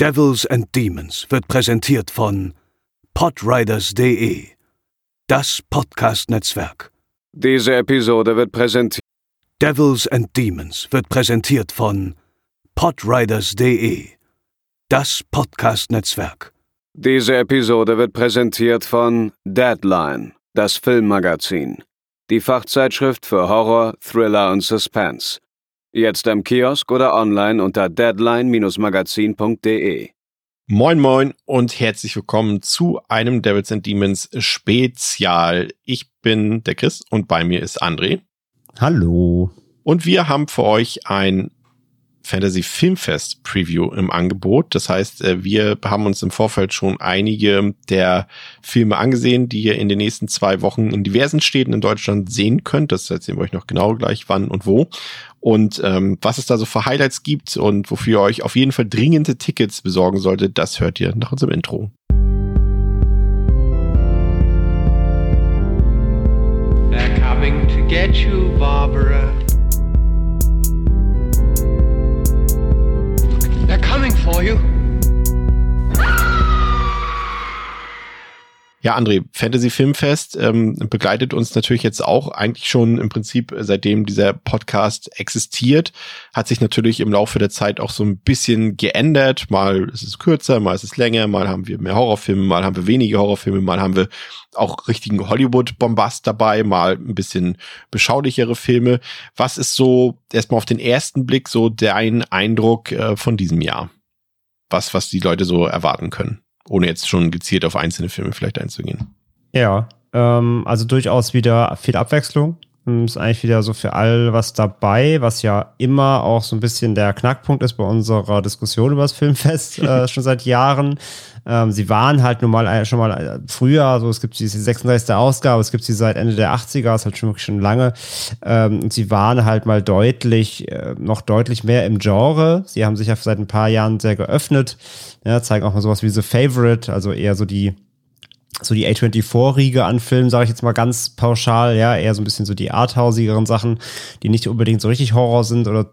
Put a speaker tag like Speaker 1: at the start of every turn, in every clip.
Speaker 1: Devils and Demons wird präsentiert von podriders.de, das Podcast-Netzwerk.
Speaker 2: Diese Episode wird präsentiert.
Speaker 1: Devils and Demons wird präsentiert von podriders.de, das Podcast-Netzwerk.
Speaker 2: Diese Episode wird präsentiert von Deadline, das Filmmagazin, die Fachzeitschrift für Horror, Thriller und Suspense. Jetzt am Kiosk oder online unter deadline-magazin.de.
Speaker 3: Moin moin und herzlich willkommen zu einem Devils and Demons Spezial. Ich bin der Chris und bei mir ist André.
Speaker 4: Hallo.
Speaker 3: Und wir haben für euch ein Fantasy Filmfest Preview im Angebot. Das heißt, äh, wir haben uns im Vorfeld schon einige der Filme angesehen, die ihr in den nächsten zwei Wochen in diversen Städten in Deutschland sehen könnt. Das erzählen wir euch noch genau gleich wann und wo. Und ähm, was es da so für Highlights gibt und wofür ihr euch auf jeden Fall dringende Tickets besorgen solltet, das hört ihr nach unserem Intro.
Speaker 5: They're coming to get you, Barbara. They're coming for you.
Speaker 3: Ja, André, Fantasy Filmfest ähm, begleitet uns natürlich jetzt auch eigentlich schon im Prinzip, äh, seitdem dieser Podcast existiert, hat sich natürlich im Laufe der Zeit auch so ein bisschen geändert. Mal ist es kürzer, mal ist es länger, mal haben wir mehr Horrorfilme, mal haben wir wenige Horrorfilme, mal haben wir auch richtigen Hollywood-Bombast dabei, mal ein bisschen beschaulichere Filme. Was ist so erstmal auf den ersten Blick so dein Eindruck äh, von diesem Jahr? Was, was die Leute so erwarten können? Ohne jetzt schon gezielt auf einzelne Filme vielleicht einzugehen.
Speaker 4: Ja, ähm, also durchaus wieder viel Abwechslung. Ist eigentlich wieder so für all was dabei, was ja immer auch so ein bisschen der Knackpunkt ist bei unserer Diskussion über das Filmfest äh, schon seit Jahren. Ähm, sie waren halt nun mal äh, schon mal äh, früher, so es gibt diese 36. Ausgabe, es gibt sie seit Ende der 80er, ist halt schon wirklich schon lange. Ähm, und sie waren halt mal deutlich, äh, noch deutlich mehr im Genre. Sie haben sich ja seit ein paar Jahren sehr geöffnet. Ja, zeigen auch mal sowas wie The Favorite, also eher so die so die A24-Riege an Filmen, sage ich jetzt mal ganz pauschal, ja, eher so ein bisschen so die arthausigeren Sachen, die nicht unbedingt so richtig Horror sind oder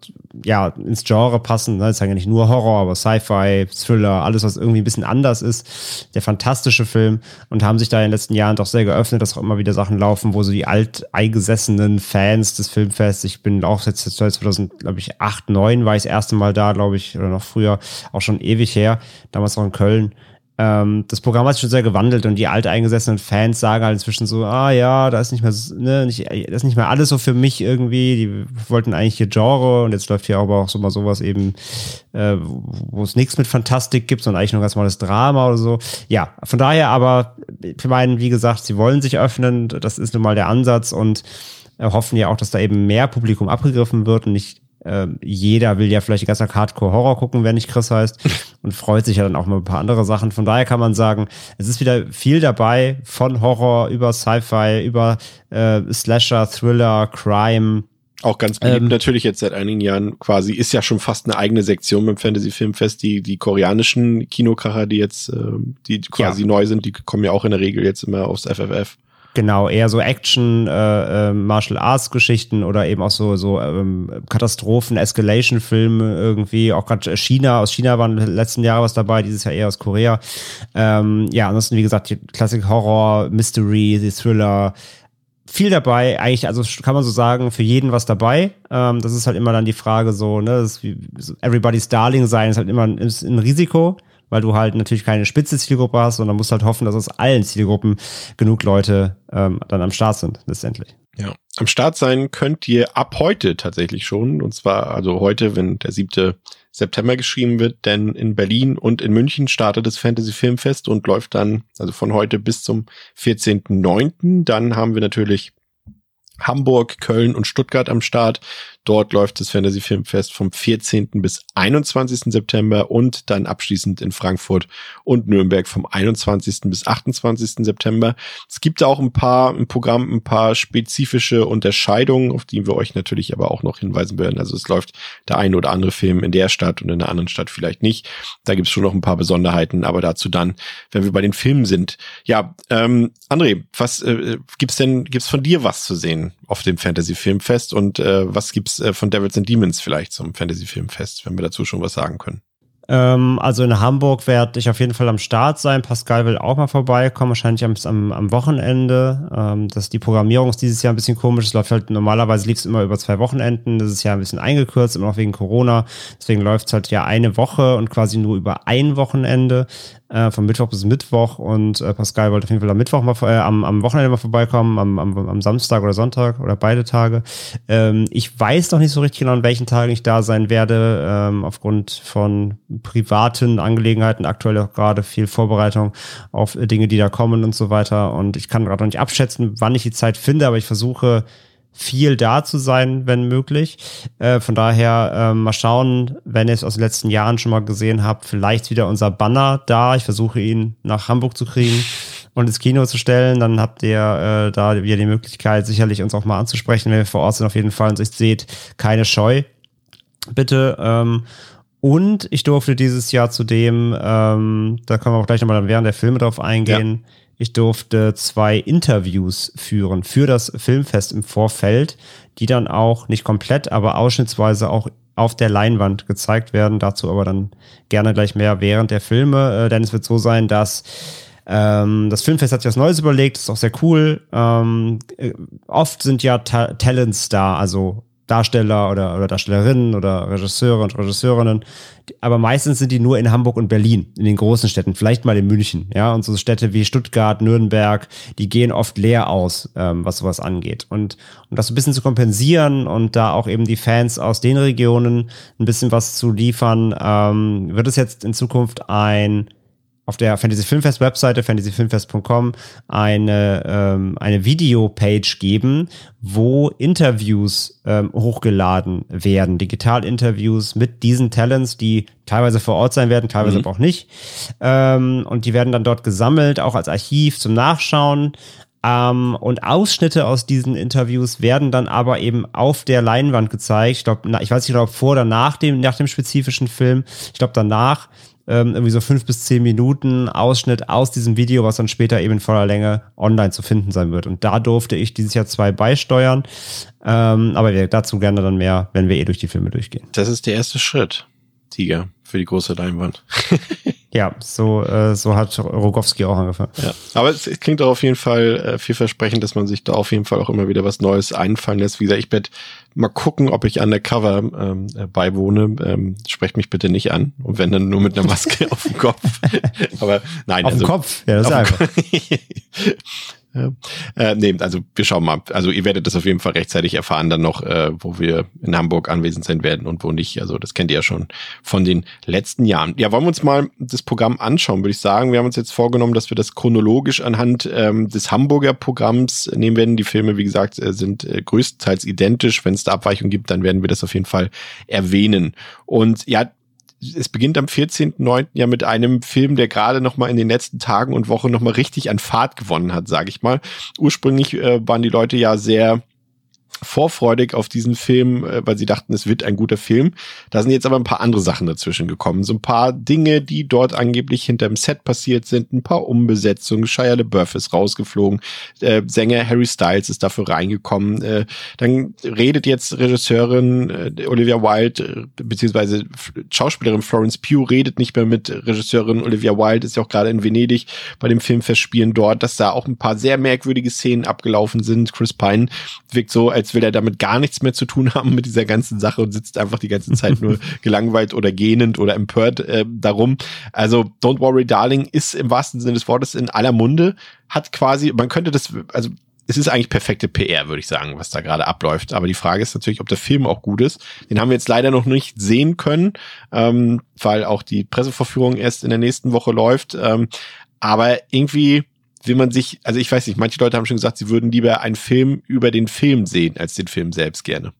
Speaker 4: ja, ins Genre passen. Ne? Das sagen ja nicht nur Horror, aber Sci-Fi, Thriller, alles, was irgendwie ein bisschen anders ist. Der fantastische Film und haben sich da in den letzten Jahren doch sehr geöffnet, dass auch immer wieder Sachen laufen, wo so die alteingesessenen Fans des Filmfests, ich bin auch jetzt 2000, glaube ich, 8, 9 war ich das erste Mal da, glaube ich, oder noch früher, auch schon ewig her, damals noch in Köln ähm, das Programm hat sich schon sehr gewandelt und die alteingesessenen Fans sagen halt inzwischen so, ah ja, da ist nicht mehr, ne, nicht, das ist nicht mehr alles so für mich irgendwie. Die wollten eigentlich hier Genre und jetzt läuft hier aber auch so mal sowas eben, äh, wo es nichts mit Fantastik gibt, sondern eigentlich nur ganz normales Drama oder so. Ja, von daher aber, ich meine, wie gesagt, sie wollen sich öffnen, das ist nun mal der Ansatz und hoffen ja auch, dass da eben mehr Publikum abgegriffen wird und nicht äh, jeder will ja vielleicht die ganze Hardcore-Horror gucken, wenn nicht Chris heißt, und freut sich ja dann auch mal ein paar andere Sachen. Von daher kann man sagen, es ist wieder viel dabei, von Horror über Sci-Fi, über äh, Slasher, Thriller, Crime.
Speaker 3: Auch ganz beliebt ähm, natürlich jetzt seit einigen Jahren quasi, ist ja schon fast eine eigene Sektion beim Fantasy Filmfest, die, die koreanischen Kinokracher, die jetzt, äh, die quasi ja. neu sind, die kommen ja auch in der Regel jetzt immer aufs FFF.
Speaker 4: Genau, eher so Action, äh, äh, Martial Arts Geschichten oder eben auch so so ähm, Katastrophen, Escalation Filme irgendwie. Auch gerade China, aus China waren letzten Jahre was dabei, dieses Jahr eher aus Korea. Ähm, ja, ansonsten wie gesagt Klassik Horror, Mystery, die Thriller. Viel dabei, eigentlich, also kann man so sagen, für jeden was dabei. Ähm, das ist halt immer dann die Frage so, ne, das ist wie, Everybody's Darling sein ist halt immer ein, ist ein Risiko weil du halt natürlich keine spitze Zielgruppe hast, sondern musst halt hoffen, dass aus allen Zielgruppen genug Leute ähm, dann am Start sind, letztendlich.
Speaker 3: Ja, am Start sein könnt ihr ab heute tatsächlich schon. Und zwar also heute, wenn der siebte September geschrieben wird, denn in Berlin und in München startet das Fantasy Filmfest und läuft dann also von heute bis zum 14.09. Dann haben wir natürlich Hamburg, Köln und Stuttgart am Start. Dort läuft das Fantasy Filmfest vom 14. bis 21. September und dann abschließend in Frankfurt und Nürnberg vom 21. bis 28. September. Es gibt auch ein paar im Programm ein paar spezifische Unterscheidungen, auf die wir euch natürlich aber auch noch hinweisen werden. Also es läuft der eine oder andere Film in der Stadt und in der anderen Stadt vielleicht nicht. Da gibt es schon noch ein paar Besonderheiten, aber dazu dann, wenn wir bei den Filmen sind. Ja, ähm, André, was äh, gibt's denn, gibt's von dir was zu sehen auf dem Fantasy Filmfest und äh, was gibt's äh, von Devils and Demons vielleicht zum Fantasy Filmfest, wenn wir dazu schon was sagen können?
Speaker 4: Ähm, also in Hamburg werde ich auf jeden Fall am Start sein. Pascal will auch mal vorbeikommen, wahrscheinlich am, am, Wochenende. Ähm, dass die Programmierung ist dieses Jahr ein bisschen komisch. Es läuft halt normalerweise lief es immer über zwei Wochenenden. Das ist ja ein bisschen eingekürzt, immer noch wegen Corona. Deswegen läuft es halt ja eine Woche und quasi nur über ein Wochenende äh, von Mittwoch bis Mittwoch und äh, Pascal wollte auf jeden Fall am Mittwoch mal äh, am, am Wochenende mal vorbeikommen, am, am, am Samstag oder Sonntag oder beide Tage. Ähm, ich weiß noch nicht so richtig genau, an welchen Tagen ich da sein werde, ähm, aufgrund von privaten Angelegenheiten, aktuell auch gerade viel Vorbereitung auf Dinge, die da kommen und so weiter. Und ich kann gerade noch nicht abschätzen, wann ich die Zeit finde, aber ich versuche viel da zu sein, wenn möglich. Äh, von daher äh, mal schauen, wenn ihr es aus den letzten Jahren schon mal gesehen habt, vielleicht wieder unser Banner da. Ich versuche ihn nach Hamburg zu kriegen und ins Kino zu stellen. Dann habt ihr äh, da wieder die Möglichkeit, sicherlich uns auch mal anzusprechen, wenn wir vor Ort sind auf jeden Fall und sich seht, keine Scheu. Bitte. Ähm, und ich durfte dieses Jahr zudem, ähm, da können wir auch gleich nochmal während der Filme drauf eingehen, ja ich durfte zwei Interviews führen für das Filmfest im Vorfeld, die dann auch nicht komplett, aber ausschnittsweise auch auf der Leinwand gezeigt werden. Dazu aber dann gerne gleich mehr während der Filme, äh, denn es wird so sein, dass ähm, das Filmfest hat sich was Neues überlegt, ist auch sehr cool. Ähm, äh, oft sind ja Ta Talents da, also Darsteller oder, oder Darstellerinnen oder Regisseure und Regisseurinnen. Aber meistens sind die nur in Hamburg und Berlin, in den großen Städten, vielleicht mal in München. Ja, und so Städte wie Stuttgart, Nürnberg, die gehen oft leer aus, ähm, was sowas angeht. Und um das ein bisschen zu kompensieren und da auch eben die Fans aus den Regionen ein bisschen was zu liefern, ähm, wird es jetzt in Zukunft ein auf der Fantasy Filmfest Webseite fantasyfilmfest.com eine ähm, eine Videopage geben, wo Interviews ähm, hochgeladen werden, Digital-Interviews mit diesen Talents, die teilweise vor Ort sein werden, teilweise mhm. aber auch nicht. Ähm, und die werden dann dort gesammelt, auch als Archiv zum Nachschauen. Ähm, und Ausschnitte aus diesen Interviews werden dann aber eben auf der Leinwand gezeigt. Ich glaube, ich weiß nicht, ob vor oder nach dem, nach dem spezifischen Film. Ich glaube, danach ähm, irgendwie so fünf bis zehn Minuten Ausschnitt aus diesem Video, was dann später eben in voller Länge online zu finden sein wird. Und da durfte ich dieses Jahr zwei beisteuern. Ähm, aber wir dazu gerne dann mehr, wenn wir eh durch die Filme durchgehen.
Speaker 3: Das ist der erste Schritt, Tiger, für die große Leinwand.
Speaker 4: Ja, so, äh, so hat Rogowski auch angefangen.
Speaker 3: Ja, aber es, es klingt auch auf jeden Fall äh, vielversprechend, dass man sich da auf jeden Fall auch immer wieder was Neues einfallen lässt. Wie gesagt, ich werde mal gucken, ob ich undercover ähm, äh, beiwohne. Ähm, sprecht mich bitte nicht an. Und wenn dann nur mit einer Maske auf dem Kopf. aber nein.
Speaker 4: Auf also, dem Kopf? Ja, das ist einfach.
Speaker 3: Ja. Äh, nee, also wir schauen mal. Also ihr werdet das auf jeden Fall rechtzeitig erfahren, dann noch, äh, wo wir in Hamburg anwesend sein werden und wo nicht. Also das kennt ihr ja schon von den letzten Jahren. Ja, wollen wir uns mal das Programm anschauen, würde ich sagen. Wir haben uns jetzt vorgenommen, dass wir das chronologisch anhand ähm, des Hamburger Programms nehmen werden. Die Filme, wie gesagt, äh, sind äh, größtenteils identisch. Wenn es da Abweichungen gibt, dann werden wir das auf jeden Fall erwähnen. Und ja, es beginnt am 14.09. ja mit einem Film, der gerade noch mal in den letzten Tagen und Wochen noch mal richtig an Fahrt gewonnen hat, sage ich mal. Ursprünglich äh, waren die Leute ja sehr vorfreudig auf diesen Film, äh, weil sie dachten, es wird ein guter Film. Da sind jetzt aber ein paar andere Sachen dazwischen gekommen. So ein paar Dinge, die dort angeblich hinterm Set passiert sind, ein paar Umbesetzungen. Shia LaBeouf ist rausgeflogen, äh, Sänger Harry Styles ist dafür reingekommen. Äh, dann redet jetzt Regisseurin äh, Olivia Wilde, äh, beziehungsweise Schauspielerin Florence Pugh redet nicht mehr mit Regisseurin Olivia Wilde, ist ja auch gerade in Venedig bei dem Filmfestspielen dort, dass da auch ein paar sehr merkwürdige Szenen abgelaufen sind. Chris Pine wirkt so, als will er damit gar nichts mehr zu tun haben mit dieser ganzen Sache und sitzt einfach die ganze Zeit nur gelangweilt oder gähnend oder empört äh, darum. Also Don't Worry Darling ist im wahrsten Sinne des Wortes in aller Munde, hat quasi, man könnte das, also es ist eigentlich perfekte PR, würde ich sagen, was da gerade abläuft. Aber die Frage ist natürlich, ob der Film auch gut ist. Den haben wir jetzt leider noch nicht sehen können, ähm, weil auch die Presseverführung erst in der nächsten Woche läuft. Ähm, aber irgendwie will man sich, also ich weiß nicht, manche Leute haben schon gesagt, sie würden lieber einen Film über den Film sehen, als den Film selbst gerne.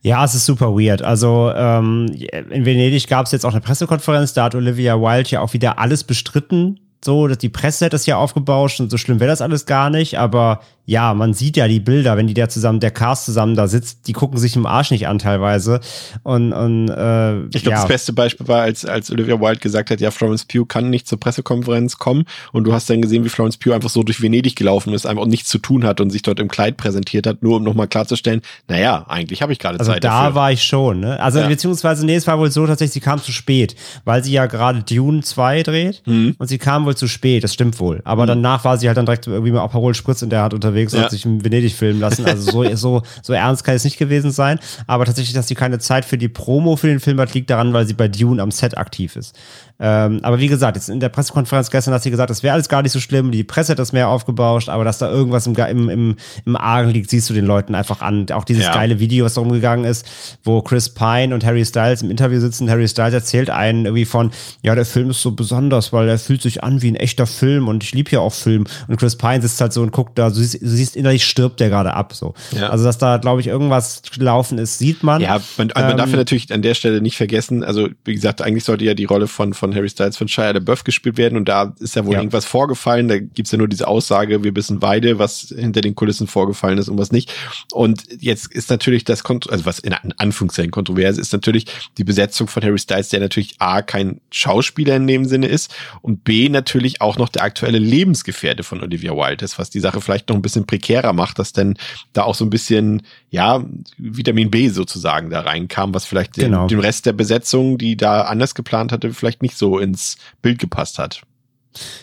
Speaker 4: Ja, es ist super weird. Also ähm, in Venedig gab es jetzt auch eine Pressekonferenz, da hat Olivia Wilde ja auch wieder alles bestritten. So, dass die Presse hat das ja aufgebauscht und so schlimm wäre das alles gar nicht. Aber ja, man sieht ja die Bilder, wenn die da zusammen, der Cast zusammen da sitzt, die gucken sich im Arsch nicht an teilweise. Und, und äh,
Speaker 3: ich glaube,
Speaker 4: ja.
Speaker 3: das beste Beispiel war, als, als Olivia Wilde gesagt hat, ja, Florence Pugh kann nicht zur Pressekonferenz kommen. Und du hast dann gesehen, wie Florence Pugh einfach so durch Venedig gelaufen ist, einfach nichts zu tun hat und sich dort im Kleid präsentiert hat, nur um nochmal klarzustellen, naja, eigentlich habe ich gerade
Speaker 4: also
Speaker 3: Zeit
Speaker 4: da
Speaker 3: dafür.
Speaker 4: war ich schon, ne? Also
Speaker 3: Ja.
Speaker 4: beziehungsweise, nee, es war wohl so tatsächlich, sie kam zu spät, weil sie ja gerade Dune 2 dreht
Speaker 3: Mhm.
Speaker 4: und sie kam wohl zu spät, das stimmt wohl. Aber danach war sie halt dann direkt irgendwie mit Aperol Spritz in der Hand unterwegs und
Speaker 3: Ja.
Speaker 4: hat sich in Venedig filmen lassen. Also so, so, so ernst kann es nicht gewesen sein. Aber tatsächlich, dass sie keine Zeit für die Promo für den Film hat, liegt daran, weil sie bei Dune am Set aktiv ist. Ähm, aber wie gesagt, jetzt in der Pressekonferenz gestern hat sie gesagt, das wäre alles gar nicht so schlimm, die Presse hat das mehr aufgebauscht, aber dass da irgendwas im, im, im, im Argen liegt, siehst du den Leuten einfach an. Auch dieses
Speaker 3: Ja.
Speaker 4: geile Video, was da rumgegangen ist, wo Chris Pine und Harry Styles im Interview sitzen. Harry Styles erzählt einen irgendwie von, ja, der Film ist so besonders, weil er fühlt sich an wie ein echter Film und ich liebe ja auch Film. Und Chris Pine sitzt halt so und guckt da, du siehst, du siehst innerlich stirbt der gerade ab, so.
Speaker 3: Ja.
Speaker 4: Also, dass da, glaube ich, irgendwas gelaufen ist, sieht man.
Speaker 3: Ja, man, man darf
Speaker 4: Ähm,
Speaker 3: ja natürlich an der Stelle nicht vergessen, also wie gesagt, eigentlich sollte ja die Rolle von, von Harry Styles von Shia LaBeouf gespielt werden und da ist ja wohl
Speaker 4: Ja.
Speaker 3: irgendwas vorgefallen, da gibt's ja nur diese Aussage, wir wissen beide, was hinter den Kulissen vorgefallen ist und was nicht. Und jetzt ist natürlich das, Kont also was in An- Anführungszeichen kontrovers ist natürlich die Besetzung von Harry Styles, der natürlich A, kein Schauspieler in dem Sinne ist und B, natürlich auch noch der aktuelle Lebensgefährte von Olivia Wilde ist, was die Sache vielleicht noch ein bisschen prekärer macht, dass denn da auch so ein bisschen, ja, Vitamin B sozusagen da reinkam, was vielleicht
Speaker 4: Genau.
Speaker 3: dem Rest der Besetzung, die da anders geplant hatte, vielleicht nicht so ins Bild gepasst hat.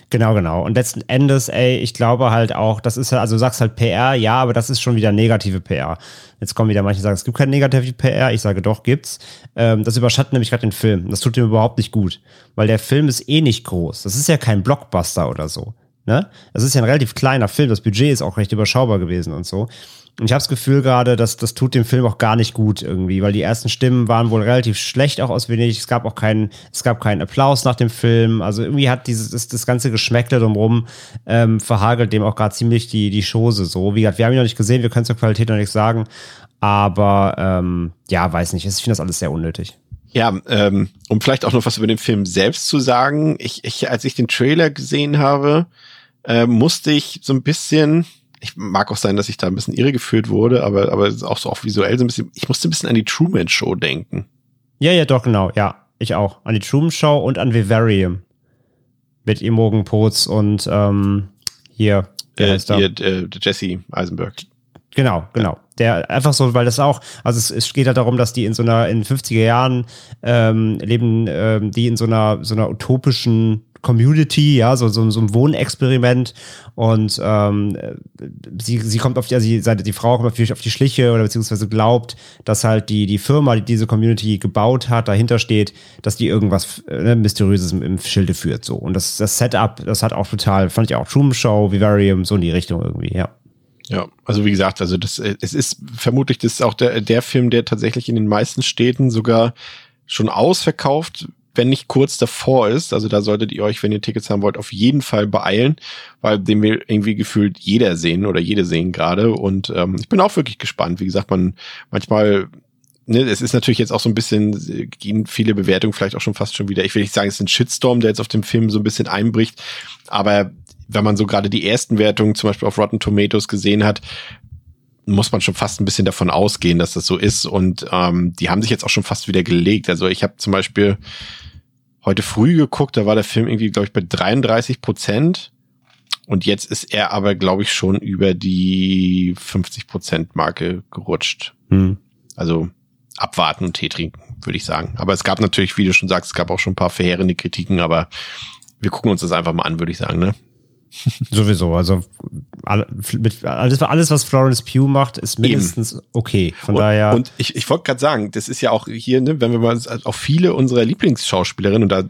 Speaker 4: Genau, genau. Und letzten Endes, ey, ich glaube halt auch, das ist ja, also du sagst halt PR, ja, aber das ist schon wieder negative PR. Jetzt kommen wieder manche, sagen, es gibt keine negative PR. Ich sage doch, gibt's. Ähm, das überschattet nämlich gerade den Film. Das tut ihm überhaupt nicht gut. Weil der Film ist eh nicht groß. Das ist ja kein Blockbuster oder so. Ne? Das ist ja ein relativ kleiner Film. Das Budget ist auch recht überschaubar gewesen und so. Und ich habe das Gefühl gerade, dass das tut dem Film auch gar nicht gut irgendwie, weil die ersten Stimmen waren wohl relativ schlecht auch aus Venedig. Es gab auch keinen, es gab keinen Applaus nach dem Film. Also irgendwie hat dieses das, das ganze Geschmäckle drumherum ähm, verhagelt dem auch gerade ziemlich die die Chose so. Wie gesagt, wir haben ihn noch nicht gesehen, wir können zur Qualität noch nichts sagen, aber ähm, ja, weiß nicht. Ich finde das alles sehr unnötig.
Speaker 3: Ja, ähm, um vielleicht auch noch was über den Film selbst zu sagen. Ich, ich als ich den Trailer gesehen habe, äh, musste ich so ein bisschen, ich mag auch sein, dass ich da ein bisschen irregeführt wurde, aber, aber auch so auch visuell so ein bisschen, ich musste ein bisschen an die Truman Show denken.
Speaker 4: Ja, ja, doch, genau, ja. Ich auch. An die Truman Show und an Vivarium. Mit Imogen Potts und ähm, hier, wie
Speaker 3: Äh,
Speaker 4: heißt er?
Speaker 3: hier, äh, Jesse Eisenberg.
Speaker 4: Genau, genau. Der einfach so, weil das auch, also es, es geht halt darum, dass die in so einer, in 50er Jahren ähm, leben, ähm, die in so einer, so einer utopischen Community, ja, so, so, so ein Wohnexperiment und ähm, sie, sie kommt auf die, also die, die Frau kommt natürlich auf die Schliche oder beziehungsweise glaubt, dass halt die, die Firma, die diese Community gebaut hat, dahinter steht, dass die irgendwas ne, Mysteriöses im, im Schilde führt, so. Und das, das Setup, das hat auch total, fand ich auch Truman Show, Vivarium, so in die Richtung irgendwie, ja.
Speaker 3: Ja, also wie gesagt, also das, äh, es ist vermutlich das ist auch der, der Film, der tatsächlich in den meisten Städten sogar schon ausverkauft, wenn nicht kurz davor ist. Also da solltet ihr euch, wenn ihr Tickets haben wollt, auf jeden Fall beeilen, weil den will irgendwie gefühlt jeder sehen oder jede sehen gerade. Und ähm, ich bin auch wirklich gespannt. Wie gesagt, man manchmal Ne, es ist natürlich jetzt auch so ein bisschen, gehen viele Bewertungen vielleicht auch schon fast schon wieder. Ich will nicht sagen, es ist ein Shitstorm, der jetzt auf dem Film so ein bisschen einbricht, aber wenn man so gerade die ersten Wertungen zum Beispiel auf Rotten Tomatoes gesehen hat, muss man schon fast ein bisschen davon ausgehen, dass das so ist. Und ähm, die haben sich jetzt auch schon fast wieder gelegt. Also ich habe zum Beispiel heute früh geguckt, da war der Film irgendwie, glaube ich, bei 33 Prozent. Und jetzt ist er aber, glaube ich, schon über die 50 Prozent Marke gerutscht.
Speaker 4: Hm.
Speaker 3: Also abwarten und Tee trinken, würde ich sagen. Aber es gab natürlich, wie du schon sagst, es gab auch schon ein paar verheerende Kritiken, aber wir gucken uns das einfach mal an, würde ich sagen, ne?
Speaker 4: Sowieso, also alles, alles, was Florence Pugh macht, ist mindestens okay. Von
Speaker 3: und,
Speaker 4: daher.
Speaker 3: Und ich, ich wollte gerade sagen, das ist ja auch hier, ne, wenn wir mal auch viele unserer Lieblingsschauspielerinnen und da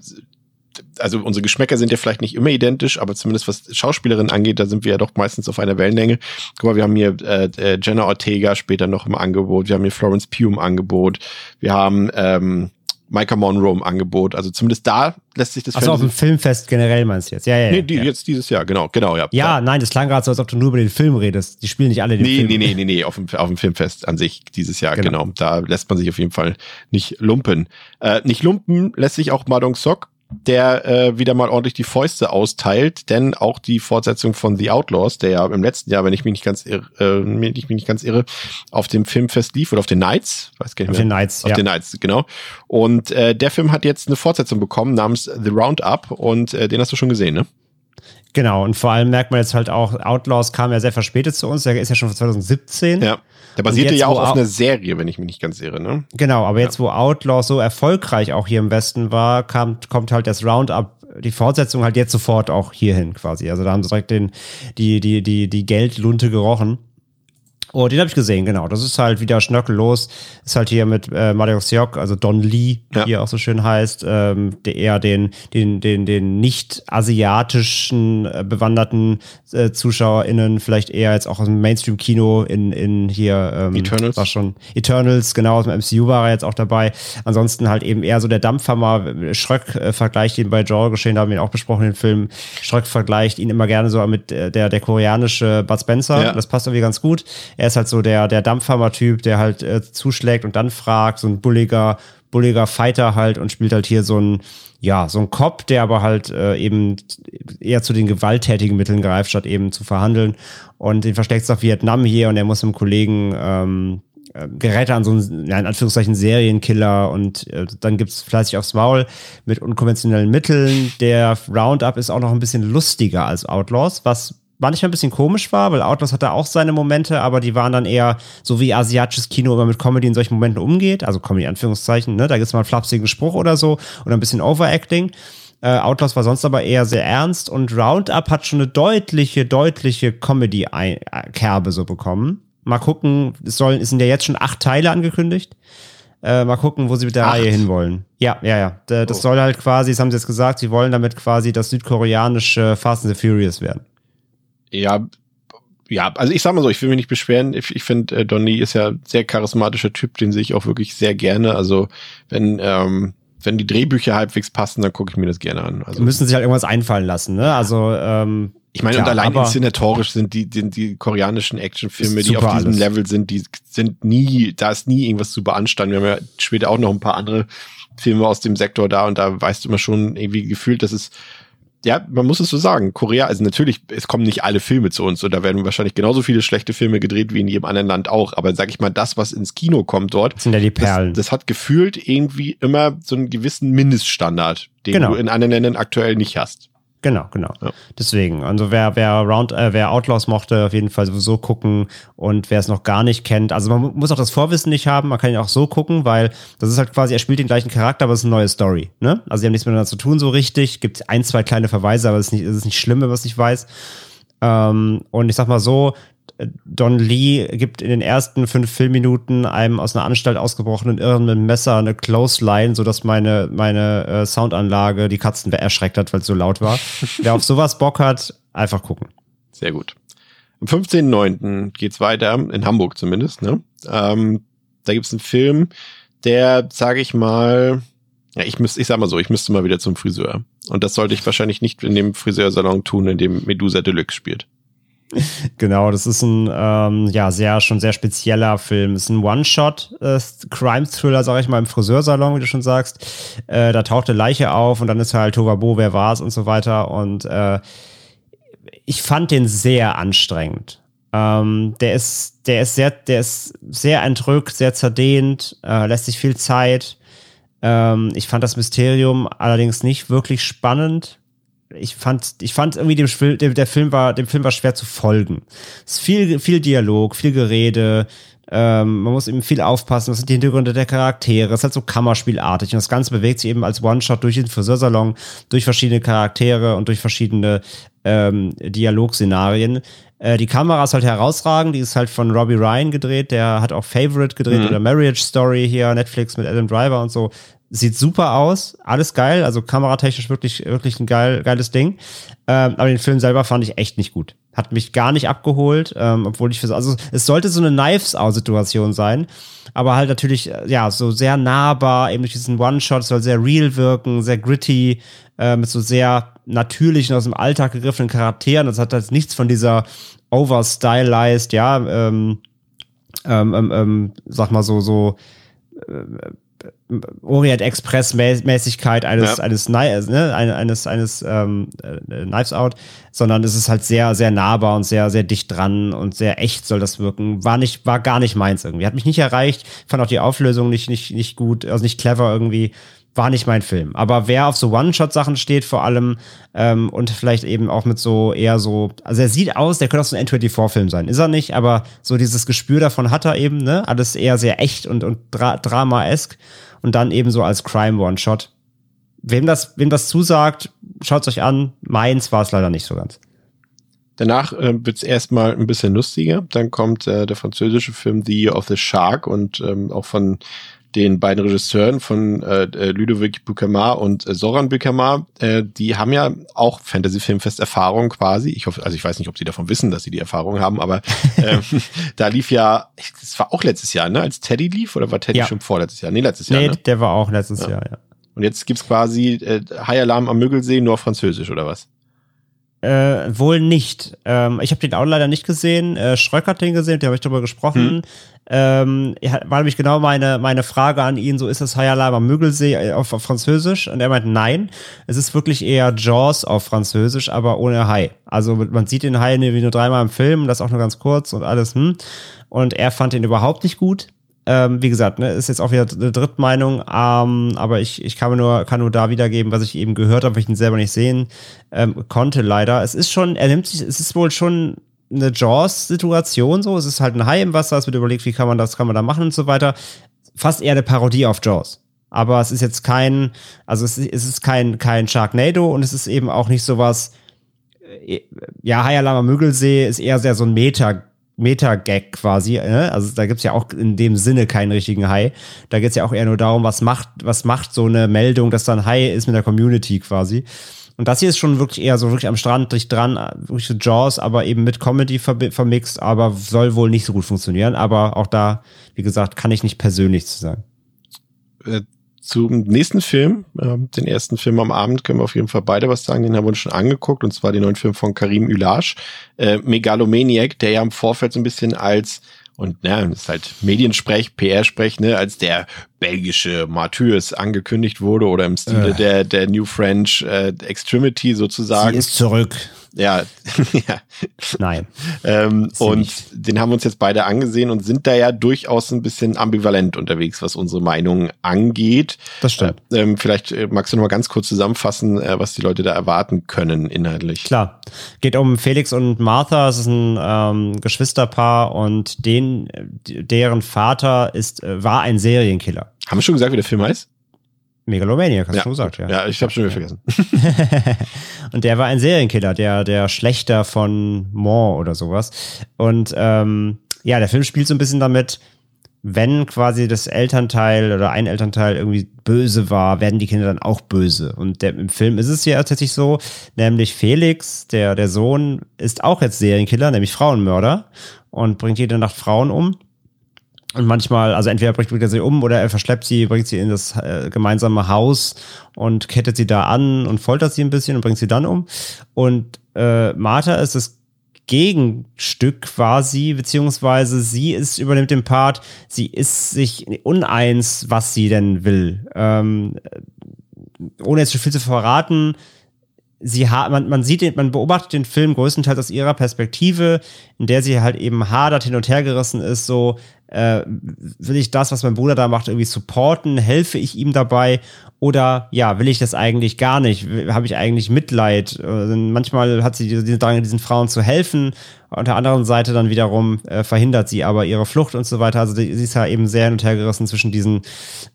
Speaker 3: also unsere Geschmäcker sind ja vielleicht nicht immer identisch, aber zumindest was Schauspielerinnen angeht, da sind wir ja doch meistens auf einer Wellenlänge. Guck mal, wir haben hier äh, äh, Jenna Ortega später noch im Angebot, wir haben hier Florence Pugh im Angebot, wir haben ähm, Micah Monroe im Angebot. Also zumindest da lässt sich das
Speaker 4: Achso, auf dem Filmfest generell meinst du jetzt? Ja, ja.
Speaker 3: Nee, die,
Speaker 4: ja.
Speaker 3: jetzt dieses Jahr, genau, genau, ja.
Speaker 4: ja, nein, das klang gerade so, als ob du nur über den Film redest. Die spielen nicht alle den
Speaker 3: Nee,
Speaker 4: Film.
Speaker 3: nee, nee, nee, nee, auf dem, auf dem Filmfest an sich dieses Jahr,
Speaker 4: Genau.
Speaker 3: genau. Da lässt man sich auf jeden Fall nicht lumpen. Äh, nicht lumpen lässt sich auch Madong Sok. Der äh, wieder mal ordentlich die Fäuste austeilt, denn auch die Fortsetzung von The Outlaws, der ja im letzten Jahr, wenn ich mich nicht ganz irre, äh, wenn ich mich nicht ganz irre, auf dem Filmfest lief oder auf den Nights, weiß gar nicht
Speaker 4: Auf
Speaker 3: mehr.
Speaker 4: den Nights,
Speaker 3: Auf
Speaker 4: ja.
Speaker 3: den Nights, genau. Und äh, der Film hat jetzt eine Fortsetzung bekommen namens The Roundup und äh, den hast du schon gesehen, ne?
Speaker 4: Genau, und vor allem merkt man jetzt halt auch, Outlaws kam ja sehr verspätet zu uns, der ist ja schon von 2017.
Speaker 3: Ja. Der basierte
Speaker 4: jetzt,
Speaker 3: ja auch auf einer Serie, wenn ich mich nicht ganz irre, ne?
Speaker 4: Genau, aber jetzt, wo Outlaws so erfolgreich auch hier im Westen war, kam, kommt halt das Roundup, die Fortsetzung halt jetzt sofort auch hierhin quasi. Also da haben sie direkt den, die, die, die, die Geldlunte gerochen. Oh, den habe ich gesehen, genau. Das ist halt wieder schnörkellos. Ist halt hier mit äh, Mario Siok, also Don Lee,
Speaker 3: Ja.
Speaker 4: wie er auch so schön heißt, ähm, der eher den, den, den, den nicht-asiatischen äh, bewanderten äh, ZuschauerInnen vielleicht eher jetzt auch aus dem Mainstream-Kino in, in hier ähm,
Speaker 3: Eternals.
Speaker 4: war schon Eternals, genau, aus dem MCU war er jetzt auch dabei. Ansonsten halt eben eher so der Dampfhammer. Schröck äh, vergleicht ihn bei Joel geschehen, da haben wir ihn auch besprochen, den Film. Schröck vergleicht ihn immer gerne so mit äh, der, der koreanische Bud Spencer.
Speaker 3: Ja.
Speaker 4: Das passt irgendwie ganz gut. Er ist halt so der, der Dampfhammer-Typ, der halt äh, zuschlägt und dann fragt, so ein bulliger, bulliger Fighter halt und spielt halt hier so ein, ja, so ein Cop, der aber halt äh, eben eher zu den gewalttätigen Mitteln greift, statt eben zu verhandeln. Und den versteckt nach Vietnam hier und er muss einem Kollegen ähm, äh, gerät er an so einen, in Anführungszeichen, Serienkiller und äh, dann gibt's fleißig aufs Maul mit unkonventionellen Mitteln. Der Roundup ist auch noch ein bisschen lustiger als Outlaws, was manchmal ein bisschen komisch war, weil Outlaws hatte auch seine Momente, aber die waren dann eher so wie asiatisches Kino immer mit Comedy in solchen Momenten umgeht. Also Comedy Anführungszeichen, ne? Da gibt's mal einen flapsigen Spruch oder so oder ein bisschen Overacting. Äh, Outlaws war sonst aber eher sehr ernst und Roundup hat schon eine deutliche, deutliche Comedy-Kerbe so bekommen. Mal gucken, es sollen, es sind ja jetzt schon acht Teile angekündigt. Äh, mal gucken, wo sie mit der
Speaker 3: Acht?
Speaker 4: Reihe hinwollen. Ja, ja, ja. Das
Speaker 3: Oh.
Speaker 4: soll halt quasi, das haben sie jetzt gesagt, sie wollen damit quasi das südkoreanische Fast and the Furious werden.
Speaker 3: Ja, ja, also ich sag mal so, ich will mich nicht beschweren. Ich, ich finde, äh, Donny ist ja ein sehr charismatischer Typ, den sehe ich auch wirklich sehr gerne. Also wenn, ähm, wenn die Drehbücher halbwegs passen, dann gucke ich mir das gerne an. Also
Speaker 4: Sie müssen sich halt irgendwas einfallen lassen, ne? Also, ähm,
Speaker 3: ich meine, und allein inszenatorisch sind die, die, die koreanischen Actionfilme, die auf diesem
Speaker 4: alles.
Speaker 3: Level sind, die sind nie, da ist nie irgendwas zu beanstanden. Wir haben ja später auch noch ein paar andere Filme aus dem Sektor da und da weißt du immer schon irgendwie gefühlt, dass es ja, man muss es so sagen. Korea, also natürlich, es kommen nicht alle Filme zu uns und da werden wahrscheinlich genauso viele schlechte Filme gedreht wie in jedem anderen Land auch. Aber sag ich mal, das, was ins Kino kommt dort,
Speaker 4: das sind ja die Perlen.
Speaker 3: das, das hat gefühlt irgendwie immer so einen gewissen Mindeststandard, den
Speaker 4: Genau.
Speaker 3: du in anderen Ländern aktuell nicht hast.
Speaker 4: Genau, genau.
Speaker 3: Ja.
Speaker 4: Deswegen, also wer, wer Round, äh, wer Outlaws mochte, auf jeden Fall sowieso gucken und wer es noch gar nicht kennt, also man mu- muss auch das Vorwissen nicht haben, man kann ihn auch so gucken, weil das ist halt quasi, er spielt den gleichen Charakter, aber es ist eine neue Story, ne? Also sie haben nichts miteinander zu tun so richtig, gibt ein, zwei kleine Verweise, aber es ist nicht, es ist nicht schlimm, wenn man es nicht weiß. Ähm, und ich sag mal so, Don Lee gibt in den ersten fünf Filmminuten einem aus einer Anstalt ausgebrochenen Irren mit Messer eine Clothesline, sodass meine, meine äh, Soundanlage die Katzen erschreckt hat, weil es so laut war. Wer auf sowas Bock hat, einfach gucken.
Speaker 3: Sehr gut. Am 15.09. geht's weiter, in Hamburg zumindest, ne? Ähm, da gibt's einen Film, der, sage ich mal, ja, ich müsste, ich sag mal so, ich müsste mal wieder zum Friseur. Und das sollte ich wahrscheinlich nicht in dem Friseursalon tun, in dem Medusa Deluxe spielt.
Speaker 4: Genau, das ist ein ähm, ja sehr schon sehr spezieller Film. Es ist ein One-Shot äh, sag ich mal, im Friseursalon, wie du schon sagst. Äh, da taucht eine Leiche auf und dann ist halt Tovabo, wer war's und so weiter. Und äh, ich fand den sehr anstrengend. Ähm, der ist, der ist sehr, der ist sehr entrückt, sehr zerdehnt, äh, lässt sich viel Zeit. Ähm, ich fand das Mysterium allerdings nicht wirklich spannend. Ich fand, ich fand irgendwie dem, Film- dem, der Film war, dem Film war schwer zu folgen. Es ist viel, viel Dialog, viel Gerede. Ähm, man muss eben viel aufpassen. Was sind die Hintergründe der Charaktere? Es ist halt so Kammerspielartig. Und das Ganze bewegt sich eben als One-Shot durch den Friseursalon, durch verschiedene Charaktere und durch verschiedene ähm, Dialogszenarien. Äh, die Kamera ist halt herausragend. Die ist halt von Robbie Ryan gedreht. Der hat auch Favorite gedreht oder Marriage Story hier, Netflix mit Adam Driver und so. Sieht super aus, alles geil, also kameratechnisch wirklich, wirklich ein geil, geiles Ding. Ähm, aber den Film selber fand ich echt nicht gut. Hat mich gar nicht abgeholt, ähm, obwohl ich für also es sollte so eine Knives-Out-Situation sein, aber halt natürlich, äh, ja, so sehr nahbar, eben durch diesen One-Shot, es soll sehr real wirken, sehr gritty, äh, mit so sehr natürlichen, aus dem Alltag gegriffenen Charakteren. Das hat halt nichts von dieser over-stylized, ja, ähm, ähm, ähm, ähm, sag mal so, so Orient Express Mäßigkeit eines
Speaker 3: Ja.
Speaker 4: eines Kni- ne, eines eines ähm, äh, Knives Out, sondern es ist halt sehr sehr nahbar und sehr sehr dicht dran und sehr echt soll das wirken. War nicht war gar nicht meins irgendwie. Hat mich nicht erreicht. Fand auch die Auflösung nicht nicht nicht gut, also nicht clever irgendwie. War nicht mein Film. Aber wer auf so One-Shot-Sachen steht, vor allem, ähm, und vielleicht eben auch mit so eher so, also er sieht aus, der könnte auch so ein N24-Film sein. Ist er nicht, aber so dieses Gespür davon hat er eben, ne? Alles eher sehr echt und, und dra drama-esk. Und dann eben so als Crime-One-Shot. Wem das, wem das zusagt, schaut's euch an. Meins war es leider nicht so ganz.
Speaker 3: Danach äh, wird's erstmal ein bisschen lustiger. Dann kommt äh, der französische Film The Year of the Shark und ähm, auch von den beiden Regisseuren von äh, äh, Ludovic Bucamar und äh, Soran Bucamar, äh, die haben ja auch Fantasy-Filmfest-Erfahrung quasi. Ich hoffe, also ich weiß nicht, ob sie davon wissen, dass sie die Erfahrung haben, aber ähm, da lief ja, das war auch letztes Jahr, ne? Als Teddy lief oder war Teddy
Speaker 4: Ja.
Speaker 3: schon vorletztes Jahr? Nee, letztes Jahr.
Speaker 4: nee,
Speaker 3: Ne?
Speaker 4: der war auch letztes
Speaker 3: Ja.
Speaker 4: Jahr, ja.
Speaker 3: Und jetzt gibt's quasi äh, High Alarm am Müggelsee nur auf Französisch oder was?
Speaker 4: Äh, wohl nicht. Ähm, ich habe den auch leider nicht gesehen. Äh, Schröck hat den gesehen, der habe ich drüber gesprochen. Ähm, er hat- war nämlich genau meine, meine Frage an ihn, so ist das Alarm am Müggelsee äh, auf, auf Französisch? Und er meint, nein, es ist wirklich eher Jaws auf Französisch, aber ohne Hai. Also man sieht den Hai nur dreimal im Film, das auch nur ganz kurz und alles, hm. Und er fand den überhaupt nicht gut. Ähm, wie gesagt, ne, ist jetzt auch wieder eine Drittmeinung, ähm, aber ich, ich kann mir nur, kann nur da wiedergeben, was ich eben gehört habe, weil ich ihn selber nicht sehen ähm, konnte, leider. Es ist schon, er nimmt sich, es ist wohl schon eine Jaws-Situation so. Es ist halt ein Hai im Wasser, es wird überlegt, wie kann man das, kann man da machen und so weiter. Fast eher eine Parodie auf Jaws. Aber es ist jetzt kein, also es ist, es ist kein, kein Sharknado und es ist eben auch nicht sowas, äh, ja, Hai Alarm am Müggelsee ist eher sehr so ein Meta, Meta-Gag quasi. Ne? Also da gibt's ja auch in dem Sinne keinen richtigen Hai. Da geht's ja auch eher nur darum, was macht, was macht so eine Meldung, dass da ein Hai ist mit der Community quasi. Und das hier ist schon wirklich eher so wirklich am Strand dicht dran, wirklich so Jaws, aber eben mit Comedy vermixt, aber soll wohl nicht so gut funktionieren. Aber auch da, wie gesagt, kann ich nicht persönlich zu sagen.
Speaker 3: Zum nächsten Film, ähm, den ersten Film am Abend, können wir auf jeden Fall beide was sagen. Den haben wir uns schon angeguckt, und zwar den neuen Film von Karim Ülage, äh, Megalomaniac, der ja im Vorfeld so ein bisschen als und ja, das ist halt Mediensprech, PR-Sprech, ne, als der belgische Martyrs angekündigt wurde oder im Stile
Speaker 4: Äh.
Speaker 3: der, der New French äh, Extremity sozusagen.
Speaker 4: Sie ist zurück.
Speaker 3: ja, ja.
Speaker 4: Nein.
Speaker 3: Ähm, und
Speaker 4: nicht.
Speaker 3: den haben wir uns jetzt beide angesehen und sind da ja durchaus ein bisschen ambivalent unterwegs, was unsere Meinung angeht.
Speaker 4: Das stimmt.
Speaker 3: Äh, ähm, vielleicht äh, magst du noch mal ganz kurz zusammenfassen, äh, was die Leute da erwarten können inhaltlich.
Speaker 4: Klar. Geht um Felix und Martha. Es ist ein ähm, Geschwisterpaar und den, deren Vater ist, äh, war ein Serienkiller.
Speaker 3: Haben wir schon gesagt, wie der Film heißt?
Speaker 4: Megalomaniac, hast du schon gesagt, ja.
Speaker 3: Ja, ich habe schon wieder vergessen.
Speaker 4: und der war ein Serienkiller, der, der Schlechter von Mont oder sowas. Und ähm, ja, der Film spielt so ein bisschen damit, wenn quasi das Elternteil oder ein Elternteil irgendwie böse war, werden die Kinder dann auch böse. Und der, im Film ist es ja tatsächlich so, nämlich Felix, der, der Sohn, ist auch jetzt Serienkiller, nämlich Frauenmörder und bringt jede Nacht Frauen um. Und manchmal, also entweder bringt er sie um oder er verschleppt sie, bringt sie in das äh, gemeinsame Haus und kettet sie da an und foltert sie ein bisschen und bringt sie dann um. Und äh, Martha ist das Gegenstück quasi, beziehungsweise sie ist, übernimmt den Part, sie ist sich uneins, was sie denn will. Ähm, ohne jetzt schon viel zu verraten, sie ha man, man sieht man beobachtet den Film größtenteils aus ihrer Perspektive, in der sie halt eben hadert hin und her gerissen ist, so äh, will ich das, was mein Bruder da macht, irgendwie supporten, helfe ich ihm dabei? Oder ja, will ich das eigentlich gar nicht, habe ich eigentlich Mitleid, äh, manchmal hat sie diesen Drang, diesen Frauen zu helfen, auf der anderen Seite dann wiederum äh, verhindert sie aber ihre Flucht und so weiter, also sie ist ja eben sehr hin und her gerissen zwischen diesen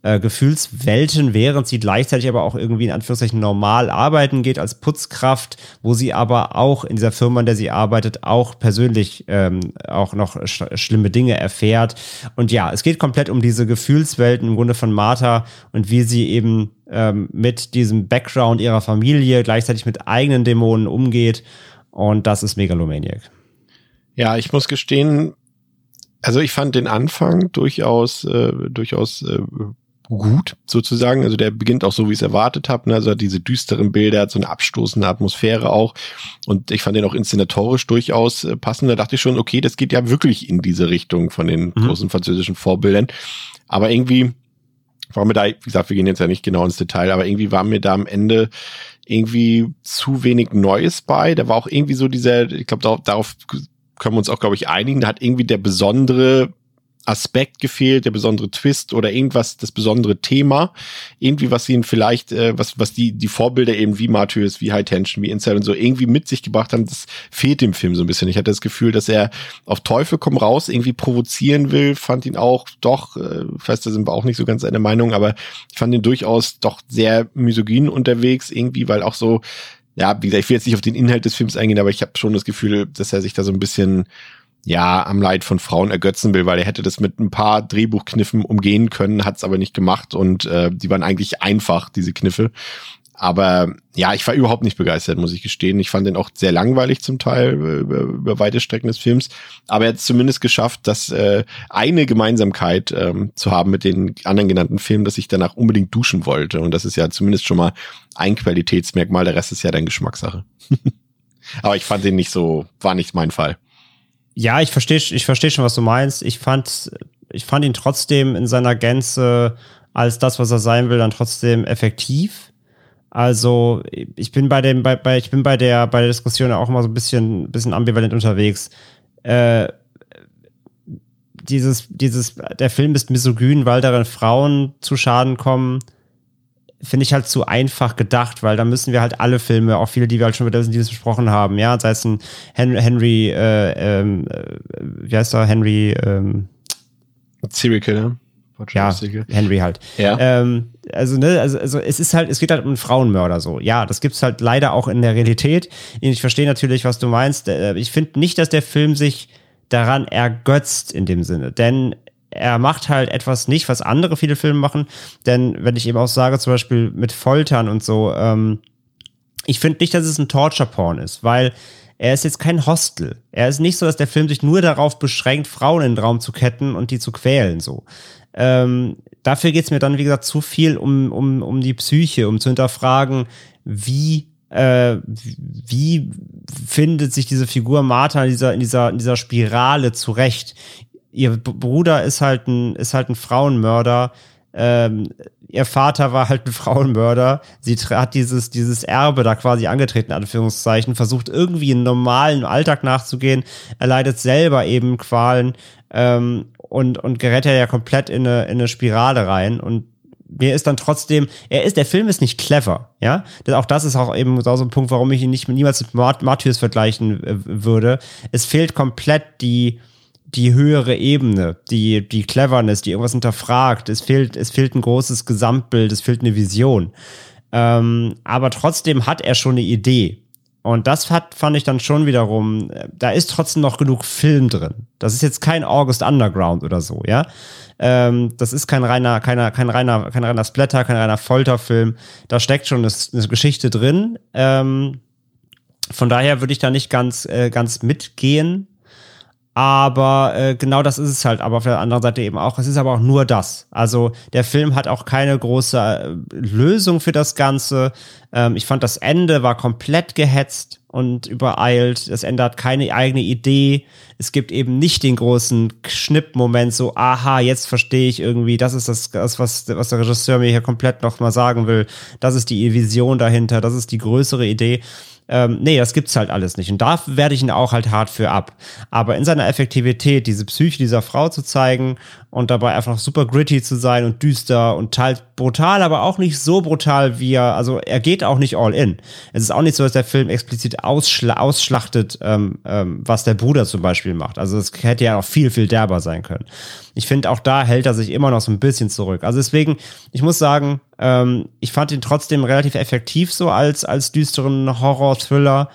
Speaker 4: äh, Gefühlswelten, während sie gleichzeitig aber auch irgendwie in Anführungszeichen normal arbeiten geht als Putzkraft, wo sie aber auch in dieser Firma, in der sie arbeitet, auch persönlich ähm, auch noch sch schlimme Dinge erfährt. Und ja, es geht komplett um diese Gefühlswelten im Grunde von Martha und wie sie eben ähm, mit diesem Background ihrer Familie gleichzeitig mit eigenen Dämonen umgeht. Und das ist Megalomaniac.
Speaker 3: Ja, ich muss gestehen, also ich fand den Anfang durchaus, äh, durchaus äh, gut, sozusagen. Also der beginnt auch so, wie ich es erwartet habe. Ne? Also hat diese düsteren Bilder, hat so eine abstoßende Atmosphäre auch. Und ich fand den auch inszenatorisch durchaus äh, passend. Da dachte ich schon, okay, das geht ja wirklich in diese Richtung von den
Speaker 4: Mhm.
Speaker 3: großen französischen Vorbildern. Aber irgendwie war mir da, wie gesagt, wir gehen jetzt ja nicht genau ins Detail, aber irgendwie war mir da am Ende irgendwie zu wenig Neues bei. Da war auch irgendwie so dieser, ich glaube, darauf, darauf können wir uns auch, glaube ich, einigen. Da hat irgendwie der besondere Aspekt gefehlt, der besondere Twist oder irgendwas, das besondere Thema, irgendwie was ihnen vielleicht, äh, was was die die Vorbilder eben wie Martyrs, wie High Tension, wie Inside und so irgendwie mit sich gebracht haben, das fehlt dem Film so ein bisschen. Ich hatte das Gefühl, dass er auf Teufel komm raus irgendwie provozieren will, fand ihn auch doch, äh, ich weiß, da sind wir auch nicht so ganz einer Meinung, aber ich fand ihn durchaus doch sehr misogyn unterwegs irgendwie, weil auch so ja, wie gesagt, ich will jetzt nicht auf den Inhalt des Films eingehen, aber ich habe schon das Gefühl, dass er sich da so ein bisschen ja, am Leid von Frauen ergötzen will, weil er hätte das mit ein paar Drehbuchkniffen umgehen können, hat es aber nicht gemacht und äh, die waren eigentlich einfach, diese Kniffe. Aber ja, ich war überhaupt nicht begeistert, muss ich gestehen. Ich fand den auch sehr langweilig zum Teil über, über weite Strecken des Films. Aber er hat es zumindest geschafft, dass äh, eine Gemeinsamkeit ähm, zu haben mit den anderen genannten Filmen, dass ich danach unbedingt duschen wollte. Und das ist ja zumindest schon mal ein Qualitätsmerkmal. Der Rest ist ja dann Geschmackssache. Aber ich fand den nicht so, war nicht mein Fall.
Speaker 4: Ja, ich verstehe ich versteh schon, was du meinst. Ich fand, ich fand ihn trotzdem in seiner Gänze als das, was er sein will, dann trotzdem effektiv. Also ich bin bei dem, bei, bei, ich bin bei der, bei der Diskussion auch immer so ein bisschen, bisschen ambivalent unterwegs. Äh, dieses, dieses, der Film ist misogyn, weil darin Frauen zu Schaden kommen finde ich halt zu einfach gedacht, weil da müssen wir halt alle Filme, auch viele, die wir halt schon mit Evil besprochen haben, ja, sei es ein Henry, Henry äh, ähm, äh, wie heißt er, Henry, ähm,
Speaker 3: Serial Killer.
Speaker 4: Ja, Henry halt.
Speaker 3: Ja.
Speaker 4: Ähm, also, ne, also, also es ist halt, es geht halt um einen Frauenmörder so. Ja, das gibt's halt leider auch in der Realität. Ich verstehe natürlich, was du meinst. Äh, ich finde nicht, dass der Film sich daran ergötzt in dem Sinne. Denn er macht halt etwas nicht, was andere viele Filme machen. Denn wenn ich eben auch sage, zum Beispiel mit Foltern und so, ähm, ich finde nicht, dass es ein Torture-Porn ist, weil er ist jetzt kein Hostel. Er ist nicht so, dass der Film sich nur darauf beschränkt, Frauen in den Raum zu ketten und die zu quälen, so. Ähm, dafür geht's mir dann, wie gesagt, zu viel um, um, um die Psyche, um zu hinterfragen, wie äh, wie findet sich diese Figur Martha in dieser, in dieser, in dieser Spirale zurecht? ihr Bruder ist halt ein, ist halt ein Frauenmörder. Ähm, ihr Vater war halt ein Frauenmörder. Sie hat dieses, dieses Erbe da quasi angetreten, Anführungszeichen, versucht irgendwie einen normalen Alltag nachzugehen. Er leidet selber eben Qualen ähm, und, und gerät ja komplett in eine, in eine Spirale rein. Und mir ist dann trotzdem, er ist, der Film ist nicht clever, ja. Auch das ist auch eben so ein Punkt, warum ich ihn nicht niemals mit Martyrs vergleichen äh, würde. Es fehlt komplett die, die höhere Ebene, die, die Cleverness, die irgendwas hinterfragt. Es fehlt, es fehlt ein großes Gesamtbild, es fehlt eine Vision. Ähm, aber trotzdem hat er schon eine Idee. Und das hat, fand ich dann schon wiederum, da ist trotzdem noch genug Film drin. Das ist jetzt kein August Underground oder so, ja. Ähm, das ist kein reiner, keiner, kein reiner, kein reiner Splatter, kein reiner Folterfilm. Da steckt schon eine, eine Geschichte drin. Ähm, von daher würde ich da nicht ganz, äh, ganz mitgehen. Aber äh, genau das ist es halt. Aber auf der anderen Seite eben auch. Es ist aber auch nur das. Also der Film hat auch keine große äh, Lösung für das Ganze. Ähm, ich fand das Ende war komplett gehetzt und übereilt. Das Ende hat keine eigene Idee. Es gibt eben nicht den großen Schnippmoment, so, aha, jetzt verstehe ich irgendwie, das ist das, das was, was der Regisseur mir hier komplett nochmal sagen will. Das ist die Vision dahinter, das ist die größere Idee. Ähm, nee, das gibt's halt alles nicht. Und da werde ich ihn auch halt hart für ab. Aber in seiner Effektivität, diese Psyche dieser Frau zu zeigen und dabei einfach super gritty zu sein und düster und teils brutal, aber auch nicht so brutal, wie er, also er geht auch nicht all in. Es ist auch nicht so, dass der Film explizit ausschla ausschlachtet, ähm, ähm, was der Bruder zum Beispiel macht. Also es hätte ja auch viel, viel derber sein können. Ich finde, auch da hält er sich immer noch so ein bisschen zurück. Also deswegen, ich muss sagen, ähm, ich fand ihn trotzdem relativ effektiv so als, als düsteren Horror-Thriller.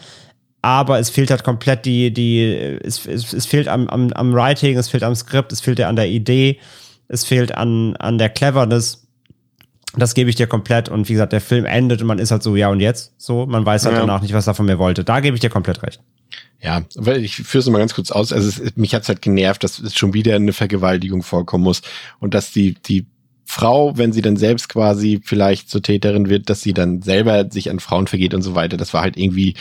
Speaker 4: Aber es fehlt halt komplett die, die, es, es, es fehlt am, am, am Writing, es fehlt am Skript, es fehlt an der Idee, es fehlt an, an der Cleverness. Das gebe ich dir komplett. Und wie gesagt, der Film endet und man ist halt so, ja und jetzt? So, man weiß halt ja. danach nicht, was er von mir wollte. Da gebe ich dir komplett recht.
Speaker 3: Ja, weil ich führe es mal ganz kurz aus. Also es, mich hat's halt genervt, dass es schon wieder eine Vergewaltigung vorkommen muss und dass die die Frau, wenn sie dann selbst quasi vielleicht zur Täterin wird, dass sie dann selber sich an Frauen vergeht und so weiter. Das war halt irgendwie,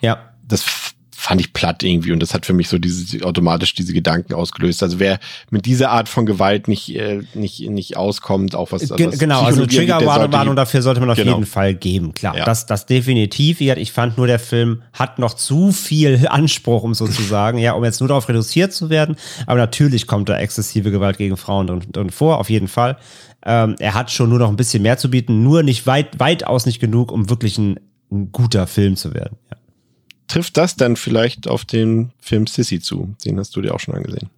Speaker 4: ja,
Speaker 3: das fand ich platt irgendwie und das hat für mich so diese automatisch diese Gedanken ausgelöst. Also wer mit dieser Art von Gewalt nicht äh, nicht nicht auskommt, auch was,
Speaker 4: Ge
Speaker 3: was
Speaker 4: genau, also Triggerwarnung dafür sollte man auf
Speaker 3: Genau.
Speaker 4: jeden Fall geben, klar.
Speaker 3: Ja.
Speaker 4: Das, das definitiv. Ich fand nur, der Film hat noch zu viel Anspruch, um so zu sagen, ja, um jetzt nur darauf reduziert zu werden. Aber natürlich kommt da exzessive Gewalt gegen Frauen drin, drin vor, auf jeden Fall. Ähm, er hat schon nur noch ein bisschen mehr zu bieten, nur nicht weit, weitaus nicht genug, um wirklich ein, ein guter Film zu werden. Ja.
Speaker 3: Trifft das dann vielleicht auf den Film Sissy zu? Den hast du dir auch schon angesehen.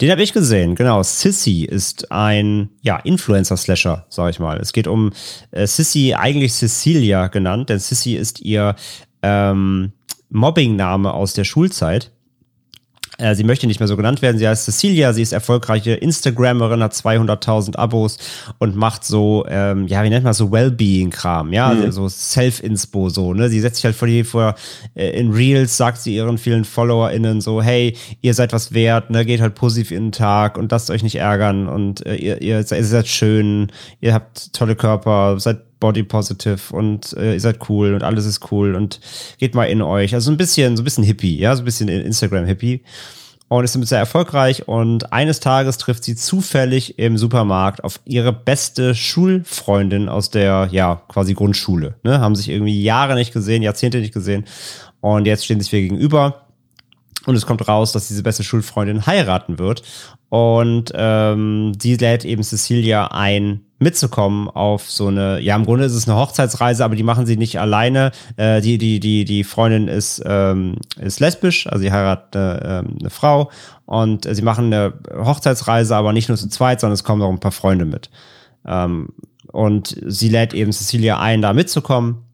Speaker 4: Den habe ich gesehen, genau. Sissy ist ein ja, Influencer-Slasher, sag ich mal. Es geht um äh, Sissy, eigentlich Cecilia genannt, denn Sissy ist ihr ähm, Mobbing-Name aus der Schulzeit. Äh, Sie möchte nicht mehr so genannt werden. Sie heißt Cecilia. Sie ist erfolgreiche Instagrammerin, hat 200.000 Abos und macht so, ähm, ja, wie nennt man das, so Wellbeing-Kram, ja, so Self-Inspo, so, ne. Sie setzt sich halt vor die, vor, äh, in Reels sagt sie ihren vielen FollowerInnen so, hey, ihr seid was wert, ne, geht halt positiv in den Tag und lasst euch nicht ärgern und äh, ihr, ihr, seid, ihr seid schön, ihr habt tolle Körper, seid body positive und äh, ihr seid cool und alles ist cool und geht mal in euch. Also so ein bisschen, so ein bisschen Hippie, ja, so ein bisschen Instagram-Hippie. Und ist damit sehr erfolgreich und eines Tages trifft sie zufällig im Supermarkt auf ihre beste Schulfreundin aus der, ja, quasi Grundschule. Ne? Haben sich irgendwie Jahre nicht gesehen, Jahrzehnte nicht gesehen und jetzt stehen sich wir gegenüber. Und es kommt raus, dass diese beste Schulfreundin heiraten wird. Und ähm, sie lädt eben Cecilia ein, mitzukommen auf so eine, ja, im Grunde ist es eine Hochzeitsreise, aber die machen sie nicht alleine. Äh, die, die, die, die Freundin ist, ähm, ist lesbisch, also sie heiratet eine, ähm, eine Frau und äh, sie machen eine Hochzeitsreise, aber nicht nur zu zweit, sondern es kommen auch ein paar Freunde mit. Ähm, und sie lädt eben Cecilia ein, da mitzukommen.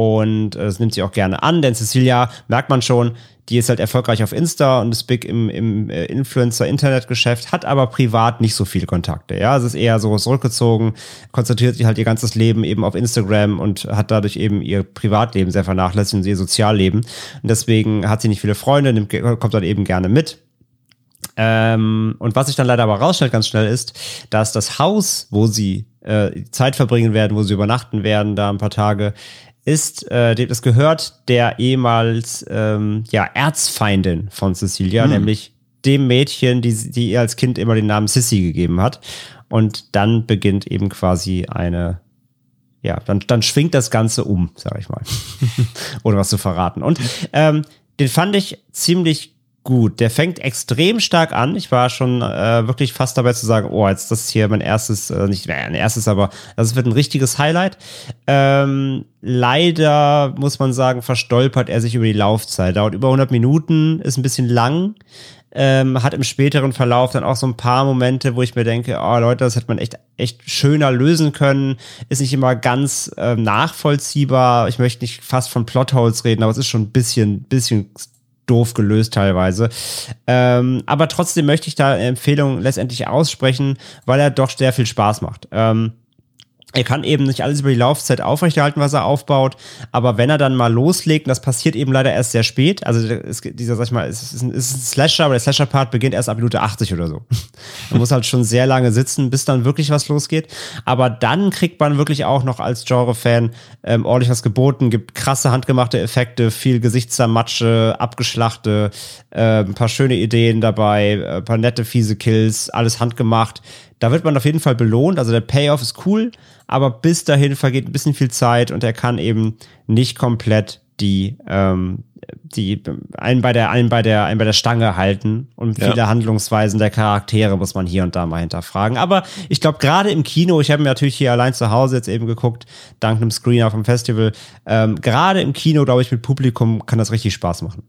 Speaker 4: Und äh, das nimmt sie auch gerne an, denn Cecilia, merkt man schon, die ist halt erfolgreich auf Insta und ist big im, im äh, Influencer-Internetgeschäft, hat aber privat nicht so viele Kontakte. Ja, es ist eher so zurückgezogen, konzentriert sich halt ihr ganzes Leben eben auf Instagram und hat dadurch eben ihr Privatleben sehr vernachlässigt und ihr Sozialleben. Und deswegen hat sie nicht viele Freunde, nimmt, kommt dann eben gerne mit. Ähm, und was sich dann leider aber rausstellt ganz schnell ist, dass das Haus, wo sie äh, Zeit verbringen werden, wo sie übernachten werden, da ein paar Tage, ist, äh, das gehört der ehemals ähm, ja, Erzfeindin von Cecilia, nämlich dem Mädchen, die, die ihr als Kind immer den Namen Sissy gegeben hat. Und dann beginnt eben quasi eine, ja, dann, dann schwingt das Ganze um, sag ich mal. Ohne was zu verraten. Und ähm, den fand ich ziemlich gut. Der fängt extrem stark an. Ich war schon äh, wirklich fast dabei zu sagen, oh, jetzt das hier mein erstes, äh, nicht mein erstes, aber das wird ein richtiges Highlight. Ähm, leider muss man sagen, verstolpert er sich über die Laufzeit. Dauert über 100 Minuten, ist ein bisschen lang. Ähm, hat im späteren Verlauf dann auch so ein paar Momente, wo ich mir denke, oh Leute, das hätte man echt, echt schöner lösen können. Ist nicht immer ganz ähm, nachvollziehbar. Ich möchte nicht fast von Plotholes reden, aber es ist schon ein bisschen, bisschen doof gelöst teilweise. Ähm, aber trotzdem möchte ich da eine Empfehlung letztendlich aussprechen, weil er doch sehr viel Spaß macht. Ähm, er kann eben nicht alles über die Laufzeit aufrechterhalten, was er aufbaut, aber wenn er dann mal loslegt, und das passiert eben leider erst sehr spät, also es, dieser, sag ich mal, es ist ein, ist ein Slasher, aber der Slasher-Part beginnt erst ab Minute 80 oder so. Man muss halt schon sehr lange sitzen, bis dann wirklich was losgeht, aber dann kriegt man wirklich auch noch als Genre-Fan ähm, ordentlich was geboten, gibt krasse handgemachte Effekte, viel Gesichtszermatsche, abgeschlachte, äh, ein paar schöne Ideen dabei, äh, ein paar nette, fiese Kills, alles handgemacht. Da wird man auf jeden Fall belohnt. Also der Payoff ist cool, aber bis dahin vergeht ein bisschen viel Zeit und er kann eben nicht komplett die, ähm, die einen bei der, einen bei der, einen bei der Stange halten und
Speaker 3: Ja.
Speaker 4: viele Handlungsweisen der Charaktere muss man hier und da mal hinterfragen. Aber ich glaube, gerade im Kino, ich habe mir natürlich hier allein zu Hause jetzt eben geguckt, dank einem Screener vom Festival, ähm, gerade im Kino, glaube ich, mit Publikum kann das richtig Spaß machen.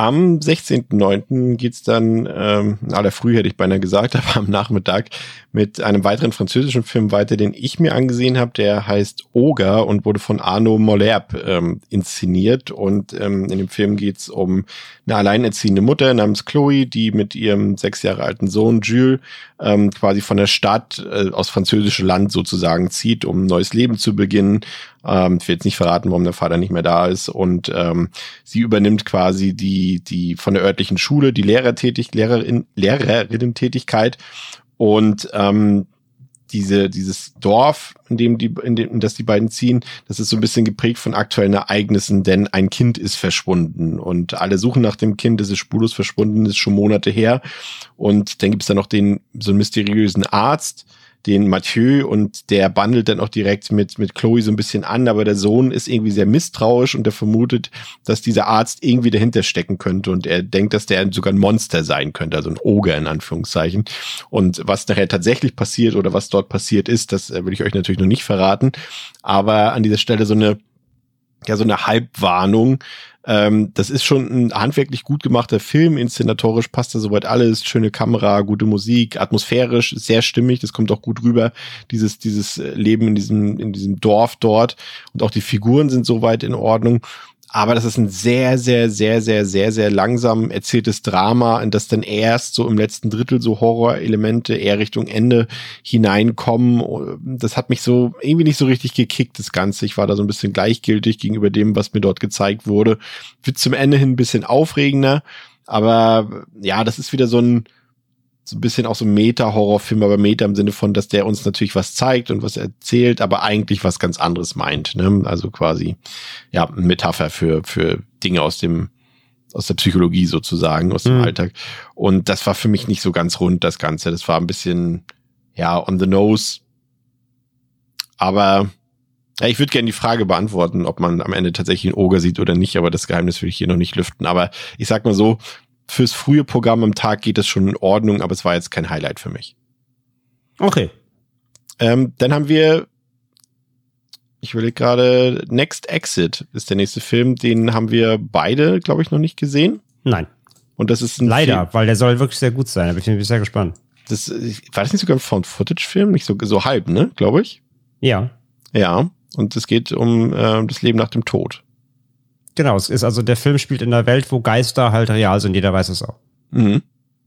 Speaker 3: Am 16.09. geht's dann, ähm, in aller Früh hätte ich beinahe gesagt, aber am Nachmittag mit einem weiteren französischen Film weiter, den ich mir angesehen habe. Der heißt Oga und wurde von Arno Mollerb ähm, inszeniert. Und ähm, in dem Film geht's um eine alleinerziehende Mutter namens Chloe, die mit ihrem sechs Jahre alten Sohn Jules ähm, quasi von der Stadt äh, aus französische Land sozusagen zieht, um ein neues Leben zu beginnen. Ähm, ich will jetzt nicht verraten, warum der Vater nicht mehr da ist. Und ähm, sie übernimmt quasi die, die von der örtlichen Schule, die Lehrertätig, Lehrerin, Lehrerinnen-Tätigkeit. Und ähm, diese, dieses Dorf, in dem die, in dem, in das die beiden ziehen, das ist so ein bisschen geprägt von aktuellen Ereignissen, denn ein Kind ist verschwunden und alle suchen nach dem Kind, es ist spurlos verschwunden, ist schon Monate her. Und dann gibt es da noch den, so einen mysteriösen Arzt, den Mathieu und der bandelt dann auch direkt mit, mit Chloe so ein bisschen an, aber der Sohn ist irgendwie sehr misstrauisch und er vermutet, dass dieser Arzt irgendwie dahinter stecken könnte und er denkt, dass der sogar ein Monster sein könnte, also ein Oger in Anführungszeichen. Und was nachher tatsächlich passiert oder was dort passiert ist, das äh, will ich euch natürlich noch nicht verraten, aber an dieser Stelle so eine ja so eine Halbwarnung, ähm, das ist schon ein handwerklich gut gemachter Film. Inszenatorisch passt da soweit alles. Schöne Kamera, gute Musik, atmosphärisch sehr stimmig. Das kommt auch gut rüber. Dieses, dieses Leben in diesem, in diesem Dorf dort. Und auch die Figuren sind soweit in Ordnung. Aber das ist ein sehr, sehr, sehr, sehr, sehr, sehr langsam erzähltes Drama, in das dann erst so im letzten Drittel so Horrorelemente eher Richtung Ende hineinkommen. Das hat mich so irgendwie nicht so richtig gekickt, das Ganze. Ich war da so ein bisschen gleichgültig gegenüber dem, was mir dort gezeigt wurde. Wird zum Ende hin ein bisschen aufregender. Aber ja, das ist wieder so ein, so ein bisschen auch so ein Meta-Horrorfilm, aber Meta im Sinne von, dass der uns natürlich was zeigt und was erzählt, aber eigentlich was ganz anderes meint. Ne? Also quasi, ja, eine Metapher für, für Dinge aus dem, aus der Psychologie sozusagen, aus dem mhm. Alltag. Und das war für mich nicht so ganz rund, das Ganze. Das war ein bisschen, ja, on the nose. Aber ja, ich würde gerne die Frage beantworten, ob man am Ende tatsächlich einen Oger sieht oder nicht, aber das Geheimnis will ich hier noch nicht lüften. Aber ich sag mal so, fürs frühe Programm am Tag geht es schon in Ordnung, aber es war jetzt kein Highlight für mich.
Speaker 4: Okay.
Speaker 3: Ähm, dann haben wir, ich will gerade, Next Exit ist der nächste Film, den haben wir beide, glaube ich, noch nicht gesehen.
Speaker 4: Nein.
Speaker 3: Und das ist ein
Speaker 4: Leider, Film, weil der soll wirklich sehr gut sein. Da bin ich sehr gespannt.
Speaker 3: Das, war das nicht sogar ein Found-Footage-Film? Nicht so, so halb, ne? Glaube ich.
Speaker 4: Ja.
Speaker 3: Ja. Und es geht um äh, das Leben nach dem Tod.
Speaker 4: Genau, es ist also der Film spielt in einer Welt, wo Geister halt real sind, jeder weiß es auch. Mhm.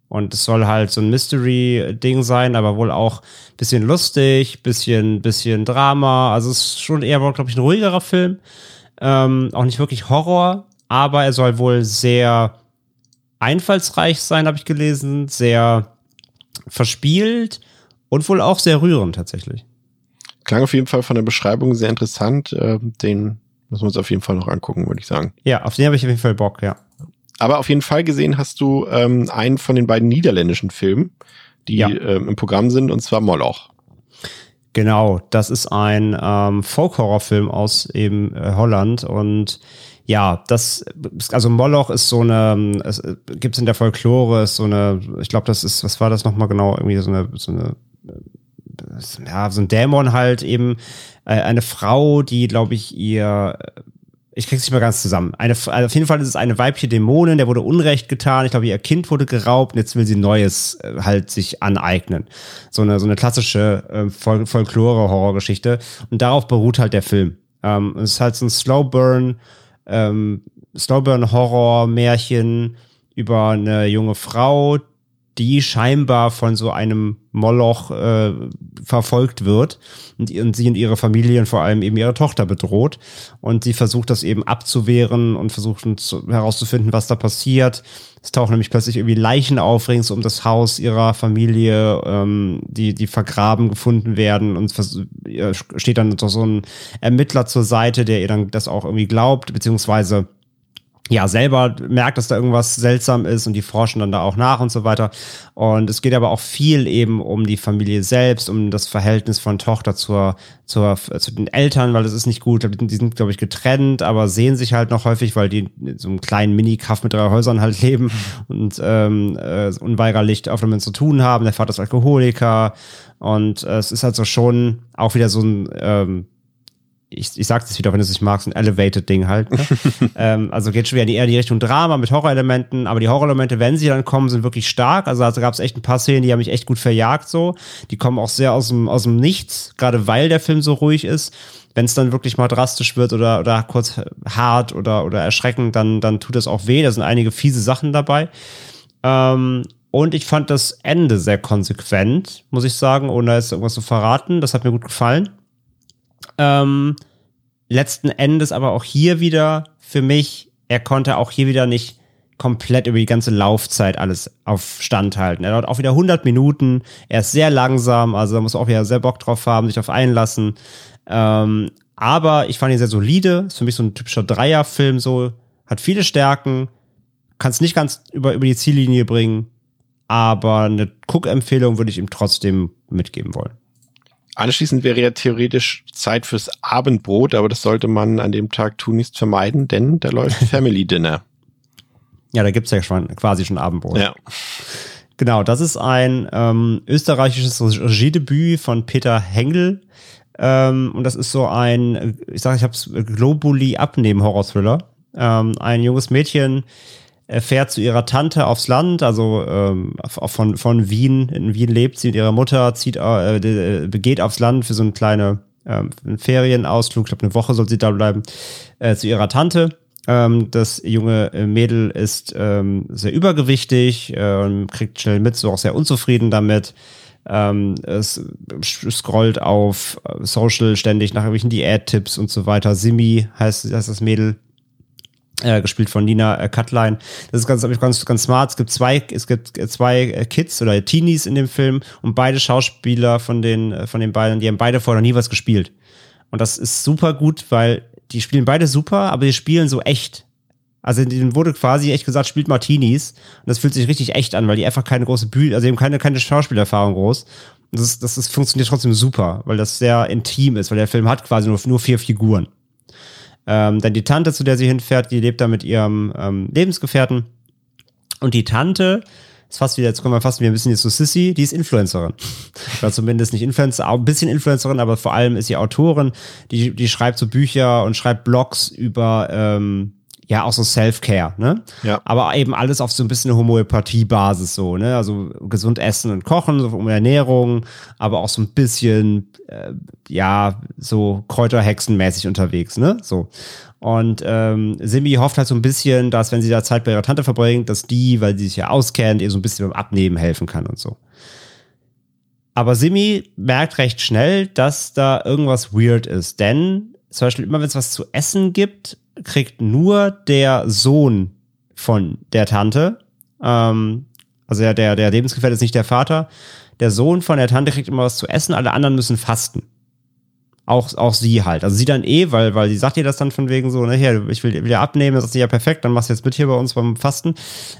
Speaker 4: Und es soll halt so ein Mystery-Ding sein, aber wohl auch bisschen lustig, bisschen, bisschen Drama. Also es ist schon eher, glaube ich, ein ruhigerer Film. Ähm, auch nicht wirklich Horror, aber er soll wohl sehr einfallsreich sein, habe ich gelesen, sehr verspielt und wohl auch sehr rührend tatsächlich.
Speaker 3: Klang auf jeden Fall von der Beschreibung sehr interessant. Äh, den Müssen wir uns auf jeden Fall noch angucken, würde ich sagen.
Speaker 4: Ja, auf den habe ich auf jeden Fall Bock, ja.
Speaker 3: Aber auf jeden Fall gesehen hast du ähm, einen von den beiden niederländischen Filmen, die ja. ähm, im Programm sind, und zwar Moloch.
Speaker 4: Genau, das ist ein ähm, Folk-Horror-Film aus eben äh, Holland und ja, das, also Moloch ist so eine, es äh, gibt es in der Folklore, ist so eine, ich glaube, das ist, was war das nochmal genau, irgendwie so eine, so eine ja, so ein Dämon halt eben, äh, eine Frau, die, glaube ich, ihr ich krieg's nicht mehr ganz zusammen. Eine, also auf jeden Fall ist es eine weibliche Dämonin, der wurde Unrecht getan. Ich glaube, ihr Kind wurde geraubt und jetzt will sie Neues äh, halt sich aneignen. So eine, so eine klassische äh, Fol Folklore-Horrorgeschichte. Und darauf beruht halt der Film. Ähm, es ist halt so ein Slowburn, ähm, Slowburn-Horror-Märchen über eine junge Frau, die scheinbar von so einem Moloch äh, verfolgt wird und, und sie und ihre Familie und vor allem eben ihre Tochter bedroht. Und sie versucht das eben abzuwehren und versucht zu, herauszufinden, was da passiert. Es tauchen nämlich plötzlich irgendwie Leichen auf rings um das Haus ihrer Familie, ähm, die, die vergraben gefunden werden und steht dann so ein Ermittler zur Seite, der ihr dann das auch irgendwie glaubt, beziehungsweise ja, selber merkt, dass da irgendwas seltsam ist und die forschen dann da auch nach und so weiter. Und es geht aber auch viel eben um die Familie selbst, um das Verhältnis von Tochter zur, zur, zu den Eltern, weil das ist nicht gut. Die sind, glaube ich, getrennt, aber sehen sich halt noch häufig, weil die in so einem kleinen Mini-Kaff mit drei Häusern halt leben und ähm, äh, unweigerlich auf damit zu tun haben. Der Vater ist Alkoholiker und äh, es ist halt so schon auch wieder so ein ähm, ich, ich sag das wieder, wenn du es nicht magst, ein Elevated-Ding halt. Ne? ähm, also geht schon wieder eher in die Richtung Drama mit Horrorelementen, aber die Horrorelemente, wenn sie dann kommen, sind wirklich stark. Also, also gab es echt ein paar Szenen, die haben mich echt gut verjagt so. Die kommen auch sehr aus dem, aus dem Nichts, gerade weil der Film so ruhig ist. Wenn es dann wirklich mal drastisch wird oder, oder kurz hart oder, oder erschreckend, dann, dann tut es auch weh. Da sind einige fiese Sachen dabei. Ähm, und ich fand das Ende sehr konsequent, muss ich sagen, ohne jetzt irgendwas zu verraten. Das hat mir gut gefallen. Ähm, letzten Endes aber auch hier wieder für mich, er konnte auch hier wieder nicht komplett über die ganze Laufzeit alles auf Stand halten. Er dauert auch wieder 100 Minuten. Er ist sehr langsam, also da muss auch wieder sehr Bock drauf haben, sich auf einlassen. Ähm, aber ich fand ihn sehr solide. Ist für mich so ein typischer Dreierfilm so. Hat viele Stärken. Kann es nicht ganz über, über die Ziellinie bringen. Aber eine Cook-Empfehlung würde ich ihm trotzdem mitgeben wollen.
Speaker 3: Anschließend wäre ja theoretisch Zeit fürs Abendbrot, aber das sollte man an dem Tag tunlichst vermeiden, denn da läuft Family Dinner.
Speaker 4: Ja, da gibt's ja schon quasi schon Abendbrot.
Speaker 3: Ja.
Speaker 4: Genau, das ist ein ähm, österreichisches Regiedebüt von Peter Hengel. Ähm, und das ist so ein, ich sage, ich habe es Globuli abnehmen Horror-Thriller. Ähm, ein junges Mädchen fährt zu ihrer Tante aufs Land, also ähm, von, von Wien. In Wien lebt sie mit ihrer Mutter, zieht, äh, begeht aufs Land für so eine kleine ähm, Ferienausflug. Ich glaube, eine Woche soll sie da bleiben, äh, zu ihrer Tante. Ähm, das junge Mädel ist ähm, sehr übergewichtig, äh, kriegt schnell mit, so auch sehr unzufrieden damit. Ähm, es scrollt auf Social ständig nach irgendwelchen Diät-Tipps und so weiter. Simi heißt, heißt das Mädel. Äh, gespielt von Nina äh, Cutline. Das ist ganz, ganz, ganz smart. Es gibt zwei, es gibt zwei äh, Kids oder Teenies in dem Film und beide Schauspieler von den, äh, von den beiden, die haben beide vorher noch nie was gespielt. Und das ist super gut, weil die spielen beide super, aber die spielen so echt. Also denen wurde quasi echt gesagt, spielt Martinis. Und das fühlt sich richtig echt an, weil die einfach keine große Bühne, also die haben keine, keine Schauspielerfahrung groß. Und das, das, das funktioniert trotzdem super, weil das sehr intim ist, weil der Film hat quasi nur, nur vier Figuren. Ähm, dann die Tante, zu der sie hinfährt, die lebt da mit ihrem ähm, Lebensgefährten. Und die Tante ist fast wieder, jetzt kommen wir fast wieder ein bisschen jetzt zu Sissy, die ist Influencerin. Oder zumindest nicht Influencer, ein bisschen Influencerin, aber vor allem ist sie Autorin, die, die schreibt so Bücher und schreibt Blogs über ähm, ja auch so Self-Care, ne?
Speaker 3: Ja.
Speaker 4: Aber eben alles auf so ein bisschen Homöopathie-Basis so, ne? Also gesund essen und kochen, so um Ernährung, aber auch so ein bisschen äh, ja so Kräuterhexenmäßig unterwegs, ne? So. Und ähm, Simi hofft halt so ein bisschen, dass wenn sie da Zeit bei ihrer Tante verbringt, dass die, weil sie sich ja auskennt, ihr so ein bisschen beim Abnehmen helfen kann und so. Aber Simi merkt recht schnell, dass da irgendwas weird ist. Denn zum Beispiel immer, wenn es was zu essen gibt, kriegt nur der Sohn von der Tante, ähm, also der, der, der Lebensgefährte ist nicht der Vater, der Sohn von der Tante kriegt immer was zu essen, alle anderen müssen fasten. Auch, auch sie halt. Also sie dann eh, weil, weil sie sagt ihr das dann von wegen so, ne, hier, ich will wieder abnehmen, das ist ja perfekt, dann machst du jetzt mit hier bei uns beim Fasten.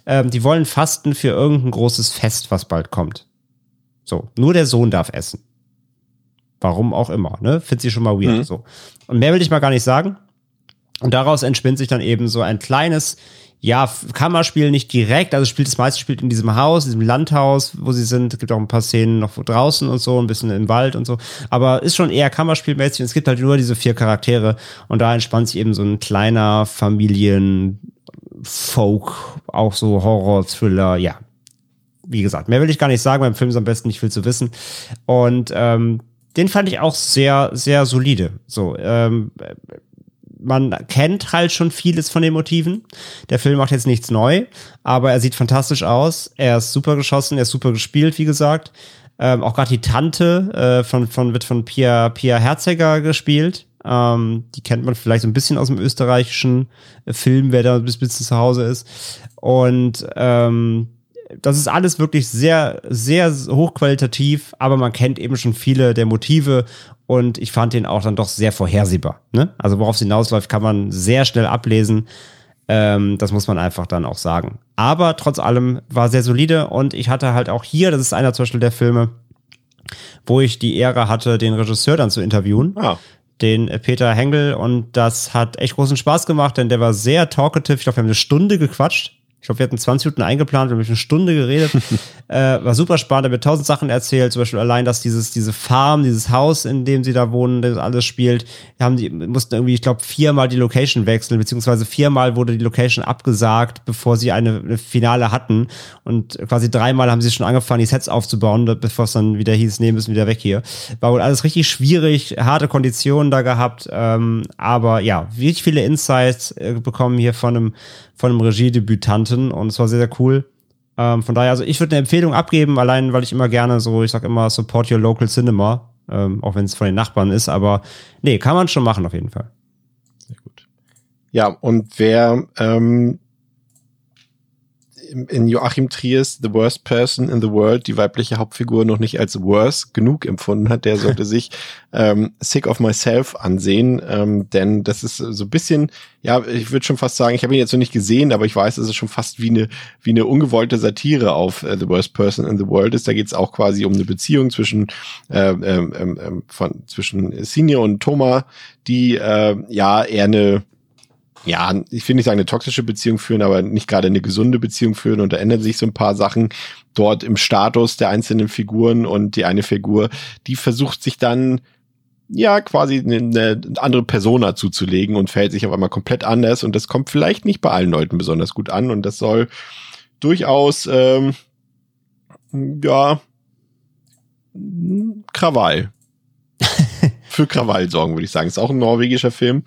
Speaker 4: Ähm, die wollen fasten für irgendein großes Fest, was bald kommt. So, nur der Sohn darf essen. Warum auch immer, ne? Findet sie schon mal weird. Mhm. So. Und mehr will ich mal gar nicht sagen. Und daraus entspinnt sich dann eben so ein kleines, ja, Kammerspiel nicht direkt, also spielt das meiste spielt in diesem Haus, diesem Landhaus, wo sie sind. Es gibt auch ein paar Szenen noch draußen und so, ein bisschen im Wald und so. Aber ist schon eher Kammerspielmäßig es gibt halt nur diese vier Charaktere und da entspannt sich eben so ein kleiner Familien Folk, auch so Horror, Thriller, ja. Wie gesagt, mehr will ich gar nicht sagen, beim Film ist am besten nicht viel zu wissen. Und ähm, den fand ich auch sehr, sehr solide. So, ähm, man kennt halt schon vieles von den Motiven. Der Film macht jetzt nichts neu, aber er sieht fantastisch aus. Er ist super geschossen, er ist super gespielt, wie gesagt. Ähm, auch gerade die Tante äh, von, von, wird von Pia, Pia Herzeger gespielt. Ähm, die kennt man vielleicht so ein bisschen aus dem österreichischen Film, wer da bis, bis zu Hause ist. Und ähm, das ist alles wirklich sehr, sehr hochqualitativ, aber man kennt eben schon viele der Motive und ich fand den auch dann doch sehr vorhersehbar. Ne? Also worauf es hinausläuft, kann man sehr schnell ablesen. Ähm, das muss man einfach dann auch sagen. Aber trotz allem war sehr solide und ich hatte halt auch hier, das ist einer zum Beispiel der Filme, wo ich die Ehre hatte, den Regisseur dann zu interviewen. Ah. Den Peter Hengel und das hat echt großen Spaß gemacht, denn der war sehr talkative. Ich glaube, wir haben eine Stunde gequatscht ich glaube, wir hatten 20 Minuten eingeplant, wir haben eine Stunde geredet. äh, war super spannend, er hat tausend Sachen erzählt, zum Beispiel allein, dass dieses, diese Farm, dieses Haus, in dem sie da wohnen, das alles spielt, haben die, mussten irgendwie, ich glaube, viermal die Location wechseln, beziehungsweise viermal wurde die Location abgesagt, bevor sie eine, eine Finale hatten. Und quasi dreimal haben sie schon angefangen, die Sets aufzubauen, bevor es dann wieder hieß, nee, müssen wieder weg hier. War wohl alles richtig schwierig, harte Konditionen da gehabt, ähm, aber ja, wirklich viele Insights äh, bekommen hier von einem von einem Regiedebütanten und es war sehr, sehr cool. Ähm, von daher, also ich würde eine Empfehlung abgeben, allein weil ich immer gerne so, ich sag immer, support your local cinema, ähm, auch wenn es von den Nachbarn ist, aber nee, kann man schon machen auf jeden Fall.
Speaker 3: Sehr gut. Ja, und wer ähm, in Joachim Triers The Worst Person in the World die weibliche Hauptfigur noch nicht als worse genug empfunden hat, der sollte sich ähm, Sick of Myself ansehen, ähm, denn das ist so ein bisschen, ja, ich würde schon fast sagen, ich habe ihn jetzt noch nicht gesehen, aber ich weiß, es ist schon fast wie eine wie eine ungewollte Satire auf äh, The Worst Person in the World ist. Da geht es auch quasi um eine Beziehung zwischen äh, ähm, ähm, ähm von zwischen Senior und Thomas, die äh, ja eher eine ja, ich will nicht sagen eine toxische Beziehung führen, aber nicht gerade eine gesunde Beziehung führen. Und da ändern sich so ein paar Sachen dort im Status der einzelnen Figuren. Und die eine Figur, die versucht sich dann ja quasi eine andere Persona zuzulegen und verhält sich auf einmal komplett anders. Und das kommt vielleicht nicht bei allen Leuten besonders gut an. Und das soll durchaus ähm, ja Krawall. Für Krawall sorgen, würde ich sagen. Ist auch ein norwegischer Film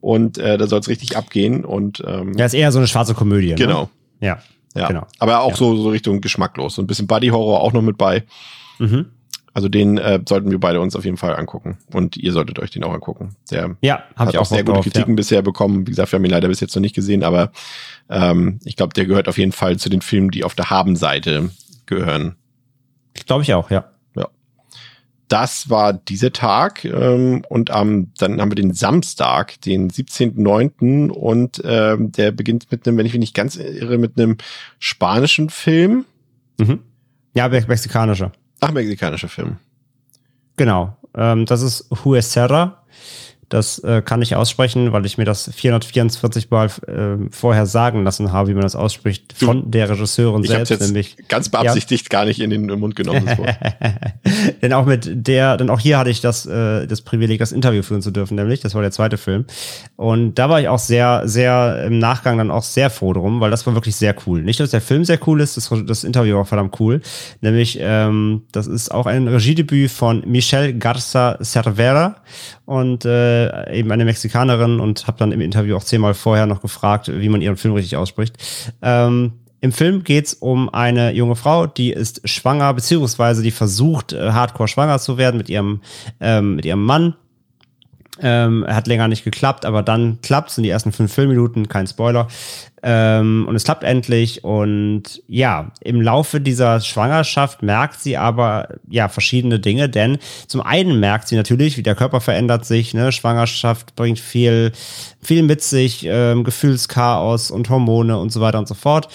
Speaker 3: und äh, da soll es richtig abgehen und ähm,
Speaker 4: ja, ist eher so eine schwarze Komödie.
Speaker 3: Genau.
Speaker 4: Ne? Ja.
Speaker 3: Ja.
Speaker 4: Genau.
Speaker 3: Aber auch
Speaker 4: Ja.
Speaker 3: so, so Richtung geschmacklos. So ein bisschen Buddy Horror auch noch mit bei.
Speaker 4: Mhm.
Speaker 3: Also den äh, sollten wir beide uns auf jeden Fall angucken. Und ihr solltet euch den auch angucken. Der
Speaker 4: Ja,
Speaker 3: hat
Speaker 4: ich
Speaker 3: auch sehr gute
Speaker 4: drauf,
Speaker 3: Kritiken bisher bekommen. Wie gesagt, wir haben ihn leider bis jetzt noch nicht gesehen, aber ähm, ich glaube, der gehört auf jeden Fall zu den Filmen, die auf der Haben-Seite gehören.
Speaker 4: Ja. Glaube ich auch, ja.
Speaker 3: Das war dieser Tag ähm, und am dann haben wir den Samstag, den 17.09. und ähm, der beginnt mit einem, wenn ich mich nicht ganz irre, mit einem spanischen Film.
Speaker 4: Mhm. Ja, me- mexikanischer.
Speaker 3: Ach, mexikanischer Film.
Speaker 4: Genau. Ähm, das ist Huesera. Das äh, kann ich aussprechen, weil ich mir das 444 Mal äh, vorher sagen lassen habe, wie man das ausspricht, von der Regisseurin
Speaker 3: Ich
Speaker 4: selbst,
Speaker 3: jetzt
Speaker 4: nämlich
Speaker 3: ganz beabsichtigt gar nicht in den Mund genommen.
Speaker 4: Denn auch mit der, denn auch hier hatte ich das, äh, das Privileg, das Interview führen zu dürfen, nämlich, das war der zweite Film. Und da war ich auch sehr, sehr im Nachgang dann auch sehr froh drum, weil das war wirklich sehr cool. Nicht, dass der Film sehr cool ist, das, das Interview war verdammt cool. Nämlich, ähm, das ist auch ein Regiedebüt von Michelle Garza Cervera und äh, eben eine Mexikanerin und habe dann im Interview auch zehnmal vorher noch gefragt, wie man ihren Film richtig ausspricht. Ähm, im Film geht's um eine junge Frau, die ist schwanger, beziehungsweise die versucht, äh, hardcore schwanger zu werden mit ihrem, ähm, mit ihrem Mann. Ähm, hat länger nicht geklappt, aber dann klappt's in die ersten fünf Filmminuten, kein Spoiler. Ähm, und es klappt endlich. Und ja, im Laufe dieser Schwangerschaft merkt sie aber ja verschiedene Dinge, denn zum einen merkt sie natürlich, wie der Körper verändert sich. Ne? Schwangerschaft bringt viel, viel mit sich, ähm, Gefühlschaos und Hormone und so weiter und so fort.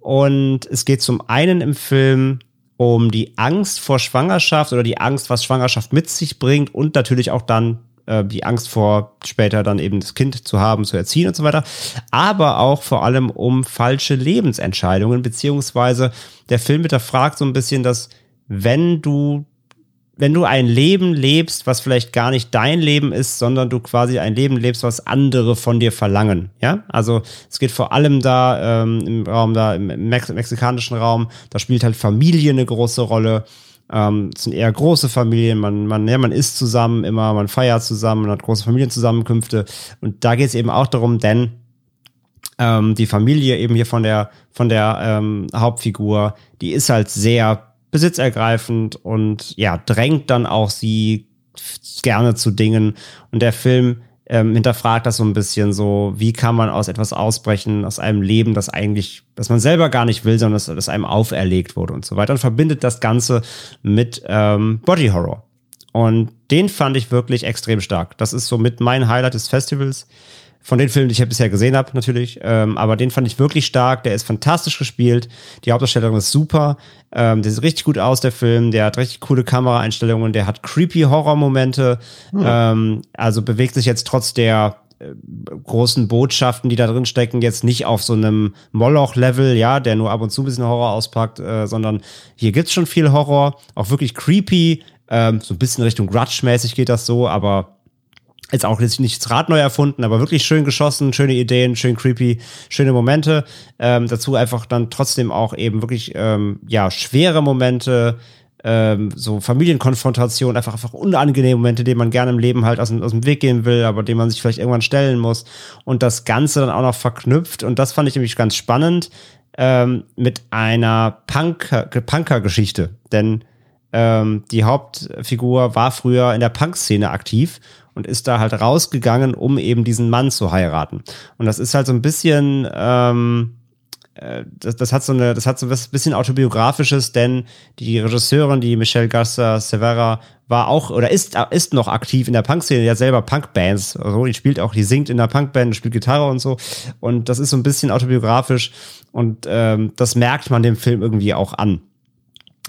Speaker 4: Und es geht zum einen im Film um die Angst vor Schwangerschaft oder die Angst, was Schwangerschaft mit sich bringt und natürlich auch dann äh, die Angst vor später dann eben das Kind zu haben, zu erziehen und so weiter, aber auch vor allem um falsche Lebensentscheidungen, beziehungsweise der Film hinterfragt so ein bisschen, dass wenn du wenn du ein Leben lebst, was vielleicht gar nicht dein Leben ist, sondern du quasi ein Leben lebst, was andere von dir verlangen. Ja, also es geht vor allem da ähm, im Raum da im Mex mexikanischen Raum, da spielt halt Familie eine große Rolle. Ähm, es sind eher große Familien, man, man, ja, man isst zusammen immer, man feiert zusammen, man hat große Familienzusammenkünfte. Und da geht es eben auch darum, denn ähm, die Familie eben hier von der, von der ähm, Hauptfigur, die ist halt sehr besitzergreifend und ja, drängt dann auch sie gerne zu Dingen. Und der Film ähm, hinterfragt das so ein bisschen so, wie kann man aus etwas ausbrechen, aus einem Leben, das eigentlich, das man selber gar nicht will, sondern das, das einem auferlegt wurde und so weiter. Und verbindet das Ganze mit ähm, Body Horror. Und den fand ich wirklich extrem stark. Das ist so mit mein Highlight des Festivals. Von den Filmen, die ich bisher gesehen habe, natürlich. Ähm, aber den fand ich wirklich stark. Der ist fantastisch gespielt. Die Hauptdarstellerin ist super. Ähm, der sieht richtig gut aus, der Film. Der hat richtig coole Kameraeinstellungen. Der hat creepy Horror-Momente. Ähm, also bewegt sich jetzt trotz der äh, großen Botschaften, die da drin stecken, jetzt nicht auf so einem Moloch-Level, ja, der nur ab und zu ein bisschen Horror auspackt, äh, sondern hier gibt's schon viel Horror, auch wirklich creepy, ähm, so ein bisschen Richtung Grudge-mäßig geht das so, aber jetzt auch jetzt nicht das Rad neu erfunden, aber wirklich schön geschossen, schöne Ideen, schön creepy, schöne Momente. Ähm, dazu einfach dann trotzdem auch eben wirklich ähm, ja schwere Momente, ähm, so Familienkonfrontation, einfach einfach unangenehme Momente, denen man gerne im Leben halt aus, dem- aus dem Weg gehen will, aber denen man sich vielleicht irgendwann stellen muss. Und das Ganze dann auch noch verknüpft. Und das fand ich nämlich ganz spannend ähm, mit einer Punker- Punker-Geschichte, denn ähm, die Hauptfigur war früher in der Punk-Szene aktiv und ist da halt rausgegangen, um eben diesen Mann zu heiraten. Und das ist halt so ein bisschen, ähm, äh, das, das hat so eine, das hat so was bisschen autobiografisches, denn die Regisseurin, die Michelle Garza Severa, war auch oder ist, ist noch aktiv in der Punk-Szene, hat selber Punk-Bands. Also die spielt auch, die singt in der Punk-Band, spielt Gitarre und so. Und das ist so ein bisschen autobiografisch und ähm, das merkt man dem Film irgendwie auch an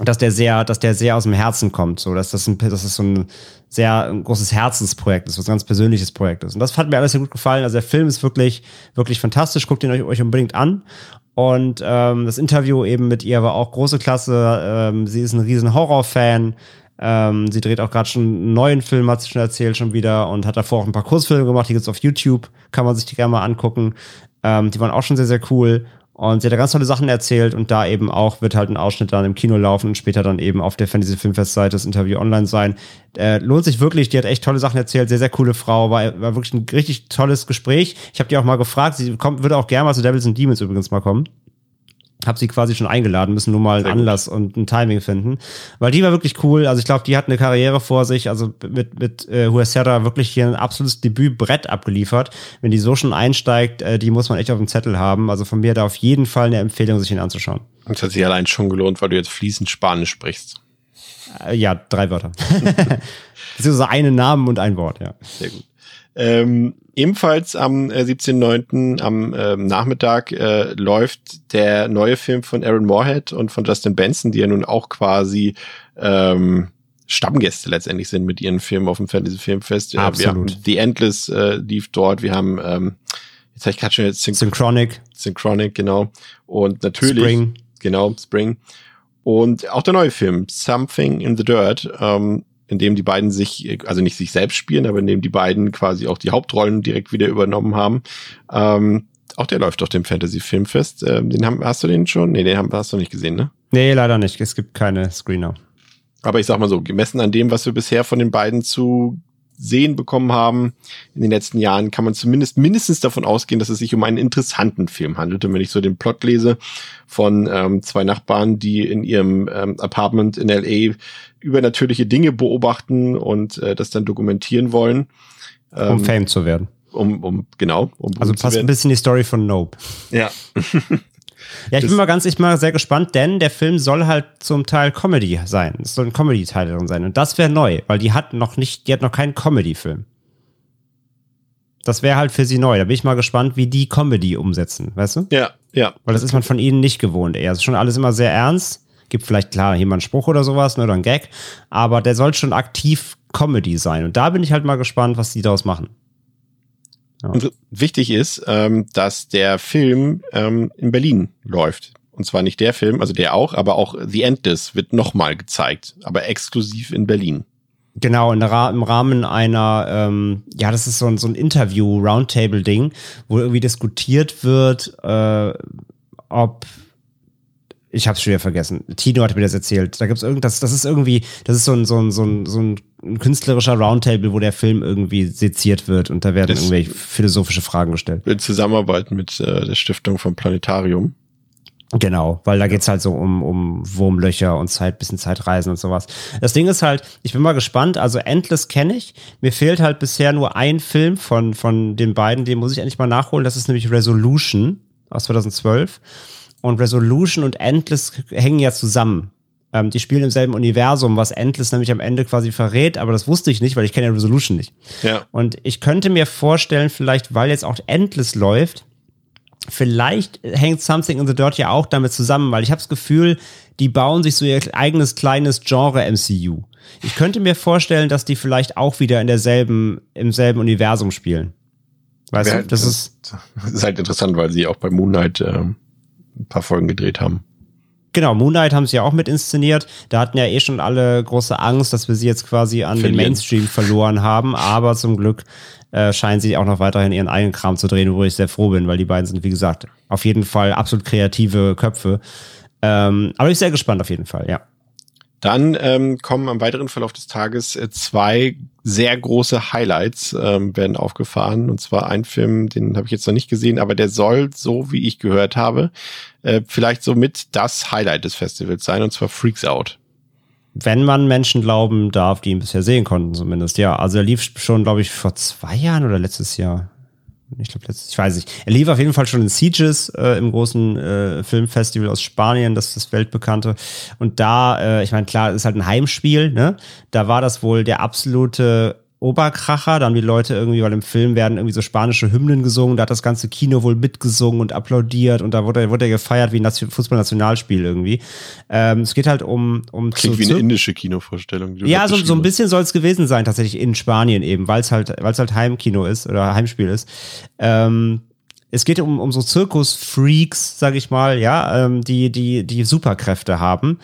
Speaker 4: dass der sehr, dass der sehr aus dem Herzen kommt, so dass das ein, dass das so ein sehr ein großes Herzensprojekt ist, was ein ganz persönliches Projekt ist. Und das hat mir alles sehr gut gefallen. Also der Film ist wirklich, wirklich fantastisch. Guckt ihn euch, euch unbedingt an. Und ähm, das Interview eben mit ihr war auch große Klasse. Ähm, sie ist ein riesen Horrorfan. Ähm, sie dreht auch gerade schon einen neuen Film, hat sie schon erzählt, schon wieder und hat davor auch ein paar Kurzfilme gemacht, die gibt's auf YouTube, kann man sich die gerne mal angucken. Ähm, die waren auch schon sehr, sehr cool. Und sie hat da ganz tolle Sachen erzählt und da eben auch wird halt ein Ausschnitt dann im Kino laufen und später dann eben auf der Fantasy Filmfest-Seite das Interview online sein. Äh, lohnt sich wirklich, die hat echt tolle Sachen erzählt, sehr, sehr coole Frau, war, war wirklich ein richtig tolles Gespräch. Ich habe die auch mal gefragt, sie kommt, würde auch gerne mal zu Devils and Demons übrigens mal kommen habe sie quasi schon eingeladen, müssen nur mal einen Anlass und ein Timing finden. Weil die war wirklich cool. Also ich glaube, die hat eine Karriere vor sich. Also mit, mit äh, Huesera wirklich hier ein absolutes Debütbrett abgeliefert. Wenn die so schon einsteigt, äh, die muss man echt auf dem Zettel haben. Also von mir da auf jeden Fall eine Empfehlung, sich ihn anzuschauen.
Speaker 3: Das hat sich allein schon gelohnt, weil du jetzt fließend Spanisch sprichst.
Speaker 4: Äh, ja, drei Wörter. Beziehungsweise einen Namen und ein Wort, ja.
Speaker 3: Sehr gut. Ähm, ebenfalls am äh, 17.09. am äh, Nachmittag äh, läuft der neue Film von Aaron Moorhead und von Justin Benson, die ja nun auch quasi ähm, Stammgäste letztendlich sind mit ihren Filmen auf dem Fantasy Filmfest.
Speaker 4: Absolut.
Speaker 3: Wir haben The Endless äh, lief dort. Wir haben ähm, jetzt habe ich gerade schon jetzt
Speaker 4: Syn Synchronic.
Speaker 3: Synchronic, genau. Und natürlich
Speaker 4: Spring.
Speaker 3: genau Spring. Und auch der neue Film Something in the Dirt. Ähm, in dem die beiden sich, also nicht sich selbst spielen, aber in dem die beiden quasi auch die Hauptrollen direkt wieder übernommen haben. Ähm, auch der läuft auf dem Fantasy Filmfest. Ähm, den haben, hast du den schon? Nee, den haben, hast du nicht gesehen, ne?
Speaker 4: Nee, leider nicht. Es gibt keine Screener.
Speaker 3: Aber ich sag mal so, gemessen an dem, was wir bisher von den beiden zu sehen bekommen haben in den letzten Jahren, kann man zumindest mindestens davon ausgehen, dass es sich um einen interessanten Film handelt. Und wenn ich so den Plot lese von ähm, zwei Nachbarn, die in ihrem ähm, Apartment in LA übernatürliche Dinge beobachten und äh, das dann dokumentieren wollen.
Speaker 4: Ähm, um Fame zu werden.
Speaker 3: Um, um genau. Um
Speaker 4: also passt ein bisschen die Story von Nope.
Speaker 3: Ja.
Speaker 4: Ja, ich bin mal ganz, ich bin mal sehr gespannt, denn der Film soll halt zum Teil Comedy sein. Es soll ein Comedy-Teil drin sein. Und das wäre neu, weil die hat noch nicht, die hat noch keinen Comedy-Film. Das wäre halt für sie neu. Da bin ich mal gespannt, wie die Comedy umsetzen, weißt du?
Speaker 3: Ja, ja.
Speaker 4: Weil das ist man von ihnen nicht gewohnt eher. Es ist schon alles immer sehr ernst. Gibt vielleicht klar jemand einen Spruch oder sowas, ne, oder ein Gag. Aber der soll schon aktiv Comedy sein. Und da bin ich halt mal gespannt, was die daraus machen.
Speaker 3: Ja. Und wichtig ist, ähm, dass der Film ähm, in Berlin läuft. Und zwar nicht der Film, also der auch, aber auch The Endless wird nochmal gezeigt, aber exklusiv in Berlin.
Speaker 4: Genau, im Rahmen einer, ähm, ja, das ist so ein, so ein Interview-Roundtable-Ding, wo irgendwie diskutiert wird, äh, ob ich hab's schon wieder vergessen. Tino hat mir das erzählt. Da gibt's irgendwas, das ist irgendwie, das ist so ein, so ein, so ein, so ein künstlerischer Roundtable, wo der Film irgendwie seziert wird und da werden das irgendwelche philosophische Fragen gestellt.
Speaker 3: In Zusammenarbeit mit äh, der Stiftung vom Planetarium.
Speaker 4: Genau, weil da geht's halt so um, um Wurmlöcher und Zeit, bisschen Zeitreisen und sowas. Das Ding ist halt, ich bin mal gespannt, also Endless kenne ich. Mir fehlt halt bisher nur ein Film von, von den beiden, den muss ich endlich mal nachholen. Das ist nämlich Resolution aus 2012. Und Resolution und Endless hängen ja zusammen. Ähm, die spielen im selben Universum, was Endless nämlich am Ende quasi verrät, aber das wusste ich nicht, weil ich kenne ja Resolution nicht.
Speaker 3: Ja.
Speaker 4: Und ich könnte mir vorstellen, vielleicht, weil jetzt auch Endless läuft, vielleicht hängt Something in the Dirt ja auch damit zusammen, weil ich habe das Gefühl, die bauen sich so ihr eigenes kleines Genre MCU. Ich könnte mir vorstellen, dass die vielleicht auch wieder in derselben, im selben Universum spielen. Weißt ja, du, das,
Speaker 3: das ist, halt interessant, weil sie auch bei Moon Knight ähm, ein paar Folgen gedreht haben.
Speaker 4: Genau, Moonlight haben sie ja auch mit inszeniert. Da hatten ja eh schon alle große Angst, dass wir sie jetzt quasi an Verlieren. den Mainstream verloren haben. Aber zum Glück äh, scheinen sie auch noch weiterhin ihren eigenen Kram zu drehen, wo ich sehr froh bin, weil die beiden sind, wie gesagt, auf jeden Fall absolut kreative Köpfe. Ähm, aber ich bin sehr gespannt auf jeden Fall, ja.
Speaker 3: Dann ähm, kommen am weiteren Verlauf des Tages äh, zwei sehr große Highlights ähm, werden aufgefahren. Und zwar ein Film, den habe ich jetzt noch nicht gesehen, aber der soll, so wie ich gehört habe, äh, vielleicht so mit das Highlight des Festivals sein, und zwar Freaks Out.
Speaker 4: Wenn man Menschen glauben darf, die ihn bisher sehen konnten, zumindest, ja. Also er lief schon, glaube ich, vor zwei Jahren oder letztes Jahr. Ich glaube, ich weiß nicht. Er lief auf jeden Fall schon in Sieges äh, im großen äh, Filmfestival aus Spanien, das ist das weltbekannte. Und da, äh, ich meine, klar, ist halt ein Heimspiel, ne? Da war das wohl der absolute Oberkracher. Da haben die Leute irgendwie, weil im Film werden irgendwie so spanische Hymnen gesungen. Da hat das ganze Kino wohl mitgesungen und applaudiert und da wurde, wurde er gefeiert wie ein Fußballnationalspiel irgendwie. Ähm, es geht halt um, um
Speaker 3: Klingt zu, wie eine indische Kinovorstellung.
Speaker 4: Ja, so, so ein bisschen soll es gewesen sein, tatsächlich in Spanien eben, weil es halt, weil es halt Heimkino ist oder Heimspiel ist. Ähm, es geht um, um so Zirkusfreaks, sag ich mal, ja, ähm, die, die, die Superkräfte haben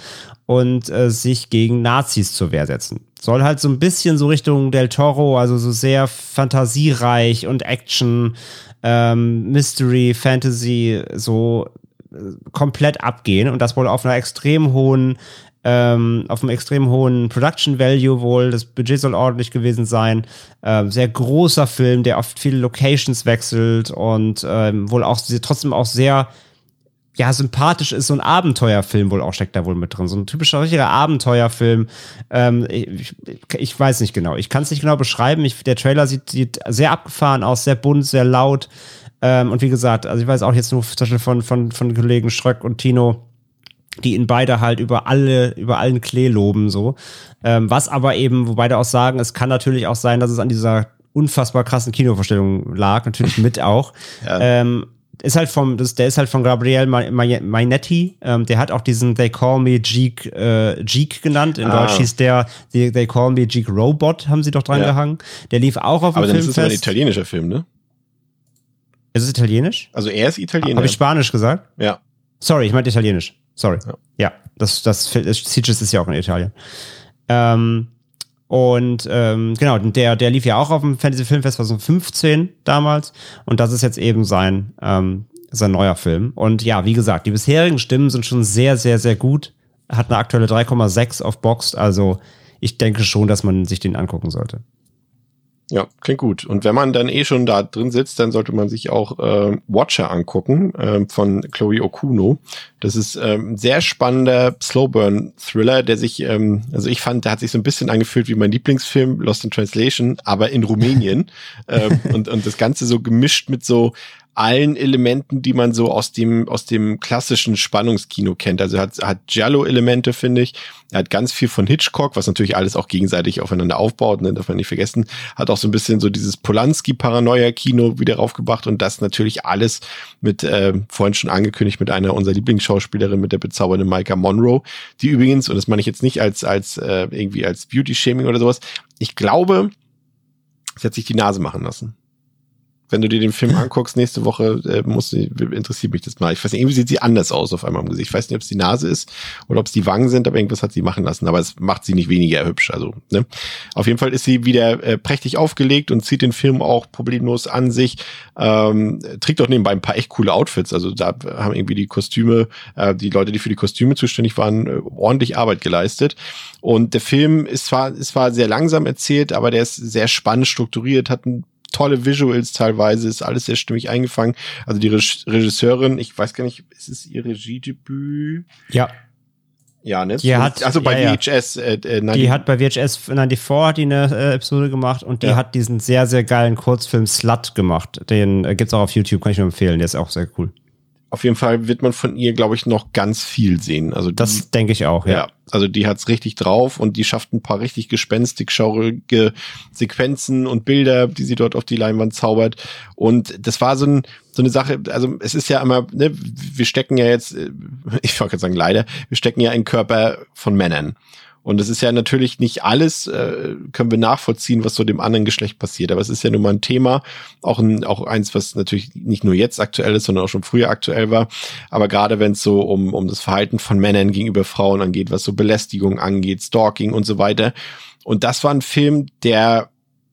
Speaker 4: und äh, sich gegen Nazis zur Wehr setzen. Soll halt so ein bisschen so Richtung Del Toro, also so sehr fantasiereich und Action, ähm, Mystery, Fantasy, so äh, komplett abgehen und das wohl auf einer extrem hohen ähm, auf einem extrem hohen Production Value wohl. Das Budget soll ordentlich gewesen sein. Ähm, sehr großer Film, der oft viele Locations wechselt und ähm, wohl auch trotzdem auch sehr ja, sympathisch ist, so ein Abenteuerfilm wohl auch steckt da wohl mit drin. So ein typischer richtiger Abenteuerfilm. Ähm, ich, ich weiß nicht genau. Ich kann es nicht genau beschreiben. Ich, der Trailer sieht, sieht sehr abgefahren aus, sehr bunt, sehr laut. Ähm, und wie gesagt, also ich weiß auch jetzt nur zum Beispiel von, von, von Kollegen Schröck und Tino, die ihn beide halt über alle, über allen Klee loben, so. Ähm, was aber eben, wo beide auch sagen, es kann natürlich auch sein, dass es an dieser unfassbar krassen Kinovorstellung lag, natürlich mit auch. Ja. Ähm, ist halt vom, das, der ist halt von Gabriel Mainetti. Ähm, der hat auch diesen They Call Me Jeek, äh, Jeek genannt. In ah. Deutsch hieß der They, They Call Me Jeek Robot, haben sie doch dran ja. gehangen. Der lief auch auf dem
Speaker 3: Aber dann ist es ein italienischer Film, ne?
Speaker 4: Ist es italienisch?
Speaker 3: Also er ist Italiener.
Speaker 4: Habe ich Spanisch gesagt?
Speaker 3: Ja.
Speaker 4: Sorry, ich meinte italienisch. Sorry. Ja, ja das, das, das Sieges ist ja auch in Italien. Ähm, und ähm, genau, der, der lief ja auch auf dem Fantasy Filmfest 2015 damals. Und das ist jetzt eben sein, ähm, sein neuer Film. Und ja, wie gesagt, die bisherigen Stimmen sind schon sehr, sehr, sehr gut. Hat eine aktuelle 3,6 auf Boxed. Also ich denke schon, dass man sich den angucken sollte.
Speaker 3: Ja, klingt gut. Und wenn man dann eh schon da drin sitzt, dann sollte man sich auch äh, Watcher angucken äh, von Chloe Okuno. Das ist ähm, sehr spannender Slowburn-Thriller, der sich, ähm, also ich fand, der hat sich so ein bisschen angefühlt wie mein Lieblingsfilm Lost in Translation, aber in Rumänien. ähm, und, und das Ganze so gemischt mit so allen Elementen, die man so aus dem, aus dem klassischen Spannungskino kennt. Also hat, hat Giallo-Elemente, finde ich. Er hat ganz viel von Hitchcock, was natürlich alles auch gegenseitig aufeinander aufbaut, ne, darf man nicht vergessen. Hat auch so ein bisschen so dieses Polanski-Paranoia-Kino wieder raufgebracht und das natürlich alles mit, äh, vorhin schon angekündigt, mit einer unserer Lieblingsschauspielerin, mit der bezaubernden Micah Monroe, die übrigens, und das meine ich jetzt nicht als, als äh, irgendwie als Beauty-Shaming oder sowas, ich glaube, sie hat sich die Nase machen lassen wenn du dir den Film anguckst nächste Woche, äh, muss, interessiert mich das mal. Ich weiß nicht, irgendwie sieht sie anders aus auf einmal im Gesicht. Ich weiß nicht, ob es die Nase ist oder ob es die Wangen sind, aber irgendwas hat sie machen lassen. Aber es macht sie nicht weniger hübsch. Also, ne? Auf jeden Fall ist sie wieder äh, prächtig aufgelegt und zieht den Film auch problemlos an sich. Ähm, trägt auch nebenbei ein paar echt coole Outfits. Also da haben irgendwie die Kostüme, äh, die Leute, die für die Kostüme zuständig waren, äh, ordentlich Arbeit geleistet. Und der Film ist zwar, ist zwar sehr langsam erzählt, aber der ist sehr spannend strukturiert, hat ein tolle Visuals teilweise, ist alles sehr stimmig eingefangen. Also die Regisseurin, ich weiß gar nicht, ist es ihr Regiedebüt?
Speaker 4: Ja.
Speaker 3: Ja, ne?
Speaker 4: Die hat,
Speaker 3: also bei
Speaker 4: ja,
Speaker 3: VHS. Äh,
Speaker 4: äh, nein, die hat bei VHS 94 hat die eine äh, Episode gemacht und die ja. hat diesen sehr, sehr geilen Kurzfilm Slut gemacht. Den äh, gibt's auch auf YouTube, kann ich nur empfehlen. Der ist auch sehr cool
Speaker 3: auf jeden Fall wird man von ihr, glaube ich, noch ganz viel sehen. Also
Speaker 4: die, das denke ich auch, ja. ja.
Speaker 3: Also die hat's richtig drauf und die schafft ein paar richtig gespenstig schaurige Sequenzen und Bilder, die sie dort auf die Leinwand zaubert. Und das war so, ein, so eine Sache, also es ist ja immer, ne, wir stecken ja jetzt, äh, ich wollte gerade sagen leider, wir stecken ja in Körper von Männern. Und es ist ja natürlich nicht alles, äh, können wir nachvollziehen, was so dem anderen Geschlecht passiert. Aber es ist ja nun mal ein Thema, auch, ein, auch eins, was natürlich nicht nur jetzt aktuell ist, sondern auch schon früher aktuell war. Aber gerade wenn es so um, um das Verhalten von Männern gegenüber Frauen angeht, was so Belästigung angeht, Stalking und so weiter. Und das war ein Film, der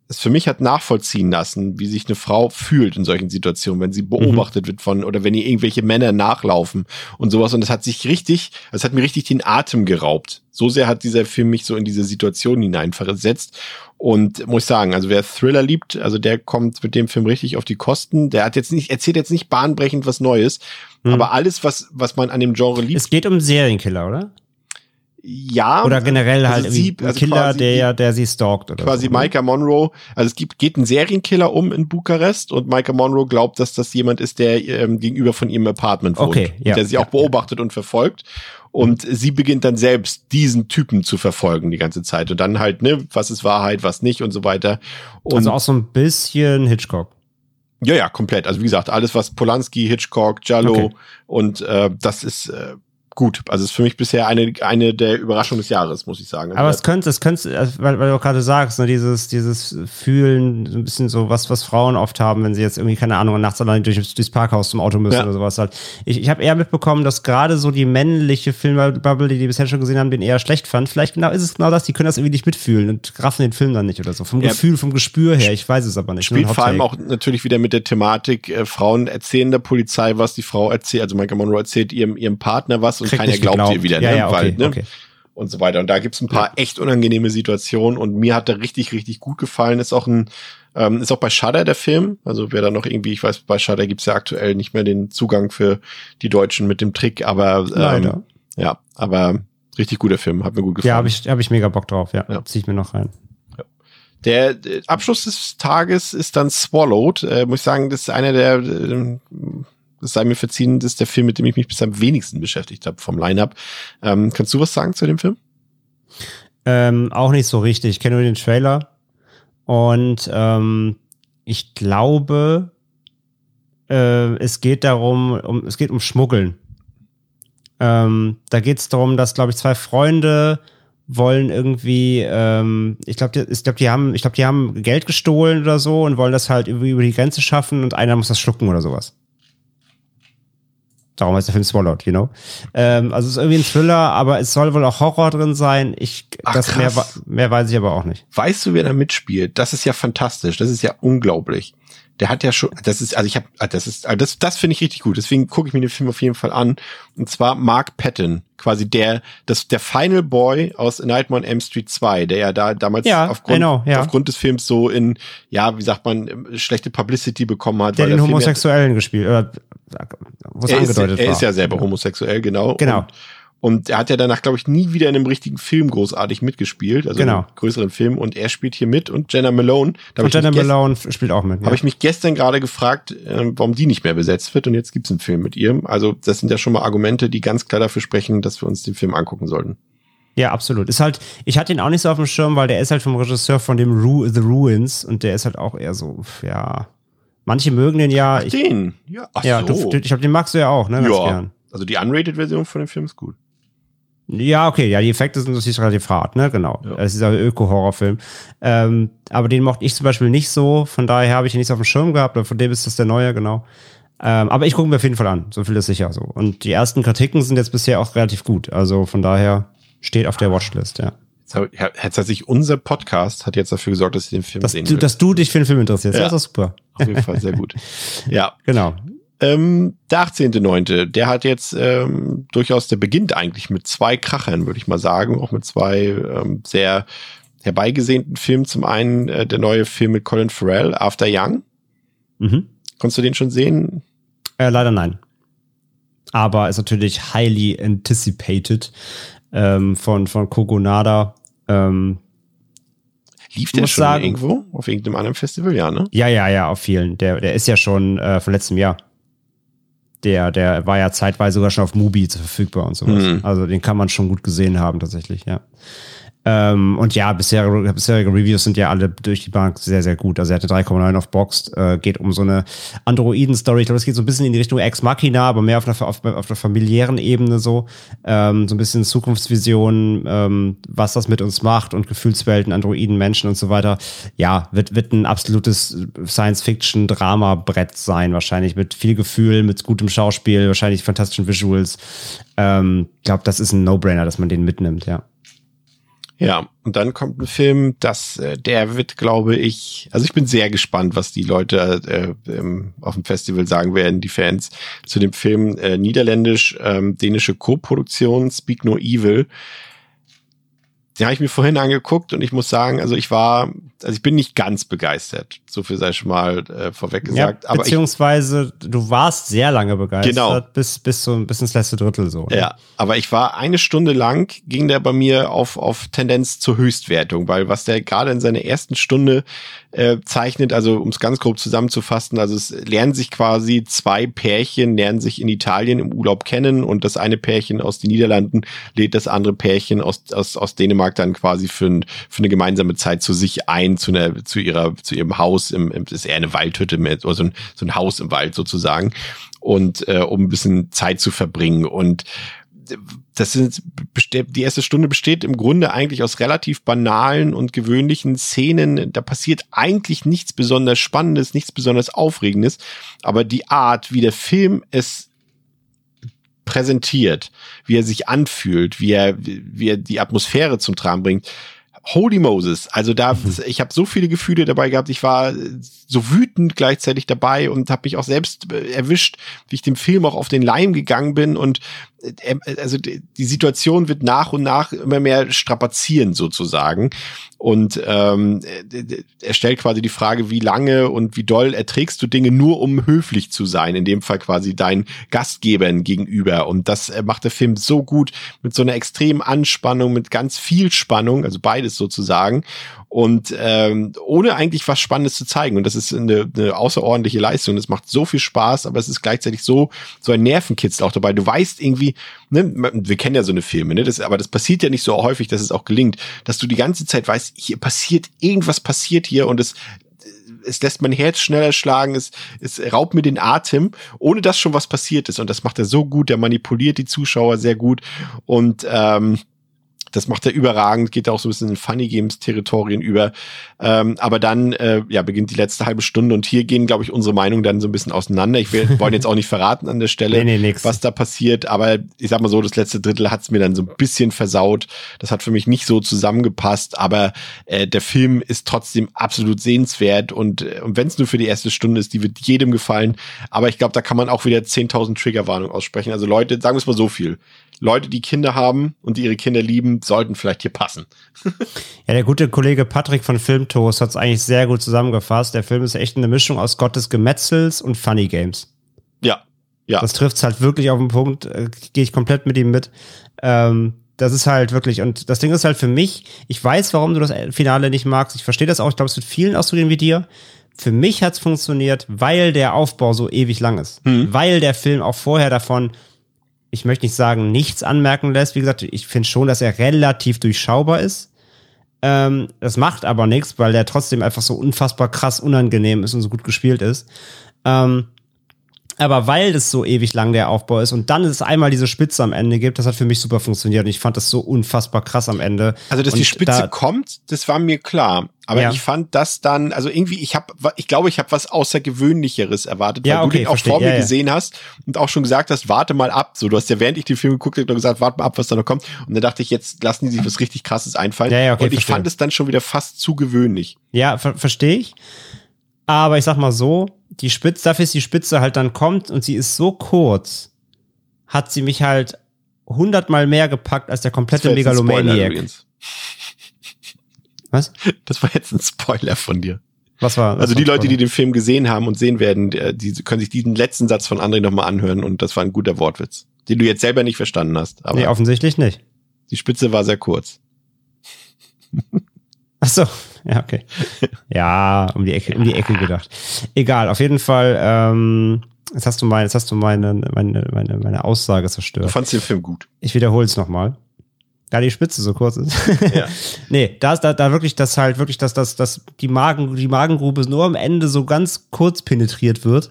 Speaker 3: es für mich hat nachvollziehen lassen, wie sich eine Frau fühlt in solchen Situationen, wenn sie mhm. beobachtet mhm. wird von oder wenn ihr irgendwelche Männer nachlaufen und sowas. Und das hat sich richtig, das hat mir richtig den Atem geraubt. So sehr hat dieser Film mich so in diese Situation hineinversetzt. Und muss ich sagen, also wer Thriller liebt, also der kommt mit dem Film richtig auf die Kosten. Der hat jetzt nicht, erzählt jetzt nicht bahnbrechend was Neues, mhm. aber alles, was, was man an dem Genre liebt.
Speaker 4: Es geht um Serienkiller, oder?
Speaker 3: Ja.
Speaker 4: Oder generell
Speaker 3: also
Speaker 4: halt
Speaker 3: sie- also
Speaker 4: Killer, der, der sie stalkt oder
Speaker 3: quasi
Speaker 4: so. ne?
Speaker 3: Micah Monroe, also es gibt, geht ein Serienkiller um in Bukarest und Micah Monroe glaubt, dass das jemand ist, der ähm, gegenüber von ihrem Apartment wohnt.
Speaker 4: Okay, ja,
Speaker 3: und der sie
Speaker 4: ja,
Speaker 3: auch beobachtet und verfolgt. Und sie beginnt dann selbst diesen Typen zu verfolgen die ganze Zeit. Und dann halt, ne, was ist Wahrheit, was nicht und so weiter. Und
Speaker 4: Also auch so ein bisschen Hitchcock.
Speaker 3: ja, ja, komplett. Also wie gesagt, alles was Polanski, Hitchcock, Giallo
Speaker 4: Okay.
Speaker 3: und äh, das ist äh, gut. Also ist für mich bisher eine eine der Überraschungen des Jahres, muss ich sagen.
Speaker 4: Aber es könnte, es könnte, also, weil, weil du auch gerade sagst, ne, dieses, dieses Fühlen, so ein bisschen so was, was Frauen oft haben, wenn sie jetzt irgendwie, keine Ahnung, nachts allein durch, durchs Parkhaus zum Auto müssen
Speaker 3: Ja.
Speaker 4: oder sowas halt. Ich, ich habe eher mitbekommen, dass gerade so die männliche Filmbubble, die die bisher schon gesehen haben, den eher schlecht fand. Vielleicht genau ist es genau das, die können das irgendwie nicht mitfühlen und raffen den Film dann nicht oder so. Vom
Speaker 3: Ja.
Speaker 4: Gefühl, vom Gespür her, ich weiß es aber nicht. Nur
Speaker 3: spielt vor allem auch natürlich wieder mit der Thematik, äh, Frauen erzählen der Polizei was, die Frau erzählt, also Michael Monroe erzählt ihrem, ihrem Partner was und
Speaker 4: Kriegt
Speaker 3: keiner glaubt ihr wieder,
Speaker 4: Ja,
Speaker 3: ne?
Speaker 4: ja, okay,
Speaker 3: Weil, ne?
Speaker 4: okay.
Speaker 3: Und so weiter. Und da gibt's ein paar echt unangenehme Situationen und mir hat der richtig, richtig gut gefallen. Ist auch ein, ähm, ist auch bei Shudder der Film. Also wer da noch irgendwie, ich weiß, bei Shudder gibt's ja aktuell nicht mehr den Zugang für die Deutschen mit dem Trick, aber ähm,
Speaker 4: Leider.
Speaker 3: ja, aber richtig guter Film, hat mir gut gefallen.
Speaker 4: Ja, habe ich, hab ich mega Bock drauf, ja.
Speaker 3: Ja.
Speaker 4: Zieh ich mir noch rein.
Speaker 3: Der Abschluss des Tages ist dann Swallowed. Äh, muss ich sagen, das ist einer der, äh, das sei mir verziehen, das ist der Film, mit dem ich mich bis am wenigsten beschäftigt habe vom Line-Up. Ähm, kannst du was sagen zu dem Film?
Speaker 4: Ähm, auch nicht so richtig. Ich kenne nur den Trailer. Und ähm, ich glaube, äh, es geht darum, um, es geht um Schmuggeln. Ähm, da geht es darum, dass, glaube ich, zwei Freunde wollen irgendwie, ähm, ich glaube, ich glaube, die haben, ich glaube, die haben Geld gestohlen oder so und wollen das halt über, über die Grenze schaffen und einer muss das schlucken oder sowas. Darum heißt der Film Swallowed, you know. Ähm, also es ist irgendwie ein Thriller, aber es soll wohl auch Horror drin sein. Ich,
Speaker 3: Ach,
Speaker 4: das mehr, mehr weiß ich aber auch nicht.
Speaker 3: Weißt du, wer da mitspielt? Das ist ja fantastisch. Das ist ja unglaublich. Der hat ja schon, das ist, also ich habe, das ist, also das, das finde ich richtig gut. Deswegen gucke ich mir den Film auf jeden Fall an. Und zwar Mark Patton, quasi der, das, der Final Boy aus Nightmare on M Street 2, der ja da damals
Speaker 4: Ja,
Speaker 3: aufgrund,
Speaker 4: know, ja.
Speaker 3: aufgrund des Films so in, ja, wie sagt man, schlechte Publicity bekommen hat.
Speaker 4: Der den
Speaker 3: ja-
Speaker 4: Homosexuellen gespielt, wo es
Speaker 3: er ist,
Speaker 4: angedeutet
Speaker 3: er
Speaker 4: war.
Speaker 3: ist ja selber homosexuell, genau.
Speaker 4: Genau.
Speaker 3: Und, und er hat ja danach, glaube ich, nie wieder in einem richtigen Film großartig mitgespielt, also
Speaker 4: Genau.
Speaker 3: größeren Film. Und er spielt hier mit und Jenna Malone.
Speaker 4: Und Jenna Malone spielt auch mit. Ja.
Speaker 3: habe ich mich gestern gerade gefragt, äh, warum die nicht mehr besetzt wird und jetzt gibt's einen Film mit ihr. Also das sind ja schon mal Argumente, die ganz klar dafür sprechen, dass wir uns den Film angucken sollten.
Speaker 4: Ja, absolut. Ist halt, ich hatte ihn auch nicht so auf dem Schirm, weil der ist halt vom Regisseur von dem Ru The Ruins und der ist halt auch eher so, ja. Manche mögen den ja. Ich,
Speaker 3: den? Ja, ach
Speaker 4: ja,
Speaker 3: so.
Speaker 4: du, ich glaube, den magst du ja auch, ne? Ganz
Speaker 3: ja.
Speaker 4: gern.
Speaker 3: Also die Unrated-Version von dem Film ist gut.
Speaker 4: Ja, okay, ja, die Effekte sind natürlich relativ hart, ne? Genau.
Speaker 3: Ja.
Speaker 4: Es ist ein Öko-Horrorfilm. Ähm, aber den mochte ich zum Beispiel nicht so, von daher habe ich ihn nicht auf dem Schirm gehabt, von dem ist das der neue, genau. Ähm, aber ich gucke mir auf jeden Fall an, so viel ist sicher so. Und die ersten Kritiken sind jetzt bisher auch relativ gut. Also von daher steht auf der Watchlist, ja.
Speaker 3: Jetzt Hat tatsächlich unser Podcast hat jetzt dafür gesorgt, dass ich den Film
Speaker 4: Dass
Speaker 3: sehen
Speaker 4: du,
Speaker 3: will.
Speaker 4: dass du dich für den Film interessierst,
Speaker 3: Ja.
Speaker 4: das ist super.
Speaker 3: Auf jeden Fall sehr gut. Ja,
Speaker 4: Genau.
Speaker 3: Ähm, der 18.9., der hat jetzt ähm, durchaus, der beginnt eigentlich mit zwei Krachern, würde ich mal sagen, auch mit zwei ähm, sehr herbeigesehnten Filmen. Zum einen äh, der neue Film mit Colin Farrell, After Young.
Speaker 4: Mhm.
Speaker 3: Konntest du den schon sehen?
Speaker 4: Äh, leider nein. Aber ist natürlich highly anticipated ähm, von, von Kogonada. Ähm,
Speaker 3: Lief der schon
Speaker 4: sagen-
Speaker 3: irgendwo? Auf irgendeinem anderen Festival, ja, ne?
Speaker 4: ja, ja, ja, auf vielen. Der, der ist ja schon äh, von letztem Jahr. Der, der war ja zeitweise sogar schon auf Mubi verfügbar und sowas.
Speaker 3: Mhm.
Speaker 4: Also den kann man schon gut gesehen haben, tatsächlich, ja. Ähm, und ja, bisherige, bisherige Reviews sind ja alle durch die Bank sehr, sehr gut. Also er hatte 3,9 auf Boxed, äh, geht um so eine Androiden-Story. Ich glaube, es geht so ein bisschen in die Richtung Ex Machina, aber mehr auf einer, auf, auf einer familiären Ebene so. Ähm, so ein bisschen Zukunftsvision, ähm, was das mit uns macht und Gefühlswelten, Androiden, Menschen und so weiter. Ja, wird, wird ein absolutes Science-Fiction-Drama-Brett sein, wahrscheinlich mit viel Gefühl, mit gutem Schauspiel, wahrscheinlich fantastischen Visuals. Ähm, ich glaube, das ist ein No-Brainer, dass man den mitnimmt, ja.
Speaker 3: Ja, und dann kommt ein Film, das, äh, der wird, glaube ich, also ich bin sehr gespannt, was die Leute äh, ähm, auf dem Festival sagen werden, die Fans, zu dem Film äh, niederländisch, ähm, dänische Co-Produktion, Speak No Evil. Den habe ich mir vorhin angeguckt und ich muss sagen, also ich war, also ich bin nicht ganz begeistert. So viel sei schon mal äh, vorweg gesagt.
Speaker 4: Ja, beziehungsweise ich, du warst sehr lange begeistert,
Speaker 3: genau.
Speaker 4: bis, bis, so, bis ins letzte Drittel so.
Speaker 3: Ne? Ja, aber ich war eine Stunde lang, ging der bei mir auf, auf Tendenz zur Höchstwertung, weil was der gerade in seiner ersten Stunde äh, zeichnet, also um es ganz grob zusammenzufassen, also es lernen sich quasi zwei Pärchen, lernen sich in Italien im Urlaub kennen und das eine Pärchen aus den Niederlanden lädt das andere Pärchen aus, aus, aus Dänemark dann quasi für, ein, für eine gemeinsame Zeit zu sich ein, zu, einer, zu, ihrer, zu ihrem Haus, im, im, ist eher eine Waldhütte, mit, oder so ein, so ein Haus im Wald sozusagen, und äh, um ein bisschen Zeit zu verbringen. Und das sind die erste Stunde besteht im Grunde eigentlich aus relativ banalen und gewöhnlichen Szenen. Da passiert eigentlich nichts besonders Spannendes, nichts besonders Aufregendes, aber die Art, wie der Film es präsentiert, wie er sich anfühlt, wie er, wie er die Atmosphäre zum Tragen bringt, Holy Moses. Also da, mhm. ich habe so viele Gefühle dabei gehabt. Ich war so wütend gleichzeitig dabei und habe mich auch selbst äh, erwischt, wie ich dem Film auch auf den Leim gegangen bin und äh, also die Situation wird nach und nach immer mehr strapazieren sozusagen. Und ähm, er stellt quasi die Frage, wie lange und wie doll erträgst du Dinge nur, um höflich zu sein, in dem Fall quasi deinen Gastgebern gegenüber. Und das äh, macht der Film so gut mit so einer extremen Anspannung, mit ganz viel Spannung, also beides sozusagen und ähm, ohne eigentlich was Spannendes zu zeigen. Und das ist eine, eine außerordentliche Leistung. Das macht so viel Spaß, aber es ist gleichzeitig so so ein Nervenkitzel auch dabei. Du weißt irgendwie, ne, wir kennen ja so eine Filme, ne, das, aber das passiert ja nicht so häufig, dass es auch gelingt, dass du die ganze Zeit weißt, hier passiert irgendwas passiert hier und es es lässt mein Herz schneller schlagen, es, es raubt mir den Atem, ohne dass schon was passiert ist. Und das macht er so gut, der manipuliert die Zuschauer sehr gut. Und ähm, das macht er überragend, geht auch so ein bisschen in Funny Games Territorien über. Ähm, aber dann äh, ja beginnt die letzte halbe Stunde und hier gehen, glaube ich, unsere Meinungen dann so ein bisschen auseinander. Ich will, wollen jetzt auch nicht verraten an der Stelle,
Speaker 4: nee, nee,
Speaker 3: was da passiert, aber ich sag mal so, das letzte Drittel hat es mir dann so ein bisschen versaut. Das hat für mich nicht so zusammengepasst, aber äh, der Film ist trotzdem absolut sehenswert und, äh, und wenn es nur für die erste Stunde ist, die wird jedem gefallen. Aber ich glaube, da kann man auch wieder 10.000 Triggerwarnungen aussprechen. Also Leute, sagen wir es mal so viel. Leute, die Kinder haben und die ihre Kinder lieben, sollten vielleicht hier passen.
Speaker 4: ja, der gute Kollege Patrick von Filmtoast hat es eigentlich sehr gut zusammengefasst. Der Film ist echt eine Mischung aus Gottes Gemetzels und Funny Games.
Speaker 3: Ja, ja.
Speaker 4: Das trifft halt wirklich auf den Punkt, äh, gehe ich komplett mit ihm mit. Ähm, das ist halt wirklich, und das Ding ist halt für mich, ich weiß, warum du das Finale nicht magst. Ich verstehe das auch, ich glaube, es wird vielen ausgehen wie dir. Für mich hat es funktioniert, weil der Aufbau so ewig lang ist. Hm. Weil der Film auch vorher davon ich möchte nicht sagen, nichts anmerken lässt. Wie gesagt, ich finde schon, dass er relativ durchschaubar ist. Ähm, das macht aber nichts, weil der trotzdem einfach so unfassbar krass unangenehm ist und so gut gespielt ist. Ähm, aber weil das so ewig lang der Aufbau ist und dann es einmal diese Spitze am Ende gibt, das hat für mich super funktioniert und ich fand das so unfassbar krass am Ende.
Speaker 3: Also, dass
Speaker 4: und
Speaker 3: die Spitze da, kommt, das war mir klar. Aber ja. ich fand das dann, also irgendwie, ich habe, ich glaube, ich habe was Außergewöhnlicheres erwartet,
Speaker 4: ja,
Speaker 3: weil
Speaker 4: okay,
Speaker 3: du den auch vor mir ja, gesehen hast und auch schon gesagt hast, warte mal ab. So, du hast ja während ich den Film geguckt habe, gesagt, warte mal ab, was da noch kommt. Und dann dachte ich, jetzt lassen die sich was richtig krasses einfallen.
Speaker 4: Ja, ja, okay,
Speaker 3: und ich
Speaker 4: verstehe.
Speaker 3: fand es dann schon wieder fast zu gewöhnlich.
Speaker 4: Ja, ver verstehe ich. Aber ich sag mal so, die Spitze, dafür ist die Spitze halt dann kommt und sie ist so kurz, hat sie mich halt hundertmal mehr gepackt als der komplette Megalomaniac. Was?
Speaker 3: Das war jetzt ein Spoiler von dir.
Speaker 4: Was war? was
Speaker 3: Also die Leute, die den Film gesehen haben und sehen werden, die können sich diesen letzten Satz von André nochmal anhören und das war ein guter Wortwitz, den du jetzt selber nicht verstanden hast. Aber
Speaker 4: Nee, offensichtlich nicht.
Speaker 3: die Spitze war sehr kurz.
Speaker 4: Ach so, ja, okay. Ja, um die Ecke, um die Ecke gedacht. Egal, auf jeden Fall, ähm, jetzt hast du meine, jetzt hast du meine, meine, meine, meine Aussage
Speaker 3: Du
Speaker 4: zerstört.
Speaker 3: fandst den Film gut.
Speaker 4: Ich wiederhole es nochmal. Da die Spitze so kurz ist.
Speaker 3: Ja.
Speaker 4: nee, da ist da, da wirklich das halt wirklich, dass das, dass die Magen, die Magengrube nur am Ende so ganz kurz penetriert wird,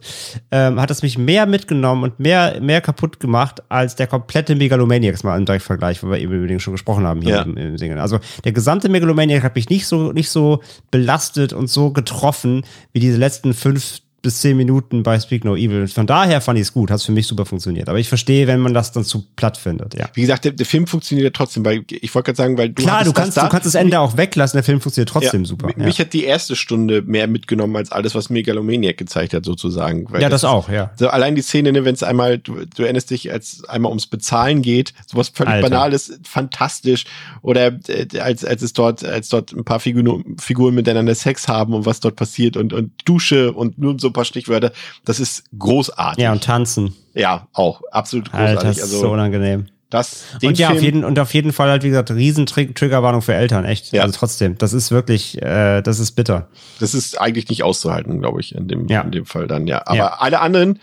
Speaker 4: ähm, hat es mich mehr mitgenommen und mehr, mehr kaputt gemacht als der komplette Megalomaniacs mal im Direktvergleich, wo wir eben über den schon gesprochen haben hier
Speaker 3: Ja.
Speaker 4: im, im Singen. Also der gesamte Megalomaniac hat mich nicht so, nicht so belastet und so getroffen wie diese letzten fünf bis zehn Minuten bei Speak No Evil. Von daher fand ich es gut, hat es für mich super funktioniert. Aber ich verstehe, wenn man das dann zu platt findet, ja.
Speaker 3: Wie gesagt, der, der Film funktioniert ja trotzdem, weil ich wollte gerade sagen, weil du
Speaker 4: Klar, du kannst,
Speaker 3: das da.
Speaker 4: du kannst das Ende auch weglassen, der Film funktioniert trotzdem
Speaker 3: Ja,
Speaker 4: super. Ja.
Speaker 3: Mich hat die erste Stunde mehr mitgenommen als alles, was Megalomaniac gezeigt hat, sozusagen.
Speaker 4: Ja, das auch, ja.
Speaker 3: So allein die Szene, ne, wenn es einmal, du, du erinnerst dich, als einmal ums Bezahlen geht, sowas völlig
Speaker 4: Alter.
Speaker 3: Banales, fantastisch. Oder äh, als, als es dort, als dort ein paar Figuren, Figuren miteinander Sex haben und was dort passiert und, und Dusche und nur so ein paar Stichwörter, das ist großartig.
Speaker 4: Ja, und tanzen.
Speaker 3: Ja, auch absolut großartig.
Speaker 4: Alter, das ist
Speaker 3: also
Speaker 4: so unangenehm.
Speaker 3: das,
Speaker 4: Und ja, auf
Speaker 3: Film,
Speaker 4: jeden, und auf jeden Fall halt, wie gesagt, riesen Tri- Triggerwarnung für Eltern, echt.
Speaker 3: Ja.
Speaker 4: Also trotzdem, das ist wirklich, äh, das ist bitter.
Speaker 3: das ist eigentlich nicht auszuhalten, glaube ich, in dem,
Speaker 4: Ja.
Speaker 3: in dem Fall dann, ja. Aber
Speaker 4: Ja.
Speaker 3: alle anderen,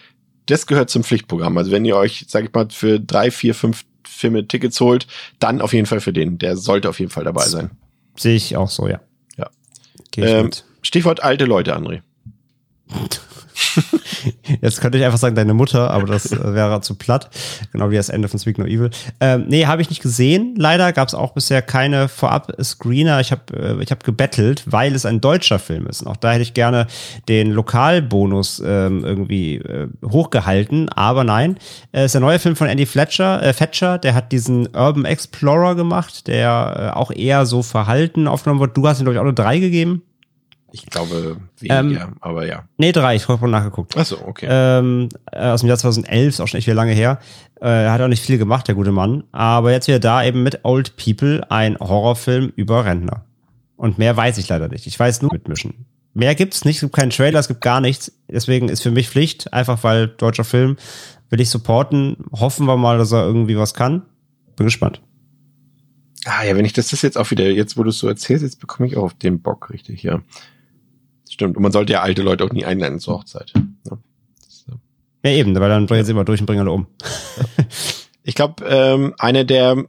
Speaker 3: das gehört zum Pflichtprogramm. Also wenn ihr euch, sag ich mal, für drei, vier, fünf Filme Tickets holt, dann auf jeden Fall für den. Der sollte auf jeden Fall dabei sein.
Speaker 4: Sehe ich auch so, ja.
Speaker 3: Ja. Ähm. Stichwort alte Leute, André.
Speaker 4: Jetzt könnte ich einfach sagen, deine Mutter, aber das äh, wäre zu platt. Genau wie das Ende von Speak No Evil. Ähm, nee, habe ich nicht gesehen. Leider gab es auch bisher keine Vorab-Screener. Ich habe äh, ich hab gebettelt, weil es ein deutscher Film ist. Und auch da hätte ich gerne den Lokalbonus ähm, irgendwie äh, hochgehalten. Aber nein, es ist der neue Film von Andy Fletcher. Äh, Fetcher, der hat diesen Urban Explorer gemacht, der äh, auch eher so verhalten aufgenommen wird. Du hast ihm, glaube ich, auch eine drei gegeben.
Speaker 3: Ich glaube weniger,
Speaker 4: Ähm,
Speaker 3: aber ja.
Speaker 4: Nee, drei. Ich habe nachgeguckt.
Speaker 3: Achso, okay.
Speaker 4: Ähm, äh, aus dem Jahr 2011, ist auch schon echt wieder lange her. Äh, er hat auch nicht viel gemacht, der gute Mann. Aber jetzt wieder da eben mit Old People, ein Horrorfilm über Rentner. Und mehr weiß ich leider nicht. Ich weiß nur mitmischen. Mehr gibt's nicht, es gibt keinen Trailer, es gibt gar nichts. Deswegen ist für mich Pflicht, einfach weil deutscher Film will ich supporten. Hoffen wir mal, dass er irgendwie was kann. Bin gespannt.
Speaker 3: ah ja, wenn ich das, das jetzt auch wieder, jetzt wo du es so erzählst, jetzt bekomme ich auch auf den Bock richtig, ja. Stimmt. Und man sollte ja alte Leute auch nie einladen zur Hochzeit. Ja.
Speaker 4: Ja, eben, weil dann drehen sie immer durch und bringen alle um.
Speaker 3: Ich glaube, ähm, einer der,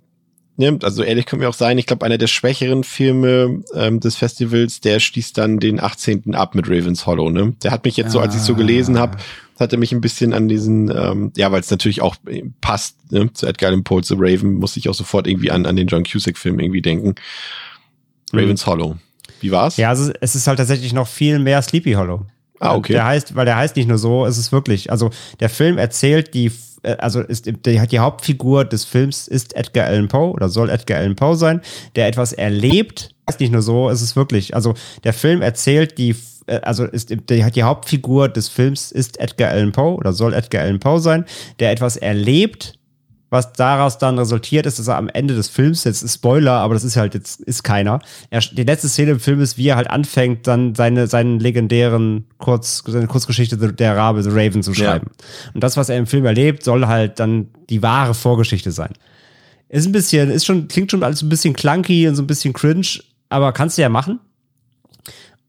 Speaker 3: ne, also ehrlich können wir auch sein, ich glaube, einer der schwächeren Filme ähm, des Festivals, der schließt dann den 18. ab mit Ravens Hollow, ne? Der hat mich jetzt so, als ich so gelesen habe, hatte mich ein bisschen an diesen, ähm, ja, weil es natürlich auch äh, passt, ne, zu Edgar Allan Poe, zu Raven, musste ich auch sofort irgendwie an, an den John Cusack-Film irgendwie denken. Ravens Hollow. Wie war's?
Speaker 4: Ja, also es ist halt tatsächlich noch viel mehr Sleepy Hollow.
Speaker 3: Ah, okay.
Speaker 4: Der heißt, weil der heißt nicht nur so, es ist wirklich, also der Film erzählt die, äh, also ist die, die Hauptfigur des Films ist Edgar Allan Poe oder soll Edgar Allan Poe sein, der etwas erlebt. Ist nicht nur so, es ist wirklich, also der Film erzählt die, äh, also ist die, die Hauptfigur des Films ist Edgar Allan Poe oder soll Edgar Allan Poe sein, der etwas erlebt, was daraus dann resultiert ist, dass er am Ende des Films, jetzt ist Spoiler, aber das ist halt jetzt, ist keiner. Er, die letzte Szene im Film ist, wie er halt anfängt, dann seine, seinen legendären Kurz, seine Kurzgeschichte der Rabe, The Raven zu schreiben. Und das, was er im Film erlebt, soll halt dann die wahre Vorgeschichte sein. Ist ein bisschen, ist schon, klingt schon alles ein bisschen clunky und so ein bisschen cringe, aber kannst du ja machen.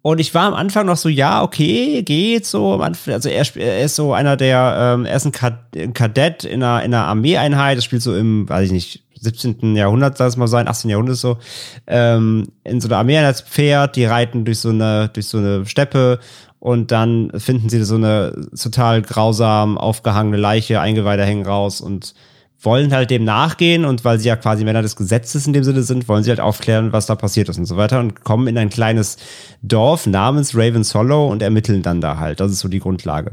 Speaker 4: Und ich war am Anfang noch so, ja, okay, geht so. Also er, er ist so einer der, ähm, er ist ein, Kad ein Kadett in einer, in einer Armeeeinheit, das spielt so im, weiß ich nicht, 17. Jahrhundert, soll es mal sein, 18. Jahrhundert so, ähm, in so einer Armeeeinheitspferd, die reiten durch so eine, durch so eine Steppe und dann finden sie so eine total grausam aufgehangene Leiche, Eingeweide hängen raus und wollen halt dem nachgehen und weil sie ja quasi Männer des Gesetzes in dem Sinne sind, wollen sie halt aufklären, was da passiert ist und so weiter und kommen in ein kleines Dorf namens Ravens Hollow und ermitteln dann da halt. Das ist so die Grundlage.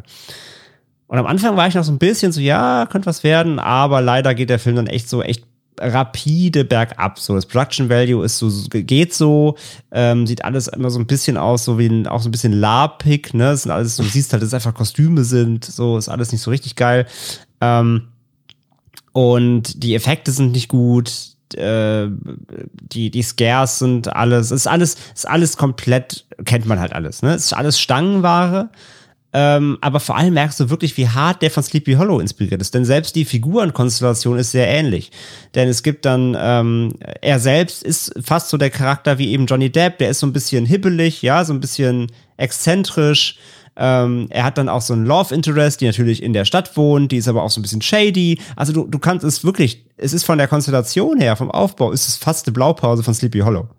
Speaker 4: Und am Anfang war ich noch so ein bisschen so, ja, könnte was werden, aber leider geht der Film dann echt so, echt rapide bergab. So, das Production Value ist so, geht so, ähm, sieht alles immer so ein bisschen aus, so wie ein, auch so ein bisschen lapig, ne? Es sind alles, du siehst halt, dass es einfach Kostüme sind, so, ist alles nicht so richtig geil. Ähm, und die Effekte sind nicht gut. Äh, die, die Scares sind alles, es ist alles, es ist alles komplett, kennt man halt alles, ne? Ist alles Stangenware. Ähm, aber vor allem merkst du wirklich, wie hart der von Sleepy Hollow inspiriert ist. Denn selbst die Figurenkonstellation ist sehr ähnlich. Denn es gibt dann, ähm, er selbst ist fast so der Charakter wie eben Johnny Depp. Der ist so ein bisschen hibbelig, ja, so ein bisschen exzentrisch. Ähm, er hat dann auch so einen Love Interest, die natürlich in der Stadt wohnt, die ist aber auch so ein bisschen shady. Also du, du kannst es wirklich, es ist von der Konstellation her, vom Aufbau, ist es fast eine Blaupause von Sleepy Hollow.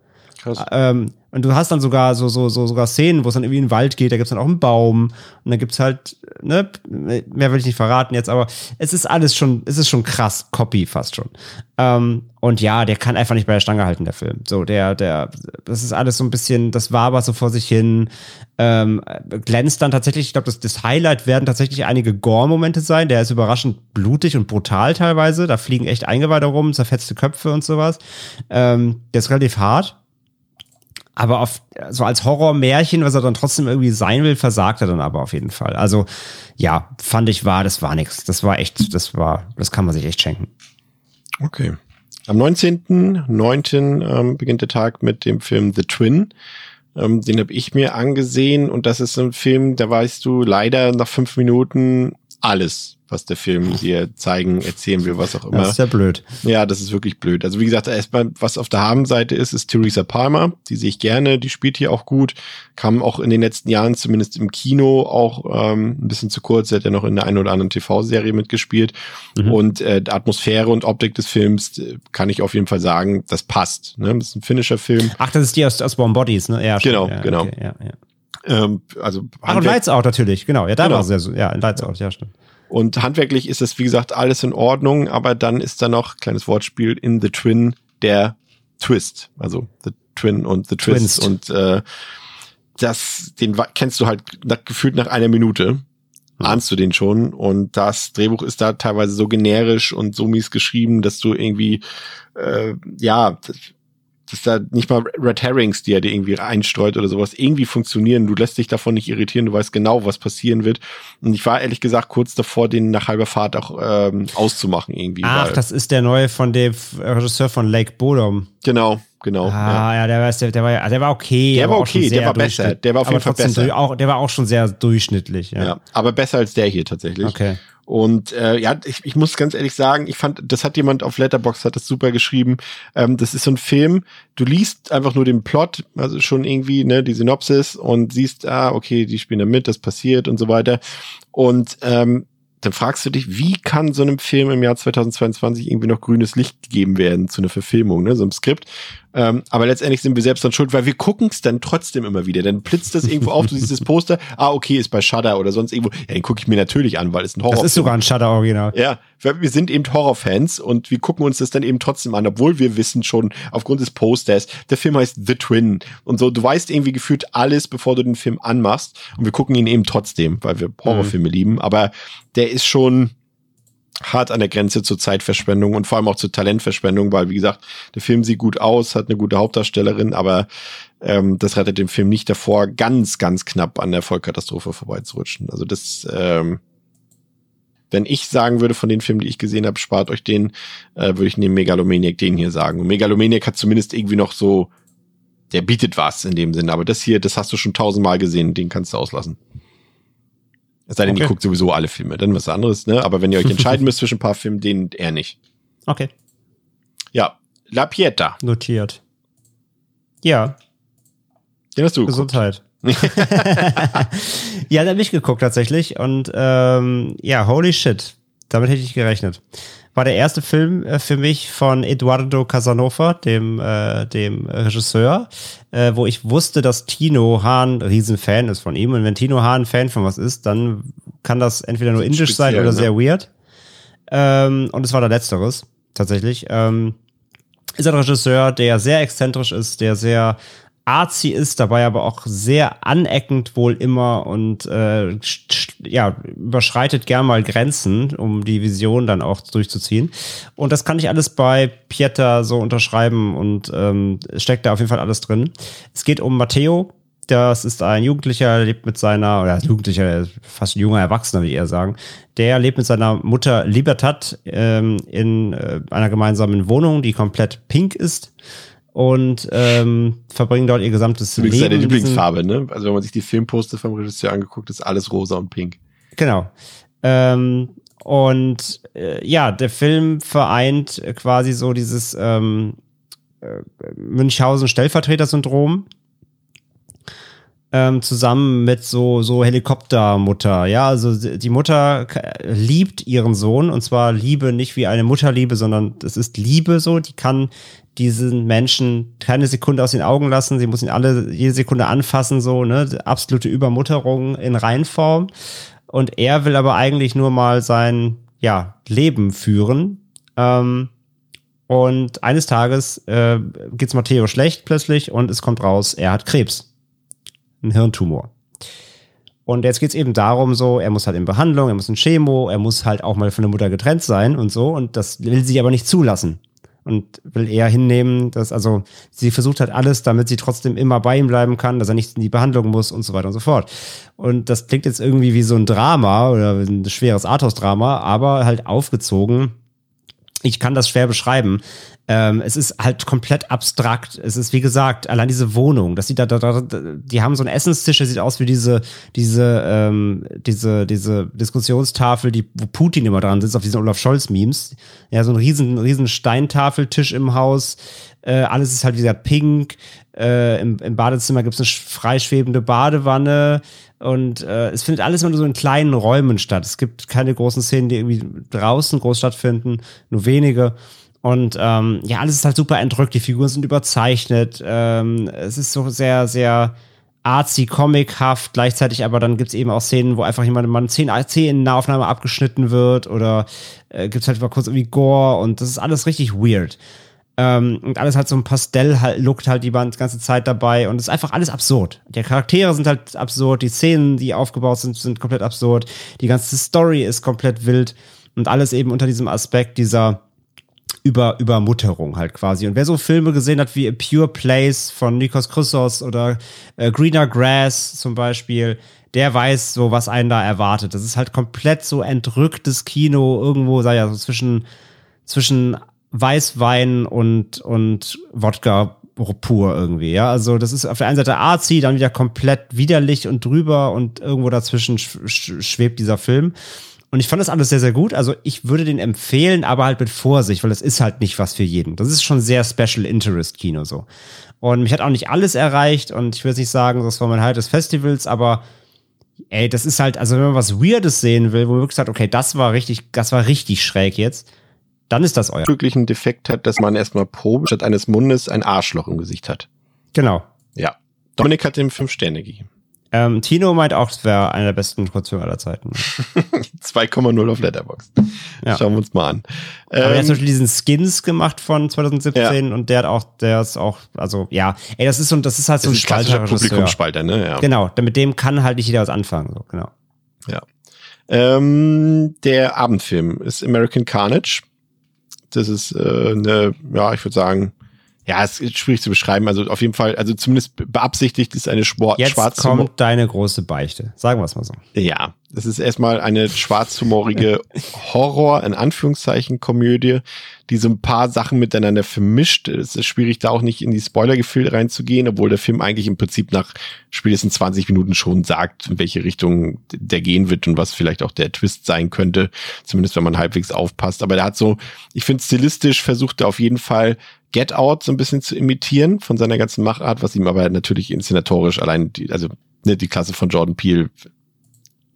Speaker 3: Krass.
Speaker 4: Ähm, und du hast dann sogar so, so, so sogar Szenen, wo es dann irgendwie in den Wald geht, da gibt's dann auch einen Baum und dann gibt's halt, ne, mehr will ich nicht verraten jetzt, aber es ist alles schon, es ist schon krass, Copy fast schon. Ähm, und ja, der kann einfach nicht bei der Stange halten, der Film. So, der, der, das ist alles so ein bisschen, das war aber so vor sich hin, ähm, glänzt dann tatsächlich, ich glaube, das, das Highlight werden tatsächlich einige Gore-Momente sein. Der ist überraschend blutig und brutal teilweise. Da fliegen echt Eingeweide rum, zerfetzte Köpfe und sowas. Ähm, der ist relativ hart aber auf, so als Horrormärchen, was er dann trotzdem irgendwie sein will, versagt er dann aber auf jeden Fall. Also ja, fand ich war, das war nix. Das war echt, das war, das kann man sich echt schenken.
Speaker 3: Okay. Am 19.09. Ähm, beginnt der Tag mit dem Film The Twin. Ähm, den habe ich mir angesehen und das ist ein Film, da weißt du leider nach fünf Minuten alles, was der Film dir zeigen, erzählen will, was auch immer.
Speaker 4: Das ist ja blöd.
Speaker 3: Ja, das ist wirklich blöd. Also wie gesagt, erstmal, was auf der Habenseite ist, ist Theresa Palmer. Die sehe ich gerne, die spielt hier auch gut. Kam auch in den letzten Jahren, zumindest im Kino, auch ähm, ein bisschen zu kurz. Sie hat ja noch in der einen oder anderen TV-Serie mitgespielt. Mhm. Und äh, Atmosphäre und Optik des Films äh, kann ich auf jeden Fall sagen, das passt. Ne? Das ist ein finnischer Film.
Speaker 4: Ach, das ist die aus, aus Born Bodies, ne?
Speaker 3: Ja, genau,
Speaker 4: ja,
Speaker 3: genau.
Speaker 4: Okay, ja, ja.
Speaker 3: Ähm, also
Speaker 4: Ach, und Lights Out natürlich, genau. Ja, da
Speaker 3: Genau.
Speaker 4: war sehr, so- ja, in Lights Out, ja, stimmt.
Speaker 3: Und handwerklich ist das, wie gesagt, alles in Ordnung, aber dann ist da noch, kleines Wortspiel, in The Twin der Twist. Also The Twin und The Twist.
Speaker 4: Twinst.
Speaker 3: Und äh, das, den kennst du halt nach, gefühlt nach einer Minute. Ahnst du den schon? Und das Drehbuch ist da teilweise so generisch und so mies geschrieben, dass du irgendwie, äh, ja, dass da nicht mal Red Herrings, die er dir irgendwie einstreut oder sowas, irgendwie funktionieren. Du lässt dich davon nicht irritieren, du weißt genau, was passieren wird. Und ich war ehrlich gesagt kurz davor, den nach halber Fahrt auch ähm, auszumachen irgendwie.
Speaker 4: Ach, das ist der neue von dem Regisseur von Lake Bodom.
Speaker 3: genau, genau. ja.
Speaker 4: Ah, ja, der war, der, der war, der war okay.
Speaker 3: Der war okay, der war besser. Der war auf jeden Fall besser.
Speaker 4: Auch, der war auch schon sehr durchschnittlich, ja.
Speaker 3: Ja, aber besser als der hier tatsächlich.
Speaker 4: Okay.
Speaker 3: Und äh, ja, ich, ich muss ganz ehrlich sagen, ich fand, das hat jemand auf Letterbox hat das super geschrieben. Ähm, das ist so ein Film, du liest einfach nur den Plot, also schon irgendwie, ne, die Synopsis und siehst, ah, okay, die spielen da mit, das passiert und so weiter. Und ähm, dann fragst du dich, wie kann so einem Film im Jahr 2022 irgendwie noch grünes Licht gegeben werden zu einer Verfilmung, ne, so einem Skript. Ähm, aber letztendlich sind wir selbst dann schuld, weil wir gucken es dann trotzdem immer wieder. Dann blitzt das irgendwo auf, du siehst das Poster, ah, okay, ist bei Shudder oder sonst irgendwo. Ja, den gucke ich mir natürlich an, weil es ein Horror
Speaker 4: Das ist sogar ein Shutter-Original.
Speaker 3: ja, weil wir sind eben Horrorfans und wir gucken uns das dann eben trotzdem an, obwohl wir wissen schon aufgrund des Posters, der Film heißt The Twin und so, du weißt irgendwie gefühlt alles, bevor du den Film anmachst und wir gucken ihn eben trotzdem, weil wir Horrorfilme lieben, aber der ist schon hart an der Grenze zur Zeitverschwendung und vor allem auch zur Talentverschwendung, weil wie gesagt, der Film sieht gut aus, hat eine gute Hauptdarstellerin, aber ähm, das rettet den Film nicht davor, ganz, ganz knapp an der Vollkatastrophe vorbeizurutschen. Also das ähm, wenn ich sagen würde von den Filmen, die ich gesehen habe, spart euch den, äh, würde ich neben Megalomaniac den hier sagen. Und Megalomaniac hat zumindest irgendwie noch so, der bietet was in dem Sinne. Aber das hier, das hast du schon tausendmal gesehen, den kannst du auslassen. Es sei denn, ihr
Speaker 4: Okay.
Speaker 3: guckt sowieso alle Filme, dann was anderes, ne? Aber wenn ihr euch entscheiden müsst zwischen ein paar Filmen, den eher nicht.
Speaker 4: Okay,
Speaker 3: Ja, La Pieta,
Speaker 4: notiert. Ja,
Speaker 3: den hast du.
Speaker 4: Gesundheit. ja, da hab ich geguckt tatsächlich und ähm, ja, holy shit, damit hätte ich gerechnet. War der erste Film äh, für mich von Eduardo Casanova, dem äh, dem Regisseur, äh, wo ich wusste, dass Tino Hahn Riesenfan ist von ihm und wenn Tino Hahn Fan von was ist, dann kann das entweder nur indisch sein oder
Speaker 3: ne?
Speaker 4: sehr weird. Ähm, und es war der letzteres tatsächlich. Ähm, ist ein Regisseur, der sehr exzentrisch ist, der sehr arzi ist, dabei aber auch sehr aneckend wohl immer und äh, ja, überschreitet gern mal Grenzen, um die Vision dann auch durchzuziehen. Und das kann ich alles bei Pieta so unterschreiben und ähm, steckt da auf jeden Fall alles drin. Es geht um Matteo, das ist ein Jugendlicher, lebt mit seiner, oder Jugendlicher, er ist fast ein junger Erwachsener, wie eher sagen. Der lebt mit seiner Mutter Libertad ähm, in äh, einer gemeinsamen Wohnung, die komplett pink ist. Und ähm, verbringen dort ihr gesamtes
Speaker 3: Übrigens
Speaker 4: Leben.
Speaker 3: seine
Speaker 4: in diesem-
Speaker 3: Lieblingsfarbe, ne? Also wenn man sich die Filmposter vom Regisseur angeguckt, ist alles rosa und pink.
Speaker 4: Genau. Ähm, und äh, ja, der Film vereint quasi so dieses ähm, äh, Münchhausen-Stellvertreter-Syndrom. ähm, zusammen mit so, so Helikoptermutter. Ja, also die Mutter liebt ihren Sohn und zwar Liebe nicht wie eine Mutterliebe, sondern es ist Liebe so. Die kann diesen Menschen keine Sekunde aus den Augen lassen. Sie muss ihn alle jede Sekunde anfassen, so, ne? Absolute Übermutterung in Reinform. Und er will aber eigentlich nur mal sein, ja, Leben führen. Ähm, und eines Tages äh, geht's Matteo schlecht plötzlich und es kommt raus, er hat Krebs ein Hirntumor. Und jetzt geht es eben darum, so, er muss halt in Behandlung, er muss in Chemo, er muss halt auch mal von der Mutter getrennt sein und so. Und das will sie aber nicht zulassen. Und will eher hinnehmen, dass, also, sie versucht halt alles, damit sie trotzdem immer bei ihm bleiben kann, dass er nicht in die Behandlung muss und so weiter und so fort. Und das klingt jetzt irgendwie wie so ein Drama oder ein schweres Arthouse-Drama, aber halt aufgezogen. Ich kann das schwer beschreiben. Ähm, es ist halt komplett abstrakt. Es ist, wie gesagt, allein diese Wohnung, dass die da, da, da die haben so einen Essenstisch, der sieht aus wie diese, diese, ähm, diese, diese Diskussionstafel, die, wo Putin immer dran sitzt, auf diesen Olaf Scholz-Memes. Ja, so ein riesen, riesen Steintafeltisch im Haus. Äh, alles ist halt wie gesagt pink. Äh, im, Im Badezimmer gibt es eine freischwebende Badewanne. Und äh, es findet alles immer nur so in kleinen Räumen statt. Es gibt keine großen Szenen, die irgendwie draußen groß stattfinden, nur wenige. Und ähm, ja, alles ist halt super entrückt, die Figuren sind überzeichnet. Ähm, es ist so sehr, sehr artsy, comichaft, gleichzeitig aber dann gibt's eben auch Szenen, wo einfach jemand mal eine Szene in Nahaufnahme abgeschnitten wird oder äh, gibt's halt mal kurz irgendwie Gore und das ist alles richtig weird. Ähm, und alles halt so ein Pastell-Look halt die ganze Zeit dabei und es ist einfach alles absurd. Die Charaktere sind halt absurd, die Szenen, die aufgebaut sind, sind komplett absurd, die ganze Story ist komplett wild und alles eben unter diesem Aspekt dieser über Übermutterung halt quasi. Und wer so Filme gesehen hat wie A Pure Place von Nikos Chrysos oder äh, Greener Grass zum Beispiel, der weiß so, was einen da erwartet. Das ist halt komplett so entrücktes Kino irgendwo, sei ja so zwischen, zwischen Weißwein und, und Wodka pur irgendwie, ja. Also das ist auf der einen Seite artsy, dann wieder komplett widerlich und drüber und irgendwo dazwischen schwebt dieser Film. Und ich fand das alles sehr, sehr gut. Also ich würde den empfehlen, aber halt mit Vorsicht, weil das ist halt nicht was für jeden. Das ist schon sehr Special Interest Kino so. Und mich hat auch nicht alles erreicht und ich will jetzt nicht sagen, das war mein Highlight des Festivals, aber ey, das ist halt, also wenn man was Weirdes sehen will, wo man wirklich sagt, okay, das war richtig, das war richtig schräg jetzt, dann ist das euer.
Speaker 3: Glücklichen Defekt hat, dass man erstmal Probe statt eines Mundes ein Arschloch im Gesicht hat.
Speaker 4: Genau.
Speaker 3: Ja. Dominik hat ihm fünf Sterne gegeben.
Speaker 4: Ähm, Tino meint auch, es wäre einer der besten Kurzfilme aller Zeiten.
Speaker 3: 2,0 auf Letterboxd. Ja. Schauen wir uns mal an.
Speaker 4: Aber ähm, er hat zum Beispiel diesen Skins gemacht von 2017 ja. und der hat auch, der ist auch, also ja, ey, das ist so, das ist halt so ein Spalter.
Speaker 3: Publikumsspalter, ne?
Speaker 4: Ja. Genau, mit dem kann halt nicht jeder was anfangen, so, genau.
Speaker 3: Ja. Ähm, der Abendfilm ist American Carnage. Das ist äh, eine, ja, ich würde sagen, ja, es ist schwierig zu beschreiben. Also auf jeden Fall, also zumindest beabsichtigt ist eine Sport
Speaker 4: Jetzt
Speaker 3: schwarz
Speaker 4: kommt deine große Beichte. Sagen wir es mal so.
Speaker 3: Ja, das ist erstmal eine schwarzhumorige Horror, in Anführungszeichen, Komödie, die so ein paar Sachen miteinander vermischt. Es ist schwierig, da auch nicht in die Spoiler-Gefühl reinzugehen, obwohl der Film eigentlich im Prinzip nach spätestens 20 Minuten schon sagt, in welche Richtung der gehen wird und was vielleicht auch der Twist sein könnte. Zumindest wenn man halbwegs aufpasst. Aber der hat so, ich finde stilistisch versucht er auf jeden Fall Get Out so ein bisschen zu imitieren von seiner ganzen Machart, was ihm aber natürlich inszenatorisch allein, die, also ne, die Klasse von Jordan Peele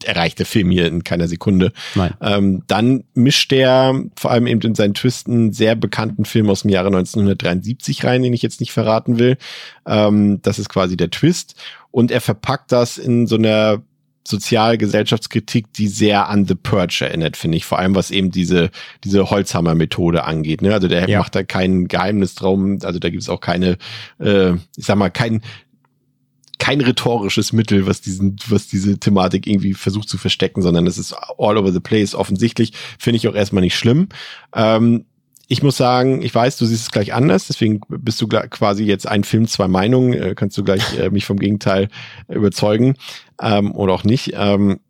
Speaker 3: erreicht der Film hier in keiner Sekunde.
Speaker 4: Nein.
Speaker 3: Ähm, dann mischt er vor allem eben in seinen Twisten sehr bekannten Film aus dem Jahre 1973 rein, den ich jetzt nicht verraten will. Ähm, das ist quasi der Twist. Und er verpackt das in so einer Sozialgesellschaftskritik, die sehr an The Purge erinnert, finde ich. Vor allem, was eben diese, diese Holzhammer-Methode angeht. Ne? Also der ja. macht da kein Geheimnis drum, also da gibt es auch keine, äh, ich sag mal, kein, kein rhetorisches Mittel, was diesen, was diese Thematik irgendwie versucht zu verstecken, sondern es ist all over the place. Offensichtlich finde ich auch erstmal nicht schlimm. Ähm, ich muss sagen, ich weiß, du siehst es gleich anders, deswegen bist du quasi jetzt ein Film, zwei Meinungen, äh, kannst du gleich äh, mich vom Gegenteil überzeugen ähm, oder auch nicht. Ähm,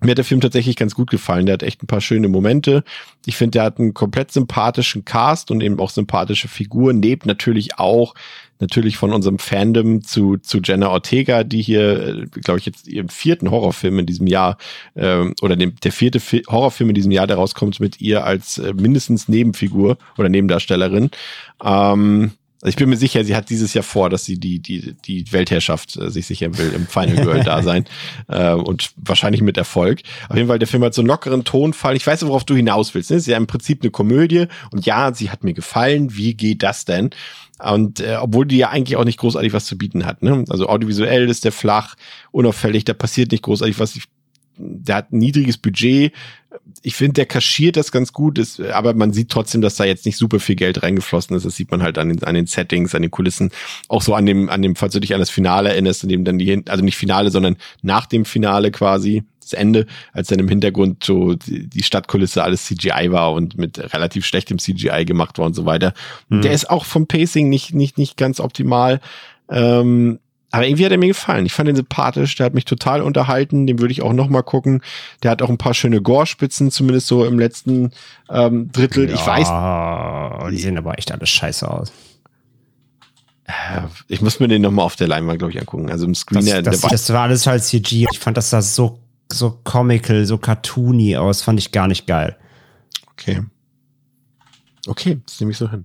Speaker 3: mir hat der Film tatsächlich ganz gut gefallen. Der hat echt ein paar schöne Momente. Ich finde, der hat einen komplett sympathischen Cast und eben auch sympathische Figuren. Neben natürlich auch natürlich von unserem Fandom zu, zu Jenna Ortega, die hier, äh, glaube ich, jetzt ihren vierten Horrorfilm in diesem Jahr äh, oder dem, der vierte Fi Horrorfilm in diesem Jahr, der rauskommt mit ihr als äh, mindestens Nebenfigur oder Nebendarstellerin. Ähm, Also ich bin mir sicher, sie hat dieses Jahr vor, dass sie die, die, die Weltherrschaft äh, sich sichern will im Final Girl da sein. äh, und wahrscheinlich mit Erfolg. Auf jeden Fall, der Film hat so einen lockeren Tonfall. Ich weiß, worauf du hinaus willst. Ne? Es ist ja im Prinzip eine Komödie. Und ja, sie hat mir gefallen. Wie geht das denn? Und äh, obwohl die ja eigentlich auch nicht großartig was zu bieten hat. Ne? Also audiovisuell ist der flach, unauffällig, da passiert nicht großartig was. Ich der hat ein niedriges Budget. Ich finde, der kaschiert das ganz gut, ist, aber man sieht trotzdem, dass da jetzt nicht super viel Geld reingeflossen ist. Das sieht man halt an den, an den Settings, an den Kulissen, auch so an dem, an dem, falls du dich an das Finale erinnerst, in dem dann die, also nicht Finale, sondern nach dem Finale quasi, das Ende, als dann im Hintergrund so die, Stadtkulisse alles CGI war und mit relativ schlechtem CGI gemacht war und so weiter. Mhm. Der ist auch vom Pacing nicht, nicht, nicht ganz optimal. Ähm, aber irgendwie hat er mir gefallen. Ich fand ihn sympathisch, der hat mich total unterhalten, den würde ich auch noch mal gucken. Der hat auch ein paar schöne Gore-Spitzen, zumindest so im letzten ähm, Drittel. Ja, ich weiß.
Speaker 4: Die sehen aber echt alles scheiße aus.
Speaker 3: Äh, ich muss mir den noch mal auf der Leinwand, glaube ich, angucken. Also im Screen.
Speaker 4: Das, das, das war alles halt CG. Ich fand das da so, so comical, so cartoony aus. Fand ich gar nicht geil.
Speaker 3: Okay. Okay, das nehme ich so hin.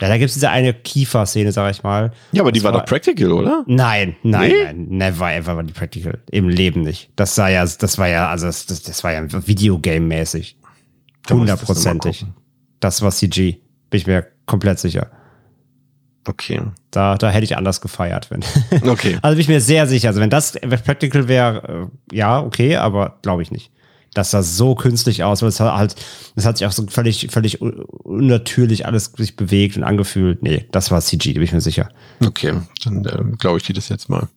Speaker 4: Ja, da gibt es diese eine Kiefer-Szene, sag ich mal.
Speaker 3: Ja, aber die war, war, doch practical, oder?
Speaker 4: Nein, nein, nee? nein, never ever war die practical. Im Leben nicht. Das sah ja, das war ja, also das, das, das war ja Videogame-mäßig. Hundertprozentig. Das war CG. Bin ich mir komplett sicher.
Speaker 3: Okay.
Speaker 4: Da, da hätte ich anders gefeiert, wenn.
Speaker 3: Okay.
Speaker 4: also bin ich mir sehr sicher. Also wenn das Practical wäre, äh, ja, okay, aber glaube ich nicht das sah so künstlich aus, weil es halt, es hat sich auch so völlig, völlig unnatürlich alles sich bewegt und angefühlt. Nee, das war CG, da bin ich mir sicher.
Speaker 3: Okay, dann äh, glaube ich dir das jetzt mal.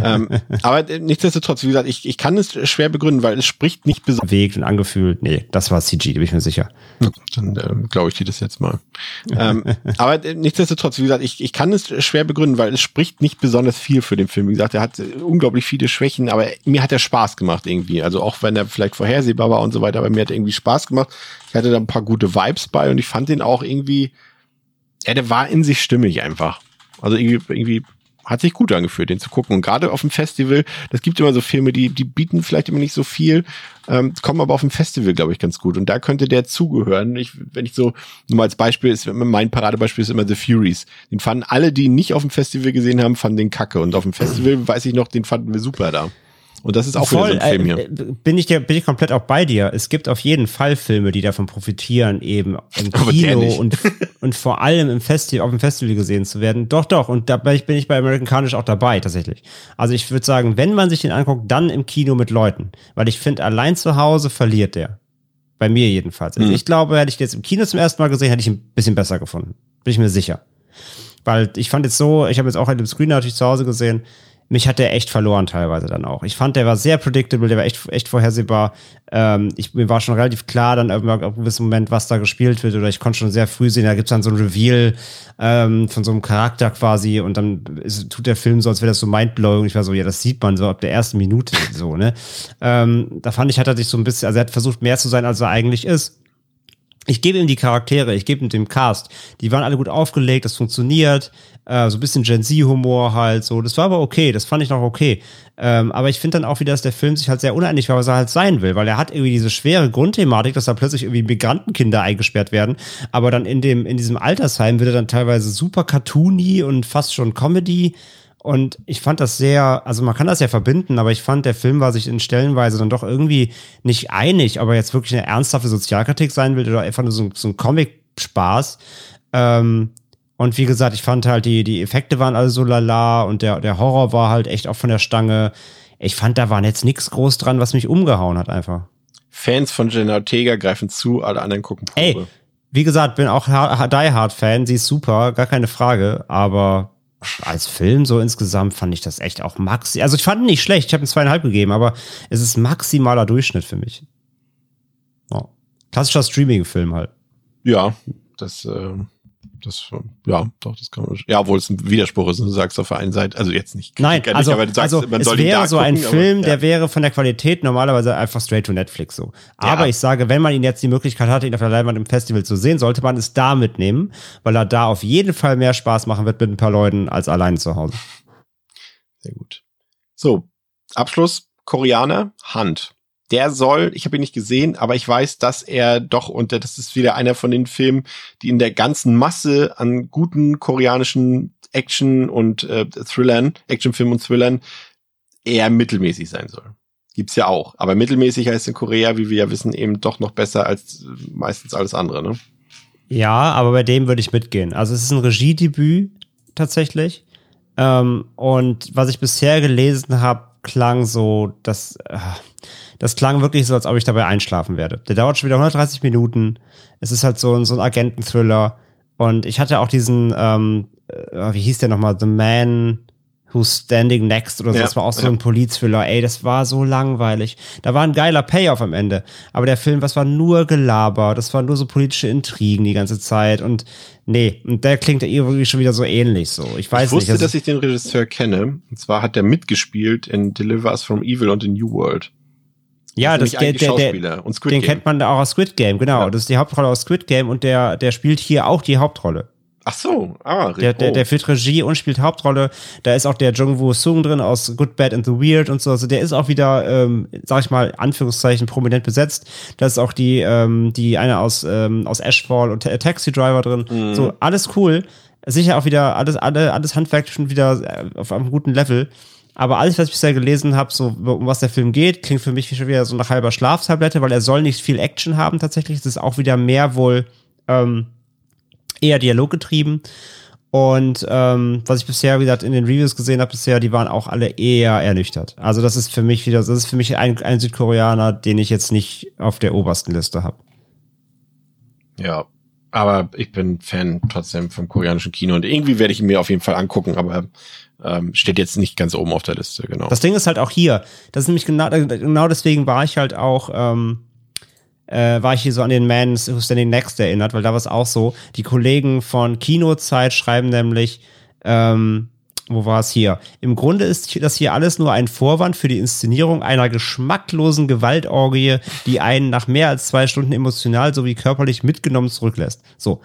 Speaker 3: ähm, aber äh, nichtsdestotrotz, wie gesagt, ich, ich kann es schwer begründen, weil es spricht nicht
Speaker 4: besonders. Bewegt und angefühlt. Nee, das war CG, da bin ich mir sicher.
Speaker 3: Dann äh, glaube ich dir das jetzt mal. ähm, aber äh, nichtsdestotrotz, wie gesagt, ich, ich kann es schwer begründen, weil es spricht nicht besonders viel für den Film. Wie gesagt, er hat äh, unglaublich viele Schwächen, aber mir hat er Spaß gemacht irgendwie. Also auch wenn er vielleicht vorher vorhersehbar war und so weiter, aber mir hat irgendwie Spaß gemacht. Ich hatte da ein paar gute Vibes bei und ich fand den auch irgendwie, ja, der war in sich stimmig einfach. Also irgendwie, irgendwie hat sich gut angefühlt, den zu gucken. Und gerade auf dem Festival, das gibt immer so Filme, die, die bieten vielleicht immer nicht so viel, ähm, kommen aber auf dem Festival, glaube ich, ganz gut. Und da könnte der zugehören. Ich, wenn ich so, nur mal als Beispiel ist, mein Paradebeispiel ist immer The Furies. Den fanden alle, die ihn nicht auf dem Festival gesehen haben, fanden den kacke. Und auf dem Festival, weiß ich noch, den fanden wir super da. Und das ist auch Voll, wieder so ein Film hier.
Speaker 4: Äh, bin ich, dir, bin ich komplett auch bei dir. Es gibt auf jeden Fall Filme, die davon profitieren, eben im Kino und, und vor allem im Festival, auf dem Festival gesehen zu werden. Doch, doch. Und da bin ich bei American Carnage auch dabei, tatsächlich. Also ich würde sagen, wenn man sich den anguckt, dann im Kino mit Leuten. Weil ich finde, allein zu Hause verliert der. Bei mir jedenfalls. Also mhm. Ich glaube, hätte ich den jetzt im Kino zum ersten Mal gesehen, hätte ich ihn ein bisschen besser gefunden. Bin ich mir sicher. Weil ich fand jetzt so, ich habe jetzt auch in dem Screen natürlich zu Hause gesehen, mich hat der echt verloren teilweise dann auch. Ich fand, der war sehr predictable, der war echt, echt vorhersehbar. Ähm, ich, mir war schon relativ klar dann irgendwann auf einem gewissen Moment, was da gespielt wird, oder ich konnte schon sehr früh sehen, da gibt's dann so ein Reveal ähm, von so einem Charakter quasi und dann ist, tut der Film so, als wäre das so mindblowing. Ich war so, ja, das sieht man so ab der ersten Minute so, ne? Ähm, da fand ich, hat er sich so ein bisschen, also er hat versucht, mehr zu sein, als er eigentlich ist ich gebe ihm die Charaktere, ich gebe ihm den Cast. Die waren alle gut aufgelegt, das funktioniert. Äh, so ein bisschen Gen Z-Humor halt, so. Das war aber okay, das fand ich noch okay. Ähm, aber ich finde dann auch wieder, dass der Film sich halt sehr uneinig war, was er halt sein will, weil er hat irgendwie diese schwere Grundthematik, dass da plötzlich irgendwie Migrantenkinder eingesperrt werden. Aber dann in dem, in diesem Altersheim wird er dann teilweise super cartoony und fast schon Comedy. Und ich fand das sehr, also man kann das ja verbinden, aber ich fand, der Film war sich in Stellenweise dann doch irgendwie nicht einig, ob er jetzt wirklich eine ernsthafte Sozialkritik sein will oder einfach nur so, so ein Comic-Spaß. Ähm, und wie gesagt, ich fand halt, die, die Effekte waren alle so lala und der, der Horror war halt echt auch von der Stange. Ich fand, da war jetzt nichts groß dran, was mich umgehauen hat einfach.
Speaker 3: Fans von Jenna Ortega greifen zu, alle anderen gucken
Speaker 4: Probe. Ey, wie gesagt, bin auch Die Hard Fan, sie ist super, gar keine Frage, aber als Film so insgesamt fand ich das echt auch maxi. Also ich fand ihn nicht schlecht, ich habe ihm zweieinhalb gegeben, aber es ist maximaler Durchschnitt für mich. Oh. Klassischer Streaming-Film halt.
Speaker 3: Ja, das äh, das, ja, doch, das kann man. Ja, obwohl es ein Widerspruch ist, du sagst auf der einen Seite, also jetzt nicht.
Speaker 4: Nein, also, nicht, aber du sagst, also man es soll wäre so ein Film, aber, ja. der wäre von der Qualität normalerweise einfach straight to Netflix so. Aber ja. ich sage, wenn man ihn jetzt die Möglichkeit hatte, ihn auf der Leinwand im Festival zu sehen, sollte man es da mitnehmen, weil er da auf jeden Fall mehr Spaß machen wird mit ein paar Leuten als allein zu Hause.
Speaker 3: Sehr gut. So, Abschluss, Koreaner, Hand. Der soll, ich habe ihn nicht gesehen, aber ich weiß, dass er doch, und das ist wieder einer von den Filmen, die in der ganzen Masse an guten koreanischen Action- und äh, Thrillern, Actionfilmen und Thrillern eher mittelmäßig sein soll. Gibt's ja auch. Aber mittelmäßig heißt in Korea, wie wir ja wissen, eben doch noch besser als meistens alles andere, ne?
Speaker 4: Ja, aber bei dem würde ich mitgehen. Also es ist ein Regiedebüt tatsächlich. Ähm, und was ich bisher gelesen habe, klang so, dass äh, das klang wirklich so, als ob ich dabei einschlafen werde. Der dauert schon wieder 130 Minuten. Es ist halt so, ein so ein Agenten-Thriller. Und ich hatte auch diesen, ähm, äh, wie hieß der nochmal, The Man Who's Standing Next oder so.
Speaker 3: Ja,
Speaker 4: das war auch so
Speaker 3: ja.
Speaker 4: ein Polit-Thriller. Ey, das war so langweilig. Da war ein geiler Payoff am Ende. Aber der Film, was war nur Gelaber. Das war nur so politische Intrigen die ganze Zeit. Und nee, und der klingt ja irgendwie schon wieder so ähnlich so. Ich weiß
Speaker 3: ich wusste,
Speaker 4: nicht.
Speaker 3: dass ich den Regisseur kenne. Und zwar hat er mitgespielt in Deliver Us from Evil und in New World.
Speaker 4: Ja, das,
Speaker 3: Nämlich
Speaker 4: der, der,
Speaker 3: Schauspieler. und Squid
Speaker 4: den
Speaker 3: Game.
Speaker 4: kennt man da auch aus Squid Game, genau.
Speaker 3: Ja.
Speaker 4: Das ist die Hauptrolle aus Squid Game und der, der spielt hier auch die Hauptrolle.
Speaker 3: Ach so, ah,
Speaker 4: Der, der,
Speaker 3: oh.
Speaker 4: der führt Regie und spielt Hauptrolle. Da ist auch der Jung-Woo Sung drin aus Good, Bad and the Weird und so. Also der ist auch wieder, ähm, sag ich mal, Anführungszeichen prominent besetzt. Da ist auch die, ähm, die eine aus, ähm, aus Ashfall und Ta- Taxi Driver drin.
Speaker 3: Mhm.
Speaker 4: So, alles cool. Sicher auch wieder alles, alle, alles handwerklich schon wieder äh, auf einem guten Level. Aber alles, was ich bisher gelesen habe, so um was der Film geht, klingt für mich schon wieder so nach halber Schlaftablette, weil er soll nicht viel Action haben tatsächlich. Es ist auch wieder mehr wohl ähm, eher dialoggetrieben. Und ähm, was ich bisher, wie gesagt, in den Reviews gesehen habe bisher, die waren auch alle eher ernüchtert. Also das ist für mich wieder, das ist für mich ein, ein Südkoreaner, den ich jetzt nicht auf der obersten Liste habe.
Speaker 3: Ja, aber ich bin Fan trotzdem vom koreanischen Kino und irgendwie werde ich ihn mir auf jeden Fall angucken, aber ähm, steht jetzt nicht ganz oben auf der Liste, genau.
Speaker 4: Das Ding ist halt auch hier. Das ist nämlich genau, genau deswegen war ich halt auch, ähm, äh, war ich hier so an den Man Who's Standing Next erinnert, weil da war es auch so. Die Kollegen von Kinozeit schreiben nämlich, ähm, wo war es hier? Im Grunde ist das hier alles nur ein Vorwand für die Inszenierung einer geschmacklosen Gewaltorgie, die einen nach mehr als zwei Stunden emotional sowie körperlich mitgenommen zurücklässt. So.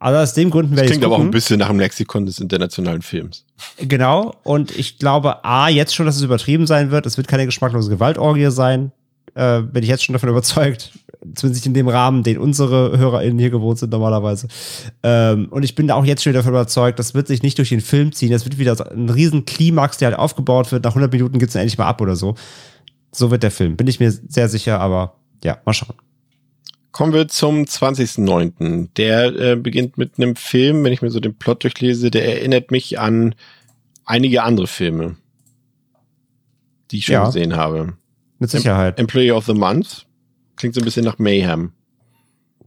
Speaker 4: Also aus dem Grund werde ich
Speaker 3: Klingt aber auch ein bisschen nach dem Lexikon des internationalen Films.
Speaker 4: Genau, und ich glaube, A, jetzt schon, dass es übertrieben sein wird. Es wird keine geschmacklose Gewaltorgie sein. Äh, bin ich jetzt schon davon überzeugt. Zumindest in dem Rahmen, den unsere HörerInnen hier gewohnt sind normalerweise. Ähm, und ich bin da auch jetzt schon davon überzeugt, das wird sich nicht durch den Film ziehen. Das wird wieder so ein riesen Klimax, der halt aufgebaut wird. Nach 100 Minuten geht's dann endlich mal ab oder so. So wird der Film. Bin ich mir sehr sicher, aber ja, mal schauen.
Speaker 3: Kommen wir zum 20.09. Der äh, beginnt mit einem Film, wenn ich mir so den Plot durchlese, der erinnert mich an einige andere Filme, die ich schon
Speaker 4: Ja.
Speaker 3: gesehen habe.
Speaker 4: Mit Sicherheit.
Speaker 3: Employee of the Month klingt so ein bisschen nach Mayhem.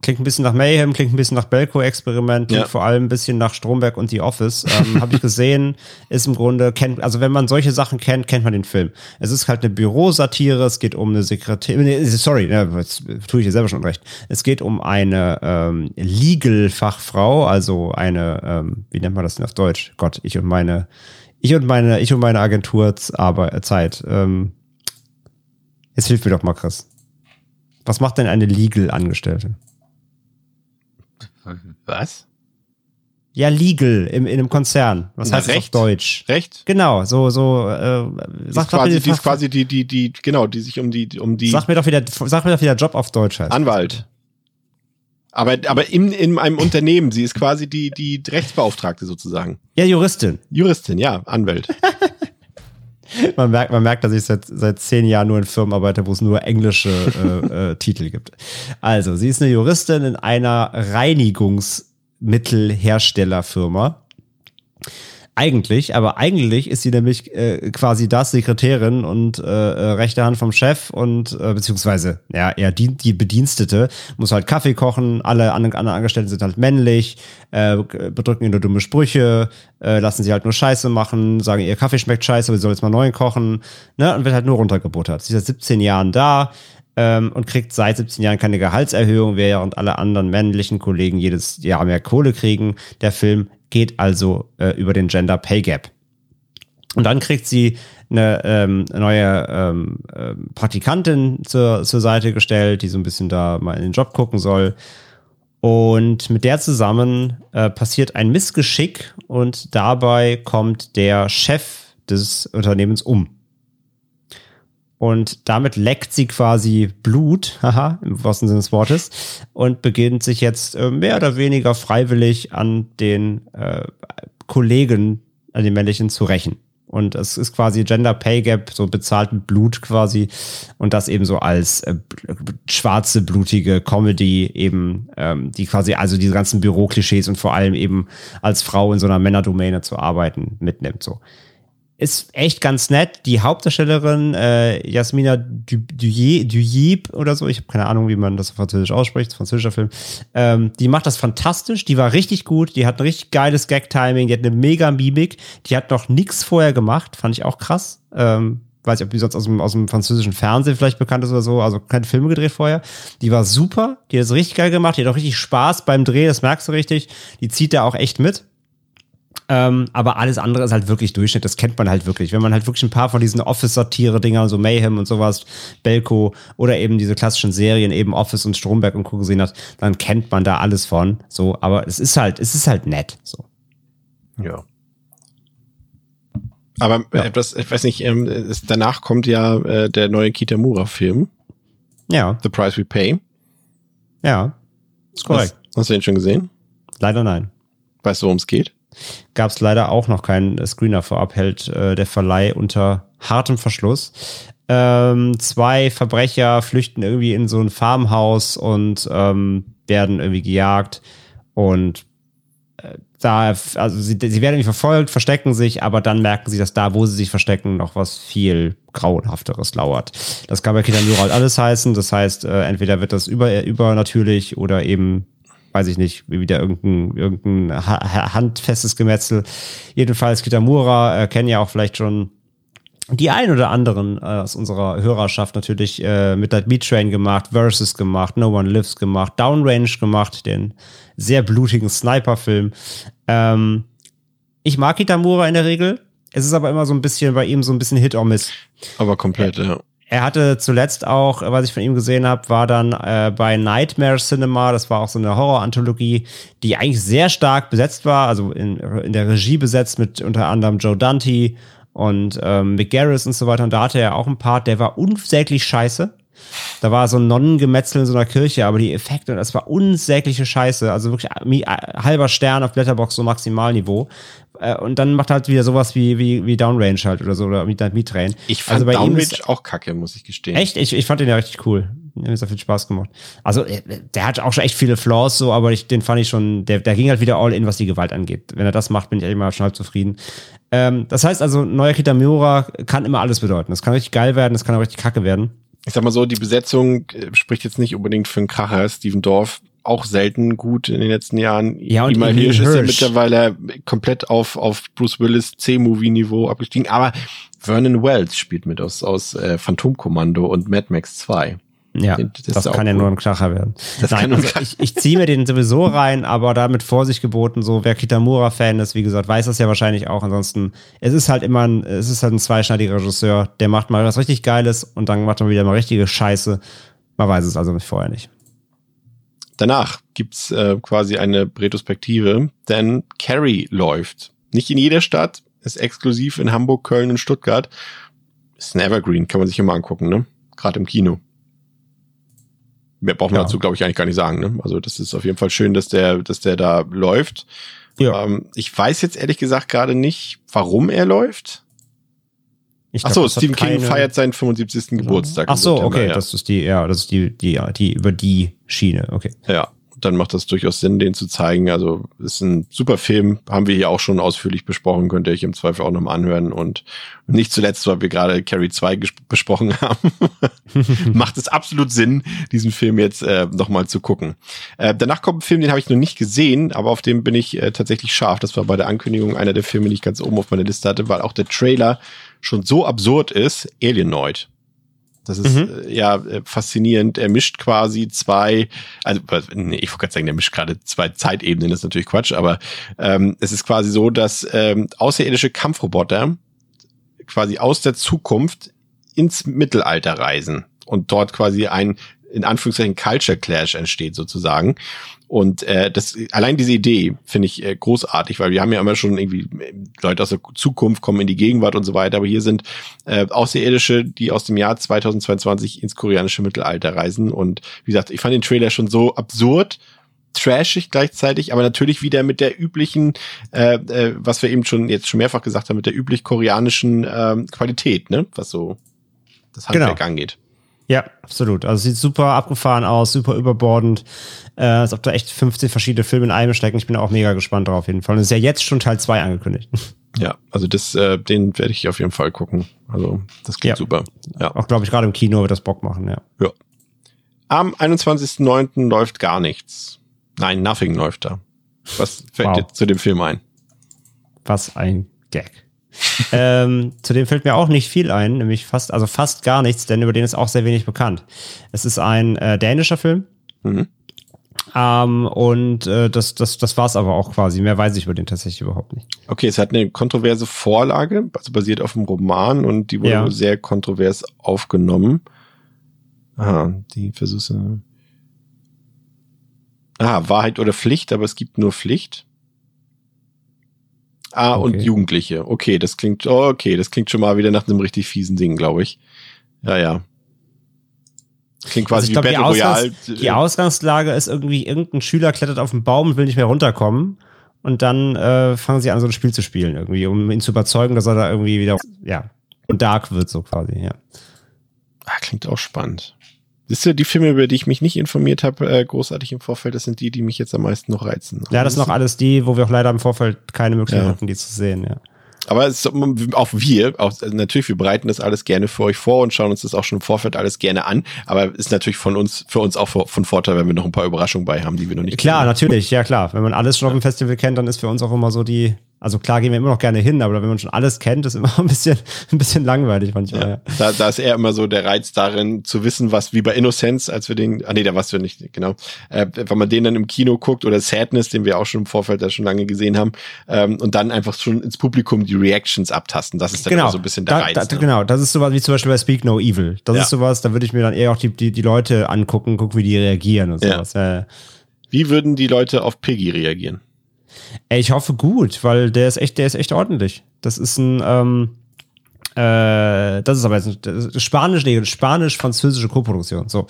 Speaker 4: Klingt ein bisschen nach Mayhem, klingt ein bisschen nach Belko-Experiment, klingt
Speaker 3: Ja.
Speaker 4: vor allem ein bisschen nach Stromberg und The Office. Ähm, Habe ich gesehen, ist im Grunde, kennt, also wenn man solche Sachen kennt, kennt man den Film. Es ist halt eine Bürosatire, es geht um eine Sekretärin, nee, sorry, ne, jetzt tue ich dir selber schon recht. Es geht um eine ähm, Legal-Fachfrau, also eine, ähm, wie nennt man das denn auf Deutsch? Gott, ich und meine, ich und meine, ich und meine Agenturzeit. Ähm, jetzt hilf mir doch mal, Chris. Was macht denn eine Legal-Angestellte?
Speaker 3: Was?
Speaker 4: Ja, legal im, in einem Konzern. Was
Speaker 3: Na,
Speaker 4: heißt das auf
Speaker 3: Recht.
Speaker 4: Deutsch?
Speaker 3: Recht?
Speaker 4: Genau, so, so, äh,
Speaker 3: Die ist
Speaker 4: sag, doch
Speaker 3: quasi,
Speaker 4: mir,
Speaker 3: die ist quasi die, die, die, genau, die sich um die, um die
Speaker 4: sag mir doch wieder, sag mir doch wieder Job auf Deutsch heißt.
Speaker 3: Anwalt. Aber, aber in, in einem Unternehmen, sie ist quasi die, die Rechtsbeauftragte sozusagen.
Speaker 4: Ja, Juristin.
Speaker 3: Juristin, ja, Anwalt.
Speaker 4: Man merkt, man merkt, dass ich seit, seit zehn Jahren nur in Firmen arbeite, wo es nur englische äh, äh, Titel gibt. Also, sie ist eine Juristin in einer Reinigungsmittelherstellerfirma. Eigentlich, aber eigentlich ist sie nämlich äh, quasi das Sekretärin und äh, äh, rechte Hand vom Chef und äh, beziehungsweise ja er dient die Bedienstete muss halt Kaffee kochen. Alle anderen, Angestellten sind halt männlich, äh, bedrücken ihr nur dumme Sprüche, äh, lassen sie halt nur Scheiße machen, sagen ihr Kaffee schmeckt scheiße, aber sie soll jetzt mal neuen kochen, ne und wird halt nur runtergebuttert. Sie ist seit 17 Jahren da ähm, und kriegt seit 17 Jahren keine Gehaltserhöhung, während alle anderen männlichen Kollegen jedes Jahr mehr Kohle kriegen. Der Film geht also äh, über den Gender Pay Gap. Und dann kriegt sie eine ähm, neue ähm, ähm, Praktikantin zur, zur Seite gestellt, die so ein bisschen da mal in den Job gucken soll. Und mit der zusammen äh, passiert ein Missgeschick und dabei kommt der Chef des Unternehmens um. Und damit leckt sie quasi Blut, haha, im wahrsten Sinne des Wortes, und beginnt sich jetzt äh, mehr oder weniger freiwillig an den äh, Kollegen, an den männlichen zu rächen. Und es ist quasi Gender Pay Gap, so bezahlt mit Blut quasi. Und das eben so als äh, schwarze, blutige Comedy eben, ähm, die quasi also diese ganzen Büroklischees und vor allem eben als Frau in so einer Männerdomäne zu arbeiten mitnimmt. So ist echt ganz nett. Die Hauptdarstellerin äh, Jasmina Duyeb oder so, ich habe keine Ahnung, wie man das auf Französisch ausspricht, französischer Film, ähm, die macht das fantastisch, die war richtig gut, die hat ein richtig geiles Gag-Timing, die hat eine mega Mimik, die hat noch nichts vorher gemacht, fand ich auch krass. Ähm, weiß ich, ob die sonst aus dem, aus dem französischen Fernsehen vielleicht bekannt ist oder so, also keine Filme gedreht vorher. Die war super, die hat es richtig geil gemacht, die hat auch richtig Spaß beim Dreh, das merkst du richtig. Die zieht da auch echt mit. Ähm, aber alles andere ist halt wirklich Durchschnitt. Das kennt man halt wirklich. Wenn man halt wirklich ein paar von diesen Office-Satire-Dinger, so Mayhem und sowas, Belko oder eben diese klassischen Serien, eben Office und Stromberg und Co. gesehen hat, dann kennt man da alles von. So, aber es ist halt, es ist halt nett. So.
Speaker 3: Ja. Aber ja. etwas, ich weiß nicht, ähm, danach kommt ja äh, der neue Kitamura-Film.
Speaker 4: Ja.
Speaker 3: The Price We Pay.
Speaker 4: Ja. Ist korrekt.
Speaker 3: Hast, hast du den schon gesehen?
Speaker 4: Leider nein.
Speaker 3: Weißt du, worum es geht?
Speaker 4: Gab es leider auch noch keinen Screener vorab, hält äh, der Verleih unter hartem Verschluss. Ähm, zwei Verbrecher flüchten irgendwie in so ein Farmhaus und ähm, werden irgendwie gejagt und äh, da, also sie, sie werden irgendwie verfolgt, verstecken sich, aber dann merken sie, dass da, wo sie sich verstecken, noch was viel grauenhafteres lauert. Das kann bei Kitamura halt alles heißen. Das heißt, äh, entweder wird das über, übernatürlich oder eben weiß ich nicht, wieder irgendein, irgendein handfestes Gemetzel. Jedenfalls Kitamura äh, kennen ja auch vielleicht schon die ein oder anderen äh, aus unserer Hörerschaft natürlich äh, mit der Beat Train gemacht, Versus gemacht, No One Lives gemacht, Downrange gemacht, den sehr blutigen Sniper-Film. Ähm, ich mag Kitamura in der Regel. Es ist aber immer so ein bisschen bei ihm so ein bisschen Hit or Miss.
Speaker 3: Aber komplett, ja.
Speaker 4: Er hatte zuletzt auch, was ich von ihm gesehen habe, war dann äh, bei Nightmare Cinema, das war auch so eine Horror-Anthologie, die eigentlich sehr stark besetzt war, also in, in der Regie besetzt mit unter anderem Joe Dante und ähm, Mick Garris und so weiter. Und da hatte er auch einen Part, der war unsäglich scheiße. Da war so ein Nonnengemetzel in so einer Kirche, aber die Effekte, das war unsägliche Scheiße. Also wirklich äh, halber Stern auf Blätterbox, so Maximalniveau. Äh, und dann macht halt wieder sowas wie, wie, wie Downrange halt oder so, oder Meat Train.
Speaker 3: Ich fand also bei Downrange ist, auch kacke, muss ich gestehen.
Speaker 4: Echt? Ich, ich fand den ja richtig cool. Mir hat sehr viel Spaß gemacht. Also, äh, der hat auch schon echt viele Flaws, so, aber ich, den fand ich schon, der, der ging halt wieder all in, was die Gewalt angeht. Wenn er das macht, bin ich immer schon halb zufrieden. Ähm, das heißt also, neuer Kitamura kann immer alles bedeuten. Das kann richtig geil werden, das kann auch richtig kacke werden.
Speaker 3: Ich sag mal so, die Besetzung äh, spricht jetzt nicht unbedingt für einen Kracher. Steven Dorf auch selten gut in den letzten Jahren.
Speaker 4: Ja, und Iman Hirsch
Speaker 3: ist ja mittlerweile komplett auf, auf Bruce Willis C-Movie-Niveau abgestiegen. Aber Vernon Wells spielt mit aus, aus äh, Phantomkommando und Mad Max 2.
Speaker 4: Ja, das, das kann ja nur ein Kracher werden. Das Nein, also ich, ich ziehe mir den sowieso rein, aber damit Vorsicht geboten, so wer Kitamura-Fan ist, wie gesagt, weiß das ja wahrscheinlich auch. Ansonsten, es ist halt immer ein, es ist halt ein zweischneidiger Regisseur, der macht mal was richtig Geiles und dann macht er wieder mal richtige Scheiße. Man weiß es also vorher nicht.
Speaker 3: Danach gibt's äh, quasi eine Retrospektive, denn Carrie läuft. Nicht in jeder Stadt, ist exklusiv in Hamburg, Köln und Stuttgart. Ist ein Evergreen, kann man sich immer angucken, ne? Gerade im Kino. Mehr braucht man ja. dazu, glaube ich, eigentlich gar nicht sagen. Ne? Also das ist auf jeden Fall schön, dass der, dass der da läuft. Ja. Ähm, ich weiß jetzt ehrlich gesagt gerade nicht, warum er läuft. Ich Ach so, Stephen King feiert seinen 75. Geburtstag.
Speaker 4: Ach so, okay, ja. das ist die, ja, das ist die, die, die über die Schiene, okay.
Speaker 3: Ja, dann macht das durchaus Sinn, den zu zeigen. Also ist ein super Film, haben wir hier auch schon ausführlich besprochen, könnt ihr euch im Zweifel auch nochmal anhören. Und nicht zuletzt, weil wir gerade Carrie 2 besprochen haben, macht es absolut Sinn, diesen Film jetzt äh, nochmal zu gucken. Äh, danach kommt ein Film, den habe ich noch nicht gesehen, aber auf dem bin ich äh, tatsächlich scharf. Das war bei der Ankündigung einer der Filme, die ich ganz oben auf meiner Liste hatte, weil auch der Trailer schon so absurd ist, Alienoid. Das ist mhm. äh, ja äh, faszinierend. Er mischt quasi zwei, also nee, ich wollte gerade sagen, er mischt gerade zwei Zeitebenen, das ist natürlich Quatsch, aber ähm, es ist quasi so, dass ähm, außerirdische Kampfroboter quasi aus der Zukunft ins Mittelalter reisen und dort quasi ein in Anführungszeichen Culture Clash entsteht sozusagen. Und äh, das allein diese Idee finde ich äh, großartig, weil wir haben ja immer schon irgendwie äh, Leute aus der Zukunft kommen in die Gegenwart und so weiter, aber hier sind äh, Außerirdische, die aus dem Jahr 2022 ins koreanische Mittelalter reisen. Und wie gesagt, ich fand den Trailer schon so absurd, trashig gleichzeitig, aber natürlich wieder mit der üblichen, äh, äh, was wir eben schon jetzt schon mehrfach gesagt haben, mit der üblich koreanischen äh, Qualität, ne, was so das Handwerk
Speaker 4: Genau.
Speaker 3: angeht.
Speaker 4: Ja, absolut. Also sieht super abgefahren aus, super überbordend. Äh, als ob da echt 50 verschiedene Filme in einem stecken. Ich bin auch mega gespannt drauf auf jeden Fall. Und es ist ja jetzt schon Teil 2 angekündigt.
Speaker 3: Ja, also das, äh, den werde ich auf jeden Fall gucken. Also das klingt
Speaker 4: Ja.
Speaker 3: super. Ja.
Speaker 4: Auch, glaube ich, gerade im Kino wird das Bock machen, ja.
Speaker 3: ja. Am 21.09. läuft gar nichts. Nein, Nothing läuft da. Was fällt
Speaker 4: Wow.
Speaker 3: dir zu dem Film ein?
Speaker 4: Was ein Gag. ähm, zudem fällt mir auch nicht viel ein, nämlich fast, also fast gar nichts, denn über den ist auch sehr wenig bekannt. Es ist ein äh, dänischer Film.
Speaker 3: Mhm.
Speaker 4: Ähm, und äh, das, das, das war's aber auch quasi. Mehr weiß ich über den tatsächlich überhaupt nicht.
Speaker 3: Okay, es hat eine kontroverse Vorlage, also basiert auf einem Roman und die wurde
Speaker 4: Ja.
Speaker 3: sehr kontrovers aufgenommen. Aha, die Versuche. Ah, Wahrheit oder Pflicht, aber es gibt nur Pflicht. Ah, und
Speaker 4: Okay.
Speaker 3: Jugendliche. Okay, das klingt, oh, okay, das klingt schon mal wieder nach einem richtig fiesen Ding, glaube ich. Ja, ja. Klingt quasi
Speaker 4: Also ich
Speaker 3: wie
Speaker 4: glaube, die,
Speaker 3: Battle Royale.
Speaker 4: Ausgangs die Ausgangslage ist irgendwie, irgendein Schüler klettert auf den Baum und will nicht mehr runterkommen. Und dann äh, fangen sie an, so ein Spiel zu spielen, irgendwie, um ihn zu überzeugen, dass er da irgendwie wieder, ja, dark wird, so quasi, ja.
Speaker 3: Ah, klingt auch spannend. Siehst du, die Filme, über die ich mich nicht informiert habe, äh, großartig im Vorfeld, das sind die, die mich jetzt am meisten noch reizen.
Speaker 4: Ja, das sind noch alles die, wo wir auch leider im Vorfeld keine Möglichkeit
Speaker 3: Ja.
Speaker 4: hatten, die zu sehen, ja.
Speaker 3: Aber es auch wir, auch, also natürlich, wir bereiten das alles gerne für euch vor und schauen uns das auch schon im Vorfeld alles gerne an. Aber ist natürlich von uns, für uns auch von Vorteil, wenn wir noch ein paar Überraschungen bei haben, die wir noch nicht
Speaker 4: Klar,
Speaker 3: kennen.
Speaker 4: natürlich, ja klar. Wenn man alles schon auf dem Festival kennt, dann ist für uns auch immer so die, also klar gehen wir immer noch gerne hin, aber wenn man schon alles kennt, ist immer ein bisschen, ein bisschen langweilig manchmal.
Speaker 3: Ja.
Speaker 4: Ja.
Speaker 3: Da, da ist eher immer so der Reiz darin, zu wissen, was wie bei Innocence, als wir den, ah nee, da warst du nicht, genau, äh, wenn man den dann im Kino guckt oder Sadness, den wir auch schon im Vorfeld da schon lange gesehen haben, ähm, und dann einfach schon ins Publikum die Reactions abtasten. Das ist dann
Speaker 4: Genau,
Speaker 3: immer so ein bisschen der
Speaker 4: da,
Speaker 3: Reiz.
Speaker 4: da,
Speaker 3: ne?
Speaker 4: genau, das ist sowas wie zum Beispiel bei Speak No Evil. Das
Speaker 3: Ja.
Speaker 4: ist sowas, da würde ich mir dann eher auch die, die, die Leute angucken, gucken, wie die reagieren und sowas. Ja. Ja.
Speaker 3: Wie würden die Leute auf Piggy reagieren?
Speaker 4: Ich hoffe gut, weil der ist echt, der ist echt ordentlich. Das ist ein, ähm, äh, das ist aber jetzt ein- Spanisch, nee, Spanisch-französische Koproduktion. So.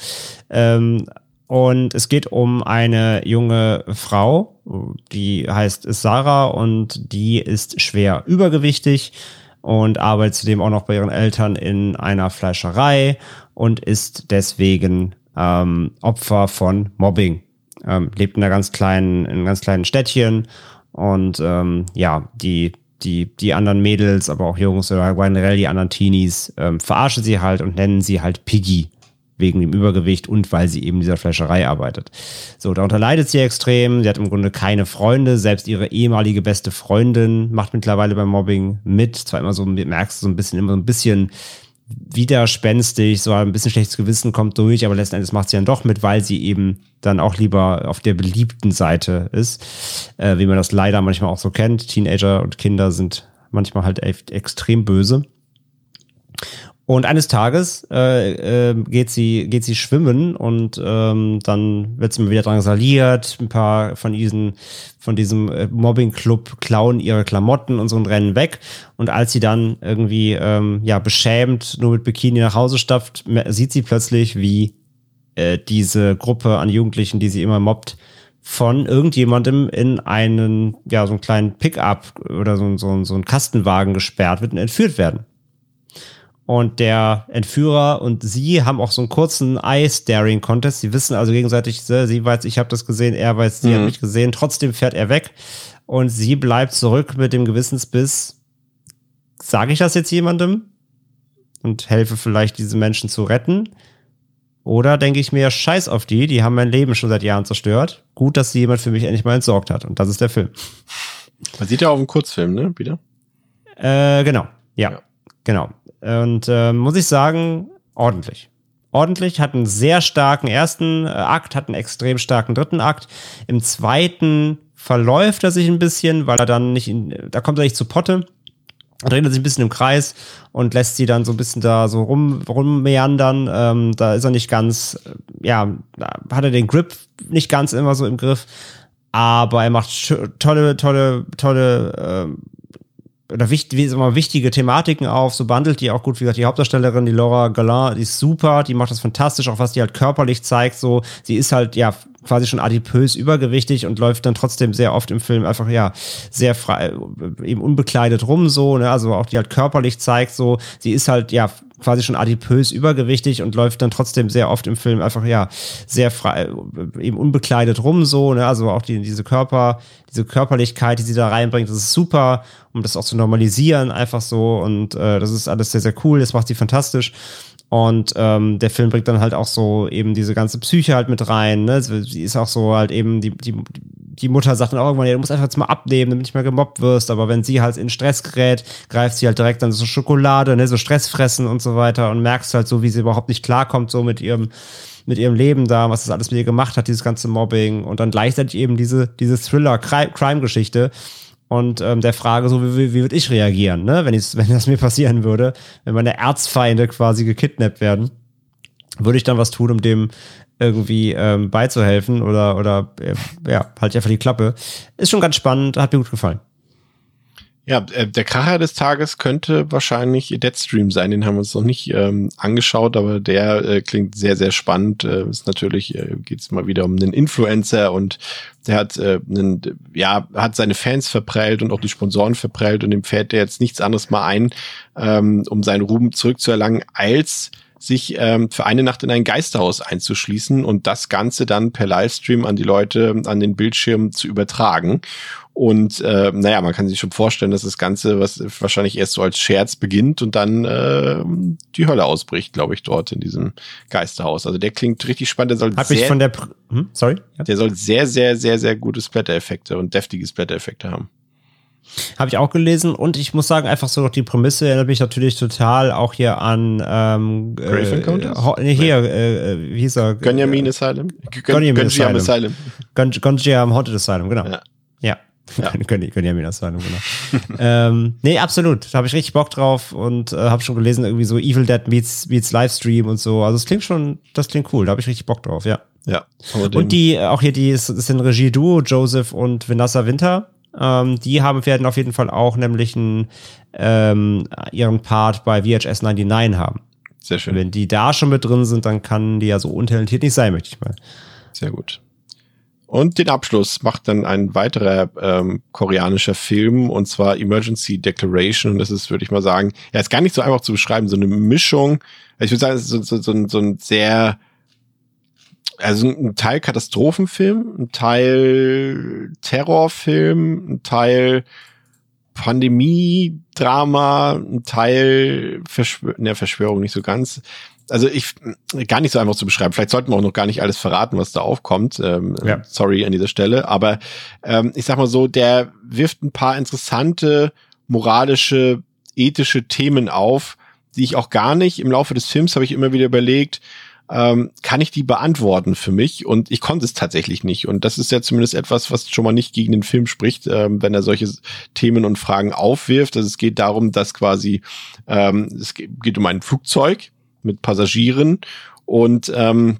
Speaker 4: Ähm, und es geht um eine junge Frau, die heißt Sarah und die ist schwer übergewichtig und arbeitet zudem auch noch bei ihren Eltern in einer Fleischerei und ist deswegen ähm, Opfer von Mobbing. Ähm, lebt in einer ganz kleinen, in einem ganz kleinen Städtchen und ähm, ja, die, die, die anderen Mädels, aber auch Jungs oder generell die anderen Teenies ähm, verarschen sie halt und nennen sie halt Piggy wegen dem Übergewicht und weil sie eben dieser Fleischerei arbeitet. So, darunter leidet sie extrem. Sie hat im Grunde keine Freunde. Selbst ihre ehemalige beste Freundin macht mittlerweile beim Mobbing mit. Zwar immer so, merkst du so ein bisschen, immer so ein bisschen widerspenstig, so ein bisschen schlechtes Gewissen kommt durch, aber letzten Endes macht sie dann doch mit, weil sie eben dann auch lieber auf der beliebten Seite ist, äh, wie man das leider manchmal auch so kennt. Teenager und Kinder sind manchmal halt echt extrem böse. Und eines Tages äh, äh, geht sie geht sie schwimmen und ähm, dann wird sie mal wieder drangsaliert. Ein paar von diesen von diesem äh, Mobbing-Club klauen ihre Klamotten und so und rennen weg. Und als sie dann irgendwie ähm, ja beschämt nur mit Bikini nach Hause stapft, sieht sie plötzlich, wie äh, diese Gruppe an Jugendlichen, die sie immer mobbt, von irgendjemandem in einen ja so einen kleinen Pickup oder so, so, so einen Kastenwagen gesperrt wird und entführt werden. Und der Entführer und sie haben auch so einen kurzen Eye-Staring-Contest. Sie wissen also gegenseitig, sie weiß, ich habe das gesehen, er weiß, sie hat mich gesehen. Trotzdem fährt er weg und sie bleibt zurück mit dem Gewissensbiss. Sage ich das jetzt jemandem und helfe vielleicht diese Menschen zu retten? Oder denke ich mir, scheiß auf die, die haben mein Leben schon seit Jahren zerstört. Gut, dass sie jemand für mich endlich mal entsorgt hat. Und das ist der Film.
Speaker 3: Man sieht ja auch einen Kurzfilm, ne? Wieder?
Speaker 4: Äh, genau. Ja,
Speaker 3: Ja.
Speaker 4: genau. Und äh, muss ich sagen, ordentlich. Ordentlich, hat einen sehr starken ersten äh, Akt, hat einen extrem starken dritten Akt. Im zweiten verläuft er sich ein bisschen, weil er dann nicht in, da kommt er nicht zu Potte. dreht er sich ein bisschen im Kreis und lässt sie dann so ein bisschen da so rum, rummeandern. Ähm, da ist er nicht ganz, äh, ja, da hat er den Grip nicht ganz immer so im Griff. Aber er macht tolle, tolle, tolle, ähm, oder wichtig, immer wichtige Thematiken auf, so bundelt die auch gut, wie gesagt, die Hauptdarstellerin, die Laura Galin, die ist super, die macht das fantastisch, auch was die halt körperlich zeigt, so, sie ist halt, ja, quasi schon adipös übergewichtig und läuft dann trotzdem sehr oft im Film einfach, ja, sehr frei, eben unbekleidet rum, so, ne, also auch die halt körperlich zeigt, so, sie ist halt, ja, quasi schon adipös übergewichtig und läuft dann trotzdem sehr oft im Film einfach, ja, sehr frei, eben unbekleidet rum, so, ne, also auch die, diese Körper, diese Körperlichkeit, die sie da reinbringt, das ist super, um das auch zu normalisieren, einfach so, und äh, das ist alles sehr, sehr cool, das macht sie fantastisch. Und ähm, der Film bringt dann halt auch so eben diese ganze Psyche halt mit rein. Ne? Sie ist auch so halt eben, die, die, die Mutter sagt dann auch irgendwann, ja, du musst einfach jetzt mal abnehmen, damit nicht mehr gemobbt wirst. Aber wenn sie halt in Stress gerät, greift sie halt direkt dann so Schokolade, ne, so Stress fressen und so weiter und merkst halt so, wie sie überhaupt nicht klarkommt, so mit ihrem mit ihrem Leben da, was das alles mit ihr gemacht hat, dieses ganze Mobbing und dann gleichzeitig eben diese, diese Thriller-Crime-Geschichte, und ähm, der Frage so, wie, wie, wie würde ich reagieren, ne? wenn, wenn das mir passieren würde, wenn meine Erzfeinde quasi gekidnappt werden, würde ich dann was tun, um dem irgendwie ähm, beizuhelfen oder, oder äh, ja, halt einfach die Klappe. Ist schon ganz spannend, hat mir gut gefallen.
Speaker 3: Ja, äh, der Kracher des Tages könnte wahrscheinlich Deadstream sein. Den haben wir uns noch nicht ähm, angeschaut, aber der äh, klingt sehr, sehr spannend. Äh, ist natürlich, äh, geht es mal wieder um einen Influencer und der hat äh, einen, ja, hat seine Fans verprellt und auch die Sponsoren verprellt und dem fällt der jetzt nichts anderes mal ein, ähm, um seinen Ruhm zurückzuerlangen, als sich ähm, für eine Nacht in ein Geisterhaus einzuschließen und das Ganze dann per Livestream an die Leute an den Bildschirm zu übertragen. Und äh, naja, man kann sich schon vorstellen, dass das Ganze, was wahrscheinlich erst so als Scherz beginnt und dann äh, die Hölle ausbricht, glaube ich, dort in diesem Geisterhaus. Also der klingt richtig spannend. Der soll
Speaker 4: Hat mich von der, hm, sorry,
Speaker 3: ja. der soll sehr, sehr, sehr, sehr gute Splatter-Effekte und deftige Splatter-Effekte haben.
Speaker 4: Habe ich auch gelesen und ich muss sagen, einfach so noch die Prämisse erinnert mich natürlich total auch hier an ähm,
Speaker 3: Grave Encounters?
Speaker 4: Äh, nee, hier, äh, wie hieß er?
Speaker 3: Gunyamin Asylum?
Speaker 4: Gunyamin Asylum. Gunjam Haunted Asylum, genau. Ja. ja. Ja. können, können ja mir das sagen, genau. ähm, nee, absolut. Da habe ich richtig Bock drauf und äh, habe schon gelesen, irgendwie so Evil Dead meets, meets Livestream und so. Also es klingt schon, das klingt cool. Da habe ich richtig Bock drauf, ja.
Speaker 3: Ja.
Speaker 4: Und die, auch hier, die, das sind Regie-Duo, Joseph und Vanessa Winter. Ähm, die haben, werden auf jeden Fall auch nämlich einen, ähm, ihren Part bei VHS 99 haben.
Speaker 3: Sehr schön.
Speaker 4: Wenn die da schon mit drin sind, dann kann die ja so untalentiert nicht sein, möchte ich mal.
Speaker 3: Sehr gut. Und den Abschluss macht dann ein weiterer ähm, koreanischer Film und zwar Emergency Declaration. Und das ist, würde ich mal sagen, ja, ist gar nicht so einfach zu beschreiben, so eine Mischung. Ich würde sagen, es ist so, so, so, so ein sehr, also ein Teil Katastrophenfilm, ein Teil Terrorfilm, ein Teil Pandemie-Drama, ein Teil Verschwör ne, Verschwörung nicht so ganz also ich gar nicht so einfach zu beschreiben. Vielleicht sollten wir auch noch gar nicht alles verraten, was da aufkommt. Ähm, ja. Sorry an dieser Stelle. Aber ähm, ich sag mal so, der wirft ein paar interessante moralische, ethische Themen auf, die ich auch gar nicht im Laufe des Films habe ich immer wieder überlegt, ähm, kann ich die beantworten für mich? Und ich konnte es tatsächlich nicht. Und das ist ja zumindest etwas, was schon mal nicht gegen den Film spricht, ähm, wenn er solche Themen und Fragen aufwirft. Also es geht darum, dass quasi ähm, es geht um ein Flugzeug, mit Passagieren. Und ähm,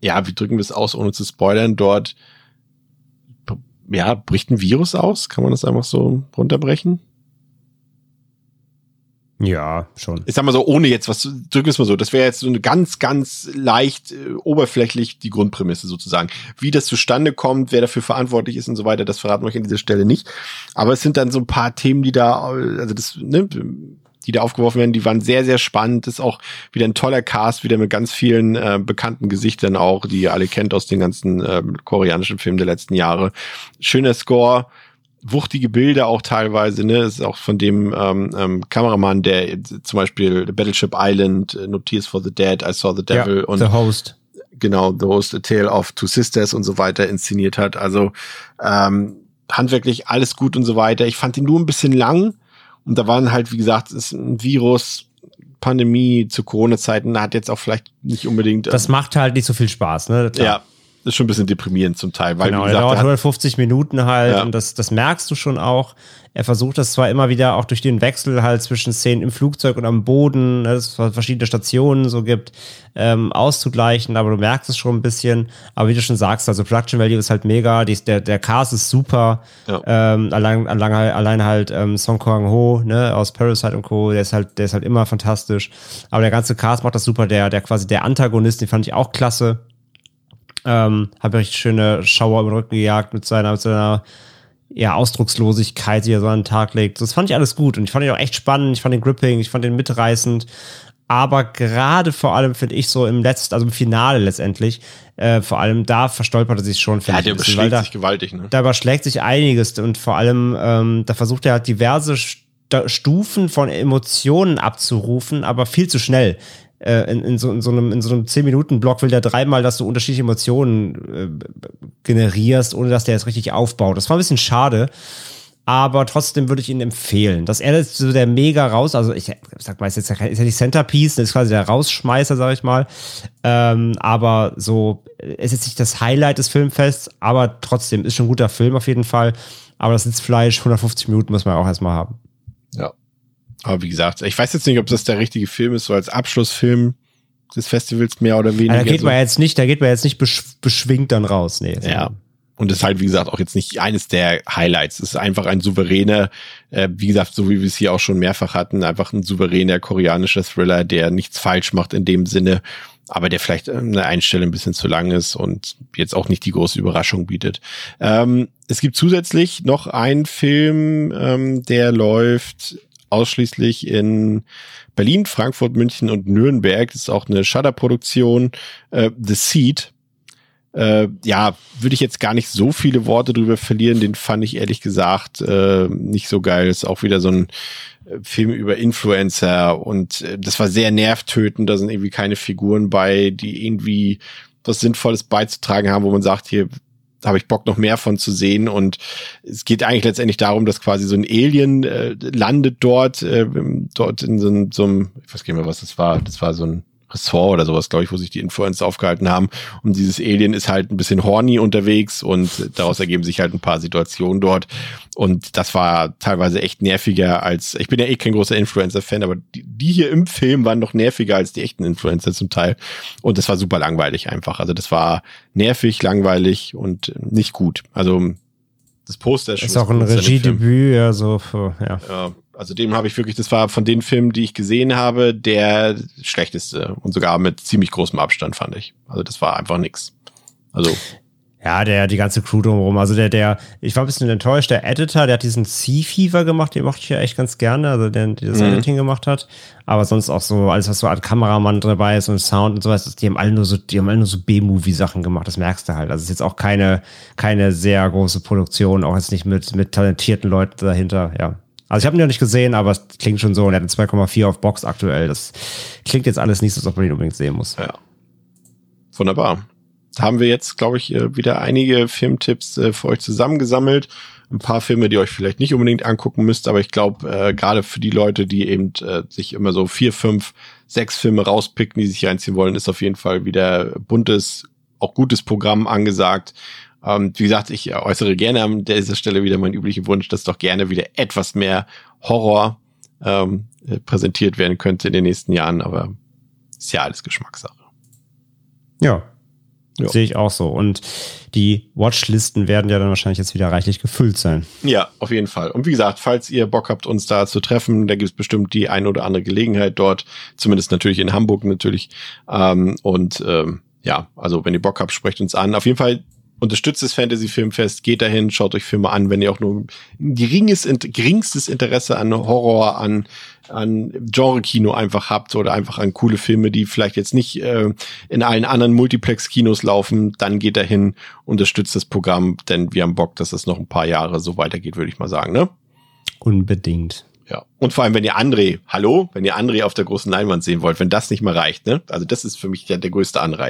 Speaker 3: ja, wie drücken wir es aus, ohne zu spoilern? Dort ja, bricht ein Virus aus? Kann man das einfach so runterbrechen?
Speaker 4: Ja, schon.
Speaker 3: Ich sag mal so, ohne jetzt was, drücken wir es mal so, das wäre jetzt so eine ganz, ganz leicht äh, oberflächlich die Grundprämisse sozusagen. Wie das zustande kommt, wer dafür verantwortlich ist und so weiter, das verraten wir euch an dieser Stelle nicht. Aber es sind dann so ein paar Themen, die da, also das, ne, die da aufgeworfen werden, die waren sehr, sehr spannend. Das ist auch wieder ein toller Cast, wieder mit ganz vielen äh, bekannten Gesichtern auch, die ihr alle kennt aus den ganzen äh, koreanischen Filmen der letzten Jahre. Schöner Score, wuchtige Bilder auch teilweise, ne? Das ist auch von dem ähm, ähm, Kameramann, der zum Beispiel Battleship Island, äh, No Tears for the Dead, I Saw the Devil
Speaker 4: ja,
Speaker 3: und
Speaker 4: The Host.
Speaker 3: Genau, The Host, A Tale of Two Sisters und so weiter inszeniert hat. Also ähm, handwerklich alles gut und so weiter. Ich fand ihn nur ein bisschen lang und da waren halt, wie gesagt, ist ein Virus, Pandemie zu Corona-Zeiten, hat jetzt auch vielleicht nicht unbedingt.
Speaker 4: Das macht halt nicht so viel Spaß, ne?
Speaker 3: Klar. Ja. Ist schon ein bisschen deprimierend zum Teil, weil
Speaker 4: genau,
Speaker 3: gesagt,
Speaker 4: er dauert
Speaker 3: er hat,
Speaker 4: 150 Minuten halt
Speaker 3: Ja.
Speaker 4: und das, das merkst du schon auch. Er versucht das zwar immer wieder auch durch den Wechsel halt zwischen Szenen im Flugzeug und am Boden, ne, dass es verschiedene Stationen so gibt, ähm, auszugleichen, aber du merkst es schon ein bisschen. Aber wie du schon sagst, also Production Value ist halt mega, die, der, der Cast ist super.
Speaker 3: Ja.
Speaker 4: Ähm, allein, allein, allein halt ähm, Song Kang Ho ne, aus Parasite und Co., der ist halt, der ist halt immer fantastisch. Aber der ganze Cast macht das super. Der, der quasi der Antagonist, den fand ich auch klasse. Ähm, habe richtig schöne Schauer im Rücken gejagt mit seiner, mit seiner ja, Ausdruckslosigkeit, die er so an den Tag legt. Das fand ich alles gut und ich fand ihn auch echt spannend. Ich fand den gripping, ich fand den mitreißend. Aber gerade vor allem finde ich so im letzten, also im Finale letztendlich, äh, vor allem da verstolpert er sich schon.
Speaker 3: ja, der
Speaker 4: bisschen,
Speaker 3: überschlägt
Speaker 4: da,
Speaker 3: sich gewaltig, ne?
Speaker 4: da überschlägt sich einiges und vor allem, ähm, da versucht er halt diverse Stufen von Emotionen abzurufen, aber viel zu schnell. Äh, in, in, so, in so einem, in so einem 10-Minuten-Block will der dreimal, dass du unterschiedliche Emotionen äh, generierst, ohne dass der jetzt richtig aufbaut. Das war ein bisschen schade. Aber trotzdem würde ich ihn empfehlen. Dass er ist so der mega raus, also ich sag mal, ist jetzt ist ja nicht Centerpiece, das ist quasi der Rausschmeißer, sag ich mal. Ähm, aber so, ist jetzt nicht das Highlight des Filmfests, aber trotzdem ist schon ein guter Film auf jeden Fall. Aber das Sitzfleisch, 150 Minuten muss man auch erstmal haben.
Speaker 3: Ja. Aber wie gesagt, ich weiß jetzt nicht, ob das der richtige Film ist, so als Abschlussfilm des Festivals mehr oder weniger.
Speaker 4: Ja, da geht man jetzt nicht, da geht man jetzt nicht besch beschwingt dann raus. Nee.
Speaker 3: Ja. Und ist halt, wie gesagt, auch jetzt nicht eines der Highlights. Es ist einfach ein souveräner, äh, wie gesagt, so wie wir es hier auch schon mehrfach hatten, einfach ein souveräner koreanischer Thriller, der nichts falsch macht in dem Sinne, aber der vielleicht einen Stelle ein bisschen zu lang ist und jetzt auch nicht die große Überraschung bietet. Ähm, es gibt zusätzlich noch einen Film, ähm, der läuft ausschließlich in Berlin, Frankfurt, München und Nürnberg. Das ist auch eine Shudder-Produktion, äh, The Seed. Äh, ja, würde ich jetzt gar nicht so viele Worte drüber verlieren. Den fand ich ehrlich gesagt äh, nicht so geil. Ist auch wieder so ein äh, Film über Influencer und äh, das war sehr nervtötend. Da sind irgendwie keine Figuren bei, die irgendwie was Sinnvolles beizutragen haben, wo man sagt, hier habe ich Bock noch mehr von zu sehen. Und es geht eigentlich letztendlich darum, dass quasi so ein Alien äh, landet dort, äh, dort in so, einem- so einem, ich weiß gar nicht mehr, was das war, das war so ein Ressort oder sowas, glaube ich, wo sich die Influencer aufgehalten haben. Und dieses Alien ist halt ein bisschen horny unterwegs und daraus ergeben sich halt ein paar Situationen dort. Und das war teilweise echt nerviger als, ich bin ja eh kein großer Influencer-Fan, aber die, die hier im Film waren noch nerviger als die echten Influencer zum Teil. Und das war super langweilig einfach. Also das war nervig, langweilig und nicht gut. Also das Poster ist
Speaker 4: auch ein. Regiedebüt, ja, so, für- ja.
Speaker 3: Ja, also dem habe ich wirklich, das war von den Filmen, die ich gesehen habe, der schlechteste und sogar mit ziemlich großem Abstand fand ich. Also das war einfach nix. Also
Speaker 4: Ja, der, die ganze Crew drumherum. Also der, der, ich war ein bisschen enttäuscht. Der Editor, der hat diesen Sea Fever gemacht, den mochte ich ja echt ganz gerne, also der, der das
Speaker 3: Mhm.
Speaker 4: Editing gemacht hat. Aber sonst auch so, alles, was so an Kameramann dabei ist und Sound und sowas, die haben alle nur so, die haben alle nur so B-Movie-Sachen gemacht, das merkst du halt. Also es ist jetzt auch keine, keine sehr große Produktion, auch jetzt nicht mit, mit talentierten Leuten dahinter, ja. Also ich habe ihn noch nicht gesehen, aber es klingt schon so und er hat eine 2,4 auf Box aktuell. Das klingt jetzt alles nicht so, ob man ihn unbedingt sehen muss.
Speaker 3: ja, wunderbar. Da haben wir jetzt, glaube ich, äh, wieder einige Filmtipps äh, für euch zusammengesammelt. Ein paar Filme, die euch vielleicht nicht unbedingt angucken müsst, aber ich glaube, äh, gerade für die Leute, die eben äh, sich immer so vier, fünf, sechs Filme rauspicken, die sich reinziehen wollen, ist auf jeden Fall wieder buntes, auch gutes Programm angesagt. Ähm, wie gesagt, ich äußere gerne an dieser Stelle wieder meinen üblichen Wunsch, dass doch gerne wieder etwas mehr Horror ähm, äh, präsentiert werden könnte in den nächsten Jahren, aber ist ja alles Geschmackssache.
Speaker 4: Ja.
Speaker 3: Ja.
Speaker 4: Sehe ich auch so. Und die Watchlisten werden ja dann wahrscheinlich jetzt wieder reichlich gefüllt sein.
Speaker 3: Ja, auf jeden Fall. Und wie gesagt, falls ihr Bock habt, uns da zu treffen, da gibt es bestimmt die ein oder andere Gelegenheit dort, zumindest natürlich in Hamburg natürlich. Ähm, und ähm, ja, also wenn ihr Bock habt, sprecht uns an. Auf jeden Fall unterstützt das Fantasy Filmfest, geht dahin, schaut euch Filme an, wenn ihr auch nur ein geringes, geringstes Interesse an Horror, an, an Genre-Kino einfach habt oder einfach an coole Filme, die vielleicht jetzt nicht äh, in allen anderen Multiplex-Kinos laufen, dann geht dahin, unterstützt das Programm, denn wir haben Bock, dass es noch ein paar Jahre so weitergeht, würde ich mal sagen, ne?
Speaker 4: Unbedingt.
Speaker 3: Ja. Und vor allem, wenn ihr André, hallo, wenn ihr André auf der großen Leinwand sehen wollt, wenn das nicht mal reicht, ne? Also das ist für mich der, der größte Anreiz.